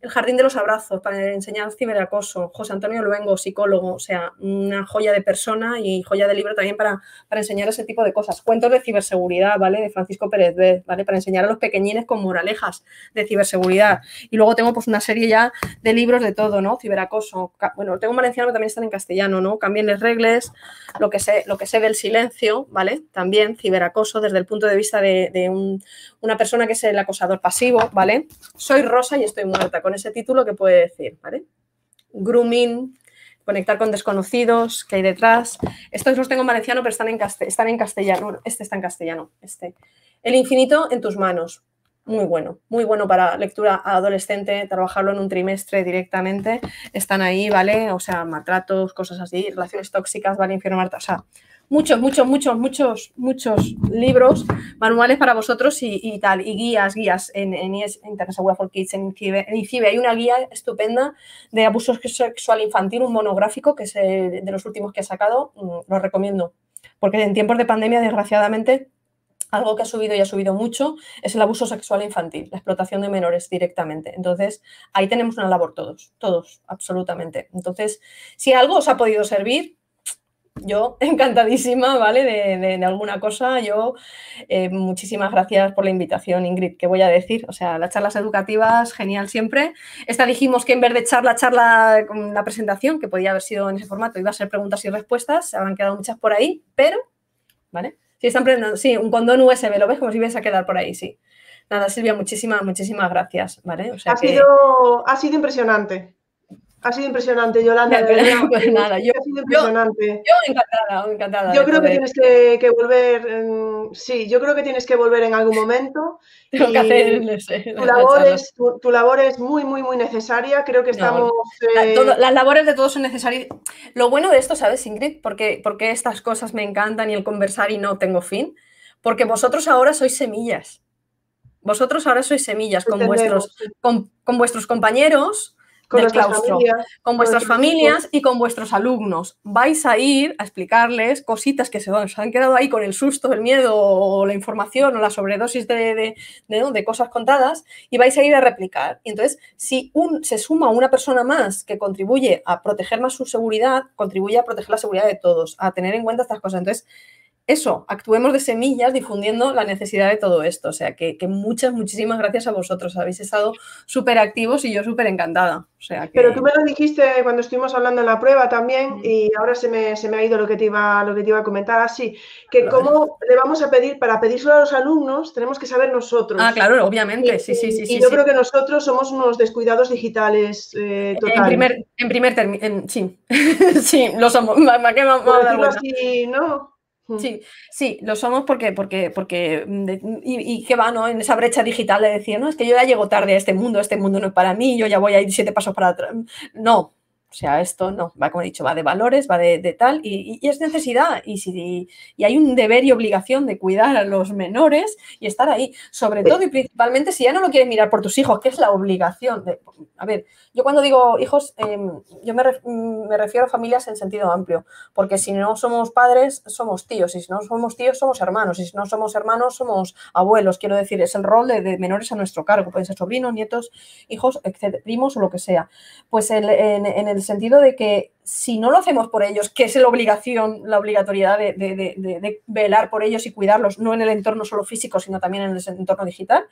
B: el Jardín de los Abrazos para enseñar ciberacoso. José Antonio Luengo, psicólogo, o sea, una joya de persona y joya de libro también para, para enseñar ese tipo de cosas. Cuentos de ciberseguridad, ¿vale? De Francisco Pérez Vez, ¿vale? Para enseñar a los pequeñines con moralejas de ciberseguridad. Y luego tengo pues una serie ya de libros de todo, ¿no? Ciberacoso. Bueno, tengo un valenciano que también están en castellano, ¿no? Cambien las reglas, lo que sé, lo que sé del silencio, ¿vale? También ciberacoso desde el punto de vista de, de un, una persona que es el acosador pasivo, ¿vale? Soy rosa y estoy muerta con ese título que puede decir, ¿vale? Grooming, conectar con desconocidos, que hay detrás. Estos los tengo en valenciano, pero están en, están en castellano. Este está en castellano, este. El infinito en tus manos. Muy bueno, muy bueno para lectura adolescente, trabajarlo en un trimestre directamente. Están ahí, ¿vale? O sea, maltratos, cosas así, relaciones tóxicas, ¿vale? Infierno, Marta. O sea, muchos, muchos, muchos, muchos, muchos libros, manuales para vosotros y, tal, y guías, guías en, en International for Kids, en ICIBE. Hay una guía estupenda de abuso sexual infantil, un monográfico que es de los últimos que he sacado, mm, lo recomiendo. Porque en tiempos de pandemia, desgraciadamente, algo que ha subido y ha subido mucho es el abuso sexual infantil, la explotación de menores directamente. Entonces, ahí tenemos una labor todos, todos, absolutamente. Entonces, si algo os ha podido servir, yo encantadísima, ¿vale? De, alguna cosa. Yo, eh, muchísimas gracias por la invitación, Ingrid, ¿qué voy a decir? O sea, las charlas educativas, genial siempre. Esta dijimos que en vez de charla, charla con la presentación, que podía haber sido en ese formato, iba a ser preguntas y respuestas, se habrán quedado muchas por ahí, pero, ¿vale? Sí, están aprendiendo, sí, un condón USB, ¿lo ves? Como si ibas a quedar por ahí, sí. Nada, Silvia, muchísimas, muchísimas gracias, ¿vale?
A: ha, sido, ha sido impresionante. Ha sido impresionante, Yolanda.
B: pues nada, yo, ha sido impresionante. Yo, encantada, encantada.
A: Yo creo que tienes que, volver, sí, yo creo que tienes que volver en algún momento.
B: Tengo que hacer,
A: tu, labor es, tu, labor es muy, muy, muy necesaria. Creo que estamos.
B: Eh, las labores de todos son necesarias. Lo bueno de esto, ¿sabes, Ingrid? Porque, porque estas cosas me encantan y el conversar y no tengo fin. Porque vosotros ahora sois semillas. Vosotros ahora sois semillas con vuestros, con, con vuestros compañeros con del claustro, con vuestras familias y con vuestros alumnos. Vais a ir a explicarles cositas que se os han quedado ahí con el susto, el miedo o la información o la sobredosis de, de, cosas contadas y vais a ir a replicar. Y entonces, si un, se suma una persona más que contribuye a proteger más su seguridad, contribuye a proteger la seguridad de todos, a tener en cuenta estas cosas. Entonces, eso, actuemos de semillas difundiendo la necesidad de todo esto. O sea, que, muchas, muchísimas gracias a vosotros. Habéis estado súper activos y yo súper encantada. O sea,
A: Pero tú me lo dijiste cuando estuvimos hablando en la prueba también y ahora se me, se me ha ido lo que, te iba, lo que te iba a comentar así, que cómo le vamos a pedir, para pedírselo a los alumnos, tenemos que saber nosotros.
B: Ah, claro, obviamente, sí, sí,
A: sí.
B: Y
A: yo creo que nosotros somos unos descuidados digitales eh,
B: En primer, en primer término, sí, sí, lo somos. ¿Me,
A: así, ¿no?
B: Sí, sí, lo somos porque, porque, porque, mm, y, que va, ¿no? En esa brecha digital de decir, no, es que yo ya llego tarde a este mundo, este mundo no es para mí, yo ya voy a ir siete pasos para atrás. No, o sea, esto no, va como he dicho, va de valores, va de, tal, y, es necesidad. Y, si, y hay un deber y obligación de cuidar a los menores y estar ahí, sobre todo y principalmente si ya no lo quieres mirar por tus hijos, que es la obligación. De, a ver, yo cuando digo hijos, em, yo me, me, refiero a familias en sentido amplio, porque si no somos padres, somos tíos, y si no somos tíos, somos hermanos, y si no somos hermanos, somos abuelos. Quiero decir, es el rol de, menores a nuestro cargo, pueden ser sobrinos, nietos, hijos, etc., primos o lo que sea. Pues en, en el el sentido de que si no lo hacemos por ellos, que es la obligación, la obligatoriedad de, velar por ellos y cuidarlos, no en el entorno solo físico, sino también en el entorno digital,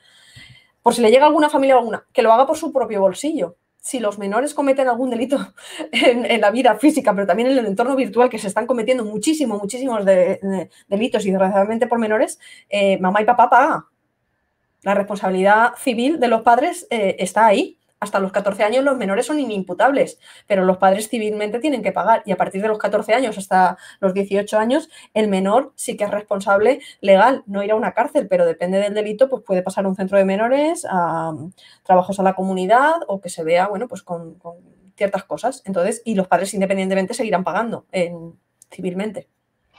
B: por si le llega a alguna familia alguna, que lo haga por su propio bolsillo. si los menores cometen algún delito en, la vida física, pero también en el entorno virtual, que se están cometiendo muchísimos, muchísimos delitos y desgraciadamente por menores, eh, mamá y papá pagan. La responsabilidad civil de los padres eh, está ahí hasta los 14 años los menores son inimputables, pero los padres civilmente tienen que pagar y a partir de los 14 años hasta los 18 años el menor sí que es responsable legal, no ir a una cárcel, pero depende del delito, pues puede pasar a un centro de menores, a um, trabajos a la comunidad o que se vea, bueno, pues con, ciertas cosas. Entonces, y los padres independientemente seguirán pagando civilmente.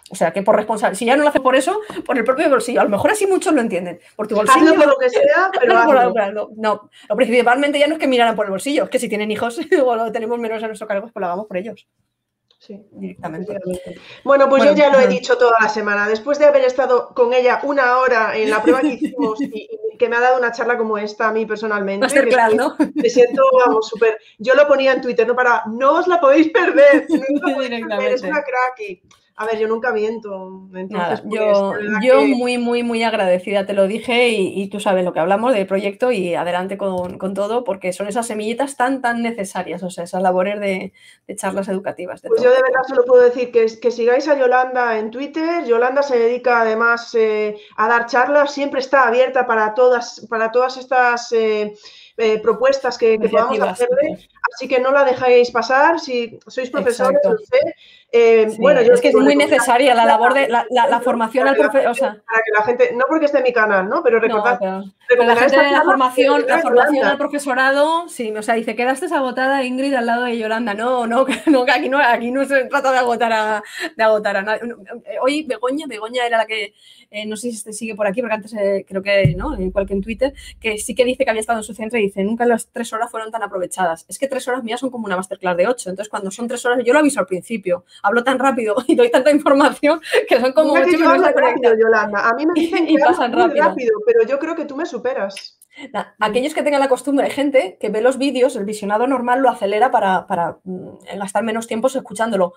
B: O sea, que por responsable, si ya no lo hace por eso, por el propio bolsillo. A lo mejor así muchos lo entienden. Por tu bolsillo.
A: por lo que sea,
B: pero. no, lo principalmente ya no es que miraran por el bolsillo, es que si tienen hijos o tenemos menos a nuestro cargo, pues lo hagamos por ellos.
A: Sí, directamente. Bueno, pues yo ya lo he dicho toda la semana. Después de haber estado con ella una hora en la prueba que hicimos y, que me ha dado una charla como esta a mí personalmente.
B: claro, ¿no?
A: Me siento, vamos, súper. Yo lo ponía en Twitter, no para. No os la podéis perder. es una cracky. A ver, yo nunca miento. Entonces,
B: yo, yo muy, muy, muy agradecida, te lo dije y, tú sabes lo que hablamos del proyecto y adelante con, todo, porque son esas semillitas tan, tan necesarias, o sea, esas labores de, charlas educativas.
A: pues yo de verdad solo puedo decir que, que sigáis a Yolanda en Twitter. Yolanda se dedica además eh, a dar charlas, siempre está abierta para todas, para todas estas... Eh, eh, propuestas que, podamos hacerle, así que no la dejáis pasar. Si sois profesores,
B: eh, bueno, yo es que es muy necesaria la labor de la, la, formación al profesor. O sea,
A: para que la gente, no porque esté en mi canal, ¿no? Pero recordad.
B: la gente de la formación, la formación al profesorado, sí, o sea, dice, quedaste agotada Ingrid al lado de Yolanda. No, no, no, aquí no, aquí no se trata de agotar a, de agotar a nadie. Eh, hoy Begoña, Begoña era la que, no sé si se sigue por aquí, porque antes creo que, ¿no? Igual que en Twitter, que sí que dice que había estado en su centro y dice, nunca las tres horas fueron tan aprovechadas. Es que tres horas mías son como una masterclass de ocho. Entonces, cuando son tres horas, yo lo aviso al principio. Hablo tan rápido y doy tanta información que son como
A: ocho minutos rápido, Yolanda. A mí me dicen que pasan rápido. pero yo creo que tú me superas.
B: Aquellos que tengan la costumbre, hay gente que ve los vídeos, el visionado normal lo acelera para, para mm, gastar menos tiempo escuchándolo.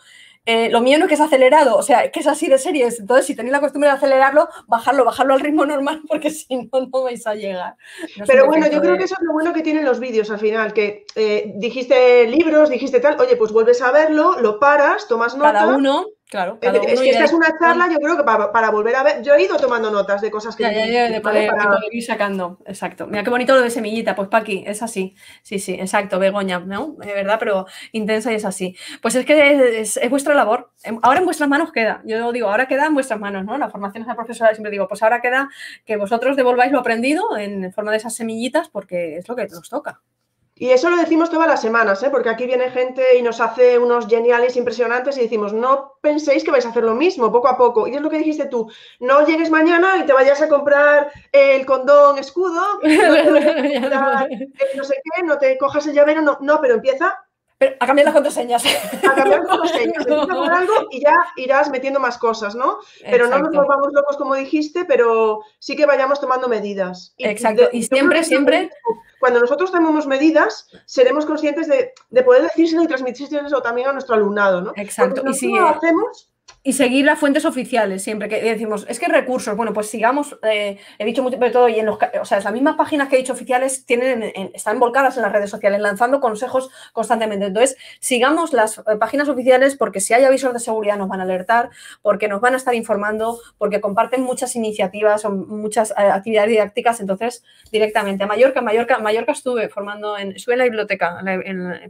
B: Eh, lo mío no es que es acelerado, o sea, que es así de series. Entonces, si tenéis la costumbre de acelerarlo, bajarlo, bajarlo al ritmo normal, porque si no, no vais a llegar.
A: Pero bueno, yo creo que eso es lo bueno que tienen los vídeos al final, que eh, dijiste libros, dijiste tal, oye, pues vuelves a verlo, lo paras, tomas nota.
B: Cada uno Claro,
A: es que esta es una charla, yo creo que para, volver a ver, yo he ido tomando notas de cosas que...
B: Ya, ya, de, poder, ir sacando, exacto. Mira qué bonito lo de semillita, pues Paqui, es así, sí, sí, exacto, Begoña, ¿no? De verdad, pero intensa y es así. Pues es que es, vuestra labor, em, ahora en vuestras manos queda, yo digo, ahora queda en vuestras manos, ¿no? La formación a profesora siempre digo, pues ahora queda que vosotros devolváis lo aprendido en forma de esas semillitas porque es lo que nos toca.
A: Y eso lo decimos todas las semanas, ¿eh? porque aquí viene gente y nos hace unos geniales impresionantes y decimos, no penséis que vais a hacer lo mismo, poco a poco. Y es lo que dijiste tú, no llegues mañana y te vayas a comprar el condón escudo, no, sé qué, no te cojas el llavero, no, no, pero empieza
B: a cambiar las contraseñas.
A: A cambiar las contraseñas. Por algo y ya irás metiendo más cosas, ¿no? Pero no nos volvamos locos como dijiste, pero sí que vayamos tomando medidas.
B: Exacto. y siempre, siempre
A: cuando nosotros tomemos medidas, seremos conscientes de, poder decírselo y transmitírselo también a nuestro alumnado, ¿no?
B: Exacto.
A: y si lo hacemos,
B: y seguir las fuentes oficiales siempre que decimos, es que recursos, bueno, pues sigamos, eh, he dicho mucho de todo, y en los, o sea, las mismas páginas que he dicho oficiales tienen, están volcadas en las redes sociales, lanzando consejos constantemente. Entonces, sigamos las eh, páginas oficiales porque si hay avisos de seguridad nos van a alertar, porque nos van a estar informando, porque comparten muchas iniciativas o muchas eh, actividades didácticas. Entonces, directamente a Mallorca, en Mallorca, Mallorca estuve formando, en, estuve en la biblioteca,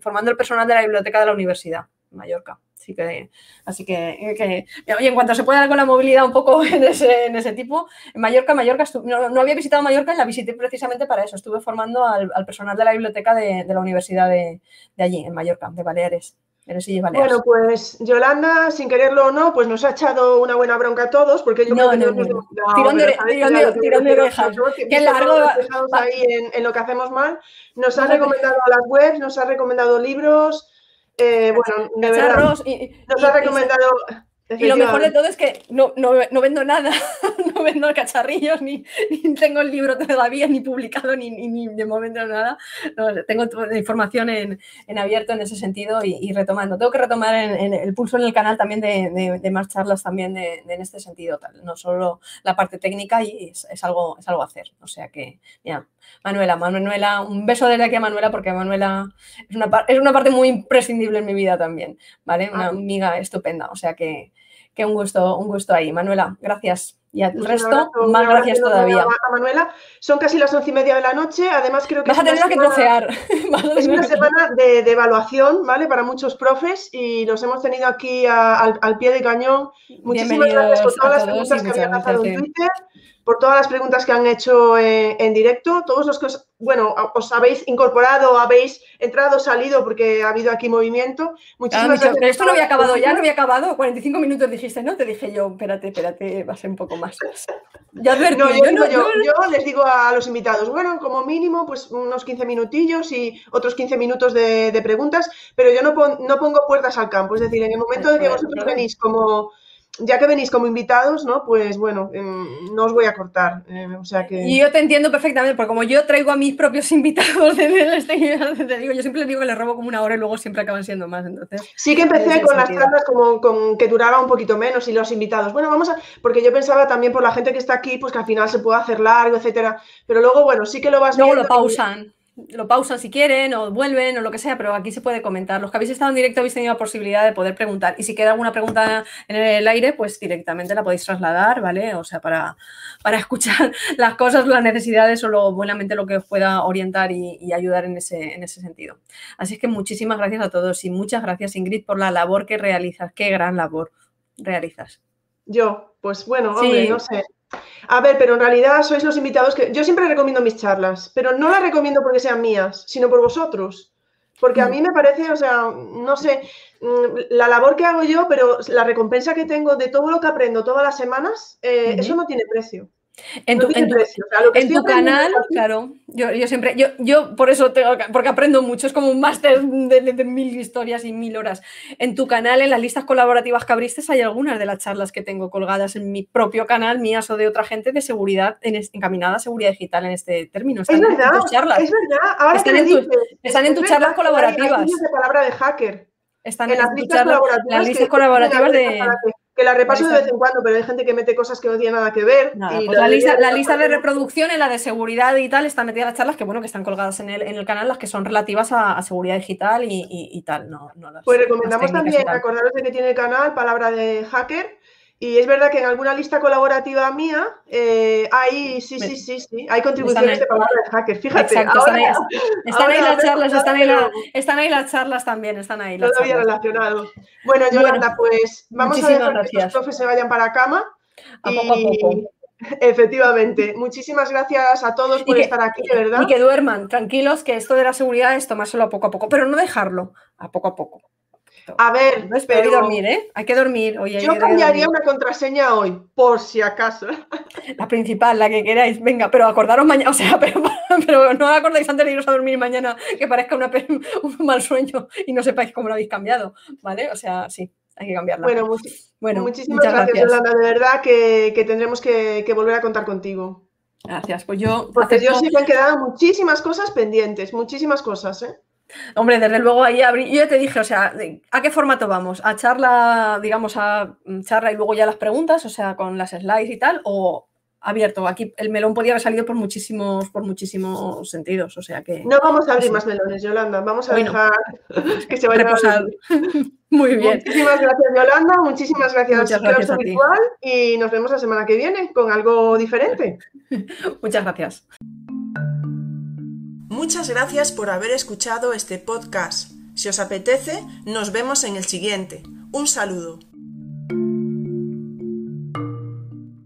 B: formando el personal de la biblioteca de la universidad, Mallorca. Así que, así que, en cuanto se pueda con la movilidad un poco en ese, en ese tipo, en Mallorca, Mallorca no, había visitado Mallorca y la visité precisamente para eso. Estuve formando al, personal de la biblioteca de, la universidad de, allí, en Mallorca, de Baleares.
A: Bueno, pues Yolanda, sin quererlo o no, pues nos ha echado una buena bronca a todos, porque yo
B: creo que no, no, tirón de orejas.
A: Qué largo. ahí en, en, lo que hacemos mal. Nos ha recomendado las webs, nos ha recomendado libros, eh, bueno, de verdad, y, nos ha recomendado...
B: Y lo mejor de todo es que no, no, no vendo nada, no vendo cacharrillos, ni, ni, tengo el libro todavía, ni publicado, ni, ni, de momento nada. tengo información en, en, abierto en ese sentido y, retomando. Tengo que retomar en, el pulso en el canal también de, de, más charlas también de, en este sentido, tal. no solo la parte técnica y es, es, algo, es algo a hacer. O sea que, mira, Manuela, Manuela, un beso desde aquí a Manuela porque Manuela es una, es una parte muy imprescindible en mi vida también, ¿vale? Una amiga estupenda, o sea que, que un gusto, un gusto ahí. Manuela, gracias. Y al resto, más gracias todavía.
A: A Manuela, son casi las once y media de la noche. Además, creo que
B: Vas a tener que trocear.
A: es una semana de, evaluación, ¿vale? Para muchos profes y los hemos tenido aquí al, pie de cañón. Muchísimas gracias por todas las preguntas que habían lanzado en Twitter por todas las preguntas que han hecho en, directo, todos los que os, bueno, os habéis incorporado, habéis entrado, salido, porque ha habido aquí movimiento.
B: Muchísimas gracias. Pero esto no había acabado ya, no había acabado. 45 minutos dijiste, ¿no? Te dije yo, espérate, espérate, va a ser un poco más.
A: Ya no, yo, yo, les digo a los invitados, bueno, como mínimo, pues unos 15 minutillos y otros 15 minutos de, preguntas, pero yo no, no pongo puertas al campo. Es decir, en el momento de que vosotros venís como ya que venís como invitados, ¿no? Pues bueno, em, no os voy a cortar. Em, o sea que...
B: Y yo te entiendo perfectamente, porque como yo traigo a mis propios invitados de este, te digo, yo siempre les digo que les robo como una hora y luego siempre acaban siendo más. Entonces,
A: sí que empecé con las charlas como con que duraba un poquito menos y los invitados. Bueno, vamos a. Porque yo pensaba también por la gente que está aquí, pues que al final se puede hacer largo, etcétera. Pero luego, bueno, sí que lo vas
B: luego lo pausan lo pausan si quieren o vuelven o lo que sea, pero aquí se puede comentar. Los que habéis estado en directo habéis tenido la posibilidad de poder preguntar. Y si queda alguna pregunta en el aire, pues directamente la podéis trasladar, ¿vale? O sea, para, para escuchar las cosas, las necesidades o lo buenamente lo que os pueda orientar y, ayudar en ese, en ese sentido. Así es que muchísimas gracias a todos y muchas gracias, Ingrid, por la labor que realizas. Qué gran labor realizas.
A: Yo, pues bueno, hombre, no sé. A ver, pero en realidad sois los invitados que. Yo siempre recomiendo mis charlas, pero no las recomiendo porque sean mías, sino por vosotros. Porque a mm. mí me parece, o sea, no sé, mm, la labor que hago yo, pero la recompensa que tengo de todo lo que aprendo todas las semanas, eh, eso no tiene precio.
B: En tu, canal, claro, yo, siempre, yo, yo por eso tengo, porque aprendo mucho, es como un máster de, mil historias y mil horas. En tu canal, en las listas colaborativas que abriste, hay algunas de las charlas que tengo colgadas en mi propio canal, mías o de otra gente, de seguridad, en, encaminada a seguridad digital en este término.
A: Están es verdad, en tus charlas. es verdad. Ahora
B: están, en, están en tus charlas colaborativas.
A: de palabra de hacker.
B: Están en, las listas colaborativas, las listas colaborativas de
A: que la repaso de vez en cuando, pero hay gente que mete cosas que no tienen nada que ver.
B: Pues la, lista, la lista de reproducción en la de seguridad y tal está metida las charlas que bueno que están colgadas en el, en el canal, las que son relativas a, seguridad digital y, tal. No,
A: pues recomendamos también, acordaros de que tiene el canal Palabra de Hacker y es verdad que en alguna lista colaborativa mía eh, hay, sí, sí, sí, sí, hay contribuciones de palabra de hacker. Fíjate,
B: están, ahí, las charlas, están ahí, las charlas también, están ahí.
A: Todavía relacionados. Bueno, Yolanda, pues vamos a dejar que los profes se vayan para cama.
B: A poco a poco.
A: Efectivamente. Muchísimas gracias a todos por estar aquí, de verdad.
B: Y que duerman, tranquilos, que esto de la seguridad es tomárselo a poco a poco, pero no dejarlo, a poco a poco.
A: A ver,
B: no pero... Hay que dormir, ¿eh? Hay que dormir.
A: yo cambiaría una contraseña hoy, por si acaso.
B: La principal, la que queráis. Venga, pero acordaros mañana, o sea, pero, pero no acordáis antes de iros a dormir mañana que parezca una, un mal sueño y no sepáis cómo lo habéis cambiado, ¿vale? O sea, sí, hay que cambiarla.
A: Bueno, bueno muchísimas gracias, Yolanda. De verdad que, tendremos que, volver a contar contigo.
B: Gracias, pues yo...
A: Porque yo sí me han quedado muchísimas cosas pendientes, muchísimas cosas, ¿eh?
B: Hombre, desde luego ahí abrí. Yo ya te dije, o sea, ¿a qué formato vamos? ¿A charla, digamos, a mm, charla y luego ya las preguntas, o sea, con las slides y tal? ¿O abierto? Aquí el melón podía haber salido por muchísimos, por muchísimos sentidos, o sea que.
A: No vamos a abrir más melones, Yolanda. Vamos a dejar que se vaya
B: reposar. Muy bien.
A: Muchísimas gracias, Yolanda. Muchísimas gracias, Muchas gracias a Virtual, y nos vemos la semana que viene con algo diferente.
B: Muchas gracias.
A: Muchas gracias por haber escuchado este podcast. Si os apetece, nos vemos en el siguiente. Un saludo.